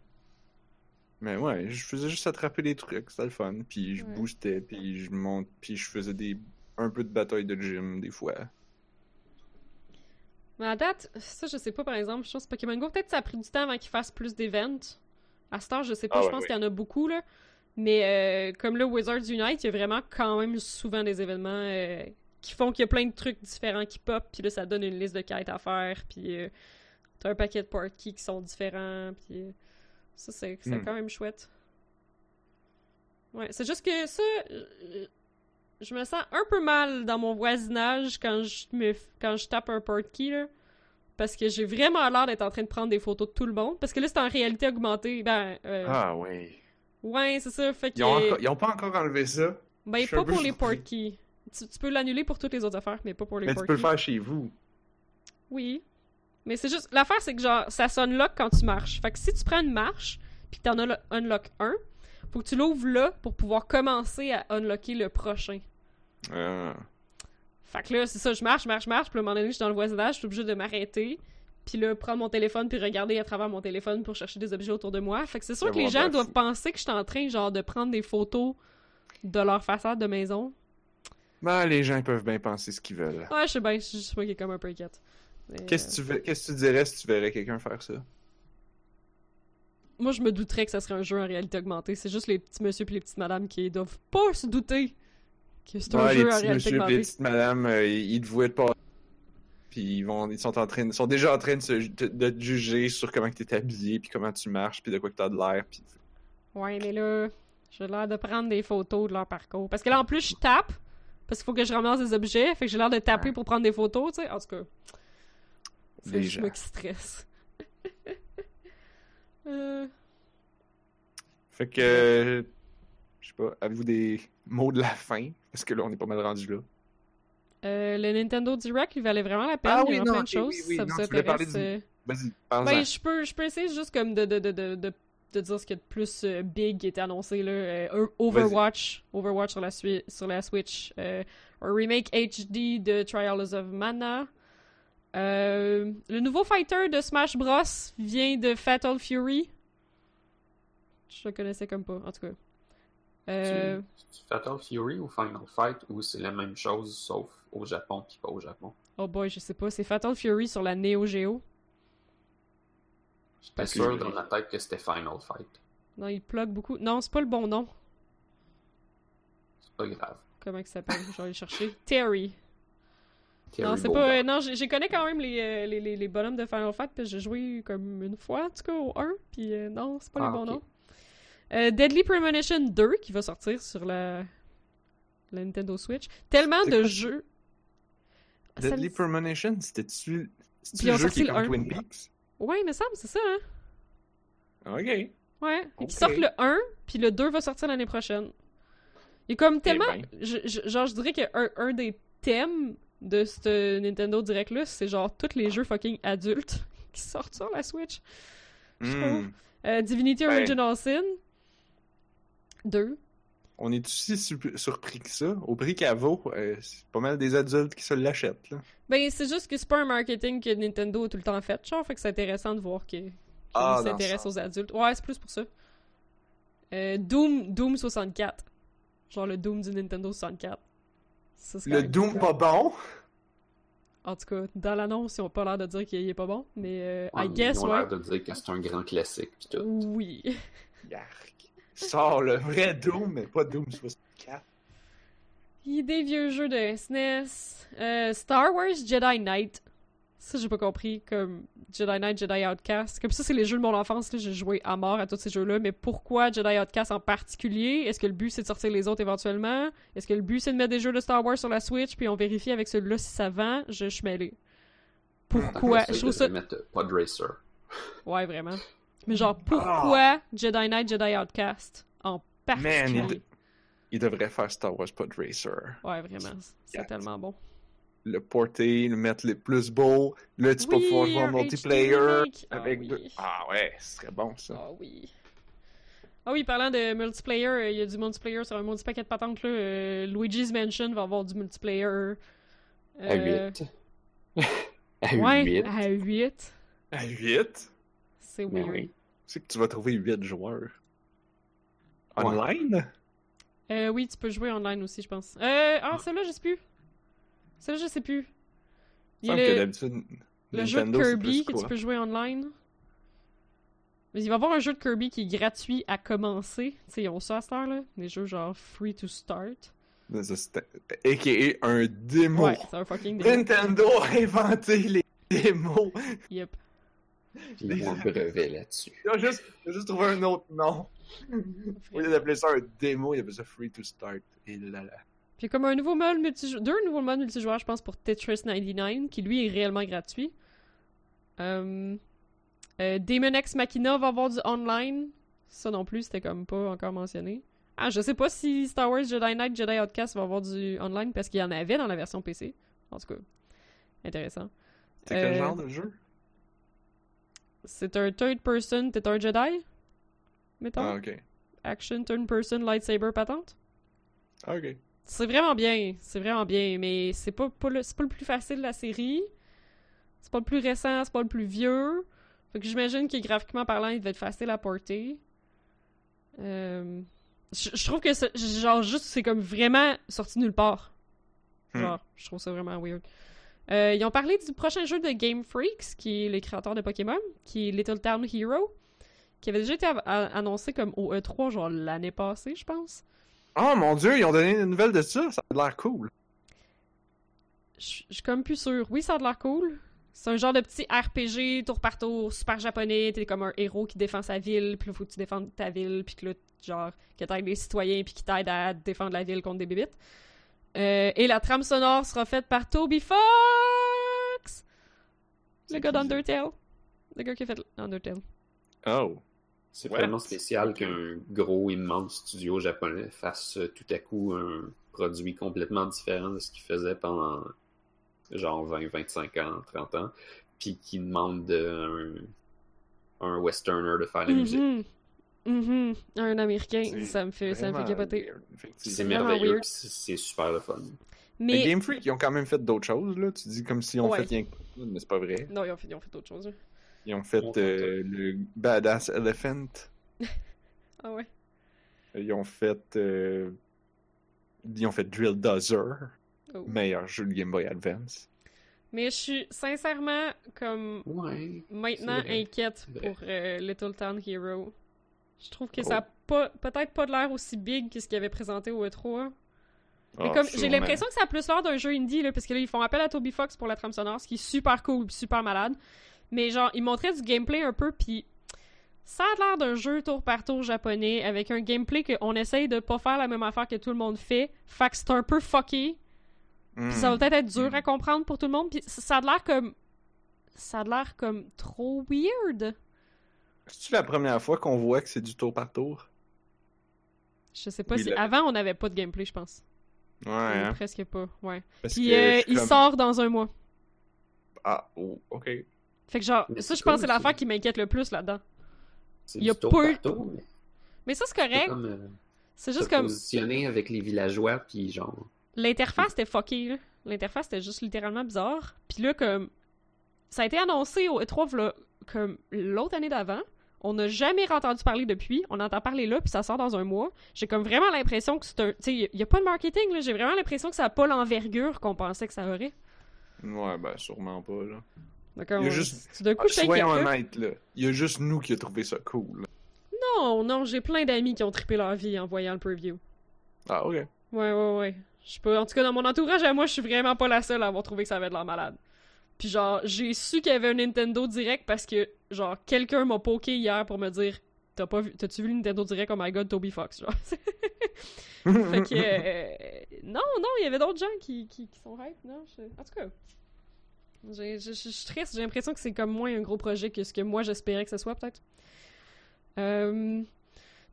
A: Mais ouais, je faisais juste attraper des trucs, c'était le fun. Puis je
B: Ouais.
A: boostais, puis je monte, puis je faisais des un peu de bataille de gym des fois.
B: Mais à date, ça, je sais pas, par exemple, je pense que Pokémon Go, peut-être ça a pris du temps avant qu'ils fassent plus d'events. À ce temps, je sais pas,
A: Ah
B: je
A: ouais,
B: pense qu'il y en a beaucoup, là. Mais euh, comme là, Wizards Unite, il y a vraiment quand même souvent des événements euh, qui font qu'il y a plein de trucs différents qui pop, puis là, ça donne une liste de quêtes à faire, puis euh, t'as un paquet de parties qui sont différents, puis euh, ça, c'est
A: Hmm.
B: quand même chouette. Ouais, c'est juste que ça, je me sens un peu mal dans mon voisinage quand je me quand je tape un portkey là parce que j'ai vraiment l'air d'être en train de prendre des photos de tout le monde parce que là c'est en réalité augmentée ben euh,
A: Ah ouais.
B: ouais c'est ça fait que
A: Ils ont, encore- ils ont pas encore enlevé ça.
B: ben pas pour les portkeys tu, tu peux l'annuler pour toutes les autres affaires mais pas pour les
A: Mais tu peux
B: portkeys
A: le faire chez vous.
B: oui mais c'est juste l'affaire c'est que genre ça s'unlock quand tu marches fait que si tu prends une marche puis que t'en as unlock un faut que tu l'ouvres là pour pouvoir commencer à unlocker le prochain
A: Ah.
B: Fait que là, c'est ça, je marche, marche, marche, puis à un moment donné, je suis dans le voisinage, je suis obligée de m'arrêter, puis là, prendre mon téléphone, puis regarder à travers mon téléphone pour chercher des objets autour de moi. Fait que c'est sûr que les gens doivent
A: fou.
B: penser que je suis en train, genre, de prendre des photos de leur façade de maison.
A: Ben, les gens peuvent bien penser ce qu'ils veulent.
B: Ouais, je sais bien, je sais pas qui est comme un peu inquiète. Mais,
A: Qu'est-ce que tu qu'est-ce tu dirais si tu verrais quelqu'un faire ça?
B: euh, Moi, je me douterais que ça serait un jeu en réalité augmentée. C'est juste les petits monsieur puis les petites madames qui doivent pas se douter que c'est un
A: Ouais,
B: jeu en
A: petits
B: réalité
A: monsieur et les
B: augmentée.
A: petites madames, euh, ils te voient pas. Puis ils vont, ils sont en train, ils sont déjà en train de, se, de, de te juger sur comment tu es habillé, puis comment tu marches, puis de quoi que t'as de l'air, puis
B: Ouais, mais là, j'ai l'air de prendre des photos de leur parcours. Parce que là, en plus, je tape. Parce qu'il faut que je ramasse des objets. Fait que j'ai l'air de taper pour prendre des photos, tu sais. En tout cas, c'est juste moi qui stresse. euh,
A: Fait que, je sais pas, avez-vous des mots de la fin? Parce que là, on est pas mal rendu là.
B: euh, le Nintendo Direct, il valait vraiment la peine.
A: Ah
B: il y
A: oui,
B: a
A: non,
B: plein de choses.
A: oui, oui,
B: ça
A: non,
B: vous intéresse.
A: du-
B: euh,
A: Vas-y,
B: Ben, je peux, je peux essayer juste comme de, de, de, de, de, de dire ce qu'il y a de plus euh, big qui était annoncé là. Euh, Overwatch, Overwatch sur la, sur la Switch. Un remake HD de Trials of Mana. Euh, le nouveau fighter de Smash Bros vient de Fatal Fury. Je le connaissais comme pas, en tout cas. Euh,
C: Tu, tu Fatal Fury ou Final Fight ou c'est la même chose sauf au Japon puis pas au Japon?
B: oh boy, je sais pas. C'est Fatal Fury sur la Neo Geo.
C: J'étais
A: Parce que
C: sûr
A: je-
C: dans ma tête que c'était Final Fight.
B: Non, il plug beaucoup. Non, c'est pas le bon nom.
C: C'est pas grave.
B: Comment il s'appelle? Je vais aller chercher. Terry. Non, c'est pas. euh, non, j'ai connais quand même les, euh, les, les, les bonhommes de Final Fight, que j'ai joué comme une fois, en tout cas, au 1, puis euh, non, c'est pas
C: Ah,
B: les bons noms. Euh, Deadly Premonition 2, qui va sortir sur la, la Nintendo Switch. Tellement de jeux. Ça
A: Deadly
B: me-
A: Premonition, c'était-tu
B: Puis
A: le jeu qui est
B: le
A: comme
B: un.
A: Twin Peaks?
B: Ouais, il me semble, c'est ça, hein.
A: Ok.
B: Ouais. Fait
A: Ok.
B: qu'ils sortent le 1, puis le 2 va sortir l'année prochaine. Il est comme tellement.
A: ben.
B: je- je- genre, je dirais que un, un des thèmes de ce Nintendo Direct là, c'est genre tous les jeux fucking adultes qui sortent sur la Switch. Je trouve.
A: Hmm.
B: Euh, Divinity
A: Ben.
B: Original Sin. Deux.
A: On est aussi su- surpris que ça. Au prix qu'elle vaut, euh, c'est pas mal des adultes qui se l'achètent.
B: Ben, c'est juste que c'est pas un marketing que Nintendo a tout le temps fait, genre, fait que c'est intéressant de voir qu'ils
A: Ah,
B: s'intéressent aux adultes. Ouais, c'est plus pour ça. Euh, Doom, Doom 64. Genre le Doom du Nintendo 64. Ça,
A: Le Doom pas bon.
B: En tout cas, dans l'annonce, ils ont pas l'air de dire qu'il est pas bon, mais euh,
C: Ouais,
B: I guess,
C: Ils ont
B: ouais.
C: l'air de dire que c'est un grand classique pis tout.
B: Oui.
A: Yark. Sors le vrai Doom, mais pas Doom 64.
B: Il y a des vieux jeux de SNES. Euh, Star Wars Jedi Knight. Ça, j'ai pas compris. Comme Jedi Knight, Jedi Outcast. Comme ça, c'est les jeux de mon enfance. là. J'ai joué à mort à tous ces jeux-là. Mais pourquoi Jedi Outcast en particulier? Est-ce que le but, c'est de sortir les autres éventuellement? Est-ce que le but, c'est de mettre des jeux de Star Wars sur la Switch Puis on vérifie avec celui-là si ça vend? Je, je suis mêlée. Pourquoi? Je trouve ça.
C: mettre Pod Racer.
B: Ouais, vraiment. Mais genre, pourquoi Jedi Knight, Jedi Outcast en particulier
A: Man, il- Il devrait faire Star Wars Pod Racer.
B: Ouais, vraiment. C'est
A: Yeah.
B: tellement bon.
A: Le porter, le mettre les plus beaux. Là, tu peux
B: Oui,
A: pouvoir jouer en multiplayer.
B: Ah
A: Avec
B: oui.
A: deux- Ah ouais, ce serait bon ça.
B: Ah oui. Ah oui, parlant de multiplayer, euh, il y a du multiplayer sur un maudit paquet de patentes là. euh, Luigi's Mansion va avoir du multiplayer.
C: À
B: Euh,
C: 8. à
B: Ouais,
C: 8.
B: à 8.
A: À 8?
B: C'est
C: Mais
B: weird.
C: oui.
A: Tu sais que tu vas trouver 8 joueurs.
C: Ouais.
A: Online?
B: Euh, oui, tu peux jouer online aussi, je pense. Euh, ah, celle-là, je sais plus. Celle-là, je sais plus. Il y a
A: semble que
B: le,
A: d'habitude,
B: le jeu de Kirby que tu peux jouer online. Mais il va y avoir un jeu de Kirby qui est gratuit à commencer. Tu sais, ils ont ça à cette heure-là. Des jeux genre free to start.
A: Ça, A.K.A. un démo.
B: Ouais, c'est un fucking démo.
A: Nintendo a inventé les démos.
B: Yep.
C: Ils ont brevet là-dessus.
A: Ils ont juste, ils ont juste trouvé un autre nom. Au lieu d'appeler ça un démo, ils appellent ça Free to Start. Et là là.
B: Puis comme un nouveau mode multijoueur, deux nouveaux modes multijoueurs, je pense, pour Tetris 99, qui lui est réellement gratuit. Euh, euh, Demon X Machina va avoir du online. Ça non plus, c'était comme pas encore mentionné. Ah, je sais pas si Star Wars Jedi Knight Jedi Outcast va avoir du online parce qu'il y en avait dans la version PC. En tout cas, intéressant.
A: C'est quel
B: Euh,
A: genre de jeu?
B: C'est un third person, t'es un Jedi? Mettons?
A: Ah, ok.
B: Action, turn person, lightsaber, patente?
A: Ah, ok.
B: C'est vraiment bien, c'est vraiment bien, mais c'est pas, pas le, c'est pas le plus facile de la série. C'est pas le plus récent, c'est pas le plus vieux. Fait que j'imagine que graphiquement parlant, il devait être facile à porter. Euh, je, je trouve que c'est, genre juste c'est comme vraiment sorti nulle part.
A: Hmm.
B: Genre, je trouve ça vraiment weird. Euh, ils ont parlé du prochain jeu de Game Freaks, qui est les créateurs de Pokémon, qui est Little Town Hero, qui avait déjà été annoncé comme au E3 genre l'année passée, je pense.
A: Oh mon dieu, ils ont donné une nouvelle de ça. Ça a l'air cool.
B: Je suis comme plus sûre. Oui, ça a de l'air cool. C'est un genre de petit RPG, tour par tour, super japonais. T'es comme un héros qui défend sa ville, puis là, faut que tu défendes ta ville, puis que là, genre, que t'aides les citoyens, puis qui t'aident à défendre la ville contre des bébites. Euh, et la trame sonore sera faite par Toby Fox! Le gars d'Undertale. Le gars qui a fait Undertale.
A: Oh.
C: C'est vraiment spécial qu'un gros, immense studio japonais fasse tout à coup un produit complètement différent de ce qu'il faisait pendant genre 20, 25 ans, 30 ans, puis qui demande de un, un westerner de faire la musique.
B: Mhm. Mhm. Un américain,
A: C'est
B: ça me fait, ça me fait
A: Vraiment
B: capoter.
C: C'est merveilleux, c'est c'est super le fun.
A: Mais
B: Mais.
A: Game Freak, ils ont quand même fait d'autres choses, là. Tu dis comme si on
B: Ouais.
A: fait rien que ça, mais c'est pas vrai.
B: Non, ils ont fait, ils ont fait autre chose.
A: Ils ont fait euh, le Badass Elephant.
B: Ah ouais.
A: Ils ont fait. euh, Ils ont fait Drill Dozer,
B: Oh.
A: meilleur jeu de Game Boy Advance.
B: Mais je suis sincèrement comme
C: Ouais.
B: maintenant inquiète pour euh, Little Town Hero. Je trouve que
A: Oh.
B: ça a pas, peut-être pas de l'air aussi big que ce qu'il avait présenté au E3. Mais
A: Ah,
B: comme j'ai l'impression que ça a plus l'air d'un jeu indie là, parce que là ils font appel à Toby Fox pour la trame sonore, ce qui est super cool, super malade. Mais genre ils montraient du gameplay un peu puis ça a l'air d'un jeu tour par tour japonais avec un gameplay qu'on essaye de pas faire la même affaire que tout le monde fait. Fait que c'est un peu fucké. Puis ça va peut-être être dur
A: Mm.
B: à comprendre pour tout le monde. Puis ça a l'air comme. Ça a l'air comme trop weird.
A: C'est-tu la première fois qu'on voit que c'est du tour par tour?
B: Je sais pas si. Avant, on n'avait pas de gameplay, je pense.
A: Ouais,
B: Ou
A: hein?
B: Presque pas, ouais.
A: Parce
B: Puis
A: que
B: euh, il
A: comme-
B: sort dans un mois.
A: Ah, oh, ok.
B: Fait que genre,
C: Mais
B: ça, je pense que c'est l'affaire qui m'inquiète le plus là-dedans.
C: C'est
B: Il y a pas eu-
C: mais
B: Mais ça, c'est
C: c'est
B: correct.
C: comme, euh,
B: C'est juste comme.
C: positionner avec les villageois, puis genre.
B: L'interface était fucké, là. L'interface était juste littéralement bizarre. Puis là, comme. Ça a été annoncé au E3 v'là, comme l'autre année d'avant. On n'a jamais entendu parler depuis. On entend parler là, puis ça sort dans un mois. J'ai comme vraiment l'impression que c'est un. Tu sais, il n'y a pas de marketing, là. J'ai vraiment l'impression que ça n'a pas l'envergure qu'on pensait que ça aurait.
A: Ouais, ben sûrement pas, là.
B: Donc,
A: Il y a
B: on-
A: juste-
B: d'un coup, je
A: Soyons honnêtes, là. Il y a juste nous qui a trouvé ça cool.
B: Non, non, j'ai plein d'amis qui ont trippé leur vie en voyant le preview.
A: Ah, ok.
B: Ouais, ouais, ouais. Je pas... En tout cas, dans mon entourage à moi, je suis vraiment pas la seule à avoir trouvé que ça avait de l'air malade. Puis genre, j'ai su qu'il y avait un Nintendo Direct parce que, genre, quelqu'un m'a poké hier pour me dire T'as pas vu... T'as-tu vu le Nintendo Direct? Oh my god, Toby Fox, genre. fait que... euh, Non, non, il y avait d'autres gens qui, qui, qui sont hype, non? je- En tout cas... Je je- je suis triste, j'ai l'impression que c'est comme moins un gros projet que ce que moi j'espérais que ce soit, peut-être. Euh,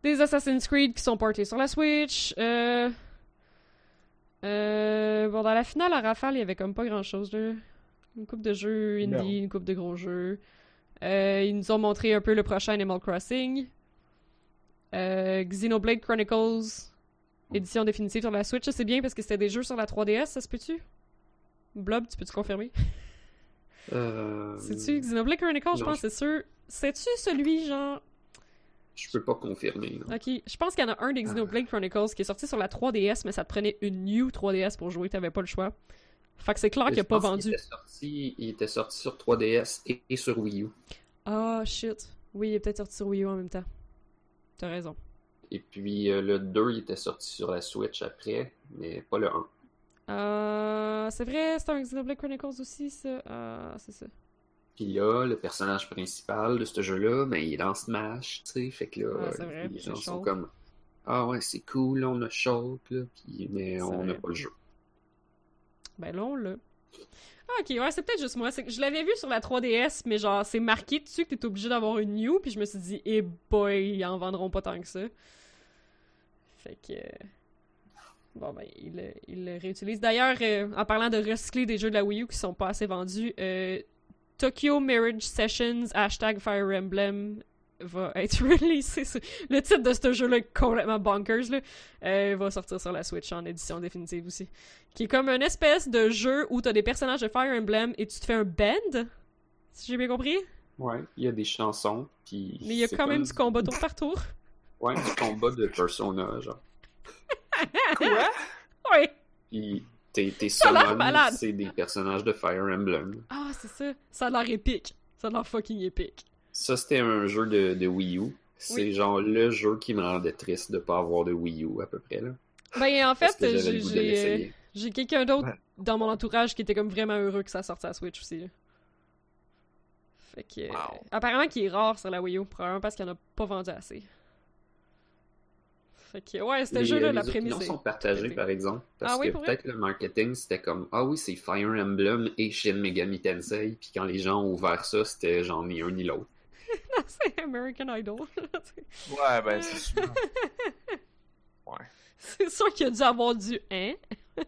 B: Des Assassin's Creed qui sont portés sur la Switch. Euh... Euh... Bon, dans la finale à Rafale, il y avait comme pas grand-chose. Une coupe de jeux indie,
A: Non.
B: une coupe de gros jeux. Ils nous ont montré un peu le prochain Animal Crossing. Xenoblade Chronicles, édition définitive sur la Switch. C'est bien parce que c'était des jeux sur la 3DS, ça se peut-tu? Blob, tu peux-tu confirmer?
C: Euh,
B: C'est-tu Xenoblade Chronicles, je pense, c'est sûr. C'est-tu celui, genre...
C: Je peux pas confirmer. non.
B: Ok, je pense qu'il y en a un des Xenoblade Chronicles qui est sorti sur la 3DS, mais ça te prenait une new 3DS pour jouer, t'avais pas le choix. Fait que c'est clair qu'il a pas vendu.
C: qu'il était sorti, il était sorti sur 3DS et, et sur Wii U.
B: Ah, shit. Oui, il est peut-être sorti sur Wii U en même temps. T'as raison.
C: Et puis euh, le 2, il était sorti sur la Switch après, mais pas le 1.
B: Euh, c'est vrai, c'est un Xenoblade Chronicles aussi, ça. Ah, c'est ça.
C: Puis là, le personnage principal de ce jeu-là, ben, il est dans Smash, tu sais, fait que là,
B: vrai,
C: les gens sont comme Ah ouais, c'est cool, on a Shulk, là, puis, mais on n'a pas le jeu.
B: Ben là, on l'a. Ah, ok, ouais, c'est peut-être juste moi. Je l'avais vu sur la 3DS, mais genre, c'est marqué dessus que t'es obligé d'avoir une new, puis je me suis dit, eh boy, ils en vendront pas tant que ça. Fait que. Bon, ben, ils le, réutilisent. D'ailleurs, euh, en parlant de recycler des jeux de la Wii U qui sont pas assez vendus, euh, Tokyo Marriage Sessions, hashtag Fire Emblem, va être releasé. sur- Le titre de ce jeu-là est complètement bonkers, là. Euh, va sortir sur la Switch en édition définitive aussi. Qui est comme une espèce de jeu où t'as des personnages de Fire Emblem et tu te fais un band. Si j'ai bien compris?
C: Ouais, il y a des chansons, puis.
B: Mais il y a quand même du combat tour par tour.
C: Ouais, du combat de Persona, genre.
A: Quoi?
B: Ouais.
C: Puis tes, summons, c'est des personnages de Fire Emblem.
B: Ah, c'est ça. Ça a l'air épique. Ça a l'air fucking épique.
C: Ça, c'était un jeu de, de Wii U. C'est
B: Oui.
C: genre le jeu qui me rendait triste de pas avoir de Wii U, à peu près, là.
B: Ben, en fait, j'ai euh, j'ai quelqu'un d'autre
A: Ouais.
B: dans mon entourage qui était comme vraiment heureux que ça sorte à Switch aussi. là. Fait que. euh,
A: Wow.
B: Apparemment qu'il est rare sur la Wii U, probablement parce qu'il en a pas vendu assez. Fait que, ouais, ce
C: Les-
B: jeu-là,
C: les
B: la prémisse.
C: opinions
B: est-
C: sont partagées,
B: pété.
C: par exemple. Parce
B: Ah oui,
C: que peut-être le marketing, c'était comme Ah oui, c'est Fire Emblem et Shin Megami Tensei. Puis quand les gens ont ouvert ça, c'était genre ni un ni l'autre.
B: c'est American Idol.
A: Ouais, ben, c'est sûr. Ouais.
B: c'est sûr qu'il a dû avoir du hein?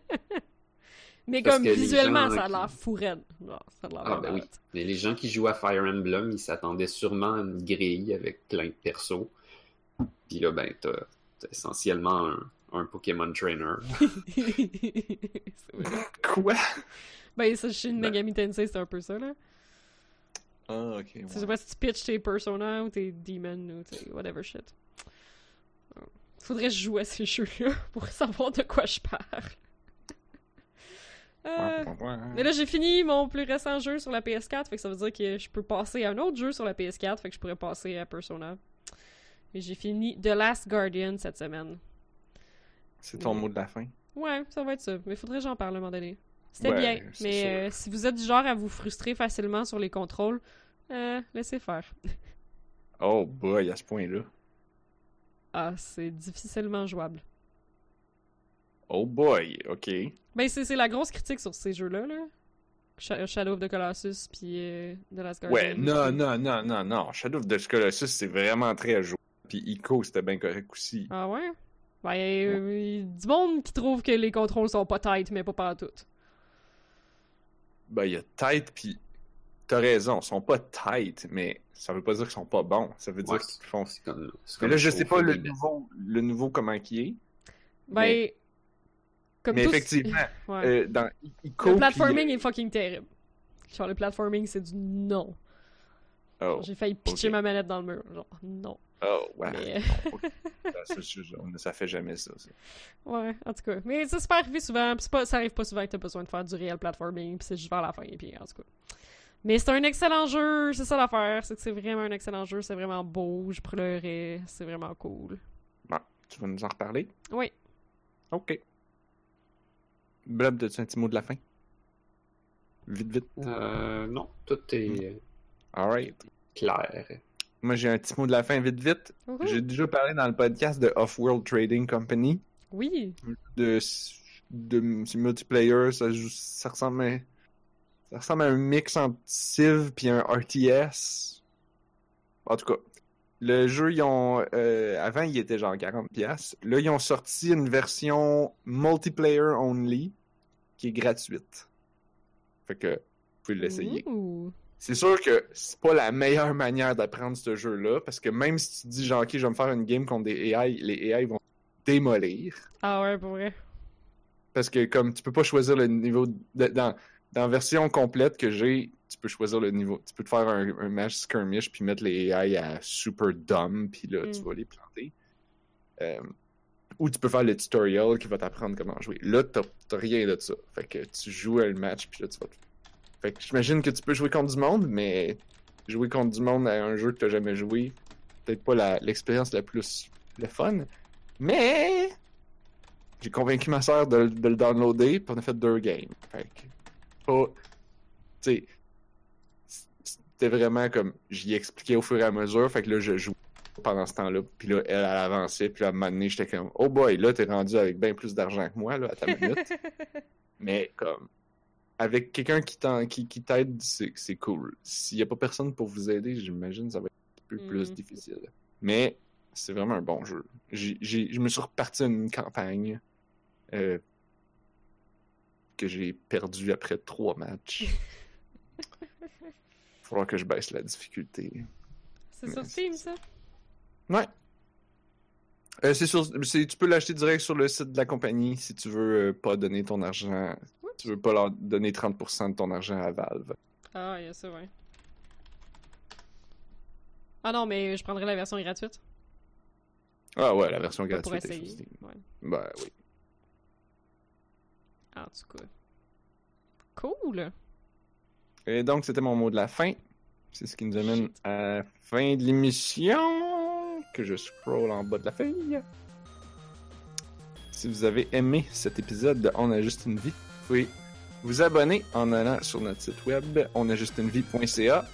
B: Mais
C: Parce
B: comme visuellement, ça a
C: qui-
B: l'air fou raide. Genre, ça a l'air
C: Ah ben oui. Mais les gens qui jouent à Fire Emblem, ils s'attendaient sûrement à une grille avec plein de persos. Puis là, ben, t'as essentiellement un, un Pokémon Trainer.
B: Vrai.
A: Quoi?
B: Ben, ça, Shin
C: Ben.
B: Megami Tensei, c'est un peu ça, là.
A: Ah, ok.
B: Tu sais pas si tu pitches tes Persona ou tes Demon ou tes whatever shit. Faudrait que je joue à ces jeux-là pour savoir de quoi je parle. Euh. Mais là, j'ai fini mon plus récent jeu sur la PS4, fait que ça veut dire que je peux passer à un autre jeu sur la PS4, fait que je pourrais passer à Persona. J'ai fini The Last Guardian cette semaine.
A: C'est ton mot de la fin?
B: Ouais, ça va être ça. Mais faudrait que j'en parle à un moment donné. C'était
A: Ouais,
B: bien, mais euh, si vous êtes du genre à vous frustrer facilement sur les contrôles, euh, laissez faire.
A: Oh boy, à ce point-là.
B: Ah, c'est difficilement jouable.
A: Oh boy, ok.
B: Ben, c'est c'est la grosse critique sur ces jeux-là, là. Sh- Shadow of the Colossus, puis euh, The Last Guardian.
A: Ouais, non, non, non, non, non. Shadow of the Colossus, c'est vraiment très jouable. Puis Ico, c'était bien correct aussi.
B: Ah ouais? Ben, il y a du monde qui trouve que les contrôles sont pas tight, mais pas partout.
A: Ben, il y a tête, puis t'as raison, ils sont pas tight, mais ça veut pas dire qu'ils sont pas bons. Ça veut dire
C: Ouais,
A: qu'ils font.
C: Comme,
A: Mais là, je sais pas le nouveau, le nouveau comment qui est.
B: Ben,
A: Mais-
B: comme
A: mais
B: tout-
A: effectivement,
B: Ouais.
A: euh, dans Ico.
B: le
A: puis,
B: platforming
A: euh,
B: est fucking terrible. Genre, le platforming, c'est du non.
A: Oh,
B: J'ai failli pitcher ma manette dans le mur. Genre, non.
A: Oh, ouais.
B: Mais-
A: Non, ça, ça, fait jamais ça. ça.
B: Ouais, en tout cas. Mais ça, c'est pas arrivé souvent. pis c'est pas, ça arrive pas souvent que t'as besoin de faire du réel platforming, pis c'est juste vers la fin, puis en tout cas. Mais c'est un excellent jeu, c'est ça l'affaire. C'est que c'est vraiment un excellent jeu, c'est vraiment beau, je pleurais, c'est vraiment cool.
A: Tu vas nous en reparler?
B: Oui.
A: Ok. Blob, as-tu un petit mot de la fin? Vite, vite.
C: Euh, non, tout est
A: Alright.
C: clair.
A: Moi, j'ai un petit mot de la fin, vite, vite. J'ai déjà parlé dans le podcast de Off-World Trading Company.
B: Oui.
A: de, de c'est multiplayer, ça, ça ressemble à, ça ressemble à un mix entre Civ puis un RTS. En tout cas, le jeu, ils ont, euh, avant, il était genre 40 pièces. Là, ils ont sorti une version multiplayer only qui est gratuite. Fait que, vous pouvez l'essayer.
B: Ouh.
A: C'est sûr que c'est pas la meilleure manière d'apprendre ce jeu-là, parce que même si tu dis genre, ok, je vais me faire une game contre des AI, les AI vont démolir.
B: Ah ouais, pour vrai.
A: Parce que comme tu peux pas choisir le niveau de- dans dans la version complète que j'ai, tu peux choisir le niveau. Tu peux te faire un, un match skirmish puis mettre les AI à super dumb puis là tu
B: Mm.
A: vas les planter. Euh, ou tu peux faire le tutorial qui va t'apprendre comment jouer. Là t'as t'as rien de ça. Fait que tu joues à le match puis là tu vas. te- Fait que j'imagine que tu peux jouer contre du monde, mais jouer contre du monde à un jeu que t'as jamais joué, peut-être pas l'expérience la plus le fun. Mais j'ai convaincu ma soeur de, de le downloader, puis on a fait deux games. Fait que. Tu sais, c'était vraiment comme. J'y expliquais au fur et à mesure, fait que là, je jouais pendant ce temps-là, puis là, elle, elle avançait, puis là, à un moment donné, j'étais comme, oh boy, là, t'es rendu avec bien plus d'argent que moi, là, à ta minute. Mais comme. Avec quelqu'un qui t'en- qui, qui t'aide, c'est cool. S'il n'y a pas personne pour vous aider, j'imagine que ça va être un peu plus
B: Mhm.
A: difficile. Mais c'est vraiment un bon jeu. Je me suis reparti une campagne euh, que j'ai perdue après trois matchs. Faudra que je baisse la difficulté.
B: C'est sur Steam, ça?
A: Ouais. Euh, c'est sur, c'est- tu peux l'acheter direct sur le site de la compagnie si tu veux euh, pas donner ton argent. Tu veux pas leur donner 30% de ton argent à Valve.
B: Ah, il y a ça, ouais. Ah non, mais je prendrais la version gratuite.
A: Ah ouais, la version
B: pour
A: gratuite. est sur
B: essayer.
A: Steam.
B: Ouais.
A: Ben oui.
B: En tout cas. Cool!
A: Et donc, c'était mon mot de la fin. C'est ce qui nous amène à la fin de l'émission. Que je scroll en bas de la feuille. Si vous avez aimé cet épisode de On a juste une vie, pouvez vous abonner en allant sur notre site web onajustunevie.ca.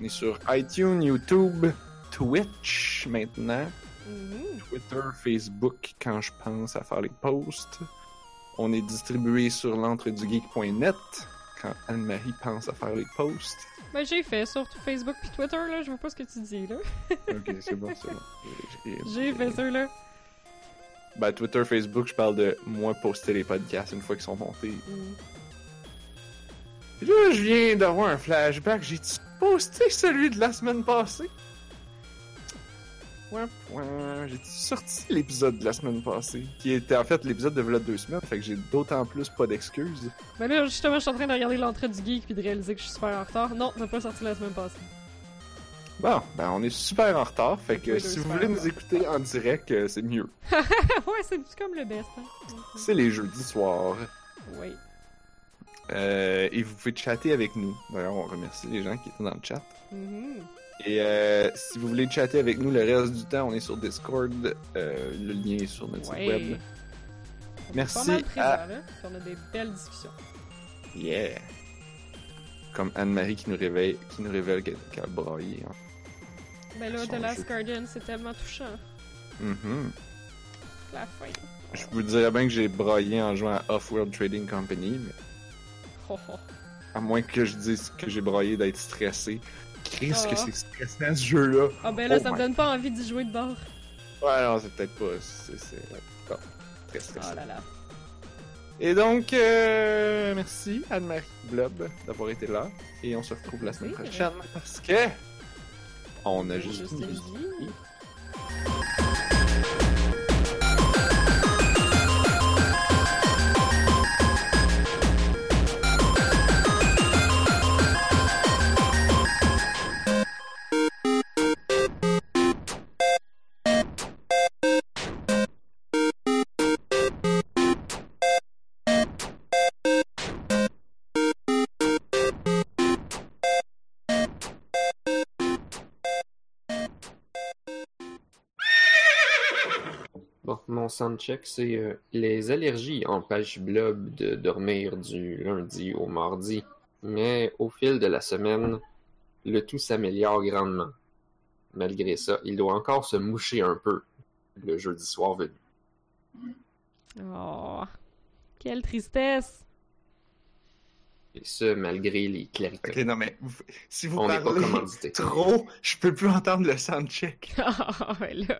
A: On est sur iTunes, YouTube, Twitch maintenant.
B: Mhm.
A: Twitter, Facebook quand je pense à faire les posts. On est distribué sur l'entredugeek.net quand Anne-Marie pense à faire les posts.
B: Ben, j'ai fait sur Facebook puis Twitter, là. Je vois pas ce que tu dis, là.
A: Ok, c'est bon, c'est bon. J'ai-
B: J'ai fait ça, là.
A: Ben, Twitter, Facebook, je parle de moi poster les podcasts une fois qu'ils sont montés.
B: Mhm.
A: Puis là, je viens d'avoir un flashback. J'ai posté celui de la semaine passée. Ouais, ouais, j'ai sorti l'épisode de la semaine passée, qui était en fait l'épisode de v'là deux semaines, fait que j'ai d'autant plus pas d'excuses.
B: Ben là, justement, je suis en train de regarder l'entrée du geek puis de réaliser que je suis super en retard. Non, t'as pas sorti la semaine passée.
A: Bon, ben on est super en retard, fait que
B: Oui,
A: si vous voulez nous écouter en direct, euh, c'est mieux.
B: ouais, c'est comme le best, hein.
A: C'est les jeudis soirs.
B: Oui.
A: Euh, et vous pouvez chatter avec nous. D'ailleurs, on remercie les gens qui étaient dans le chat.
B: Mhm.
A: Et euh, si vous voulez chatter avec nous le reste du temps, on est sur Discord. Euh, le lien est sur notre
B: Ouais.
A: site web.
B: On est
A: Merci
B: pas mal présent,
A: à-
B: là. On a des belles discussions.
A: Yeah! Comme Anne-Marie qui nous réveille, qui nous révèle qu'elle qu'elle a braillé. hein.
B: Ben là, The Last
A: jeu.
B: Guardian, c'est tellement touchant.
A: Mhm.
B: La fin.
A: Je vous dirais bien que j'ai braillé en jouant à Off-World Trading Company, mais
B: Oh, oh.
A: à moins que je dise que j'ai braillé d'être stressé.
B: Ah.
A: que c'est stressant ce jeu-là!
B: Ah ben là,
A: Oh
B: ça me donne pas envie d'y jouer de bord.
A: Ouais, non, c'est peut-être pas. C'est. très stressant.
B: Oh là là.
A: Et donc, euh, merci Anne-Marie Blob d'avoir été là. Et on se retrouve la semaine prochaine parce que on a juste
C: mon soundcheck, c'est euh, les allergies empêchent Blob de dormir du lundi au mardi. Mais au fil de la semaine, le tout s'améliore grandement. Malgré ça, il doit encore se moucher un peu le jeudi soir venu.
B: Oh, quelle tristesse.
C: Et ce, malgré les clarités.
A: Ok, non mais vous- si vous
C: On pas
A: parlez trop, je peux plus entendre le soundcheck.
B: Ah, ouais, là.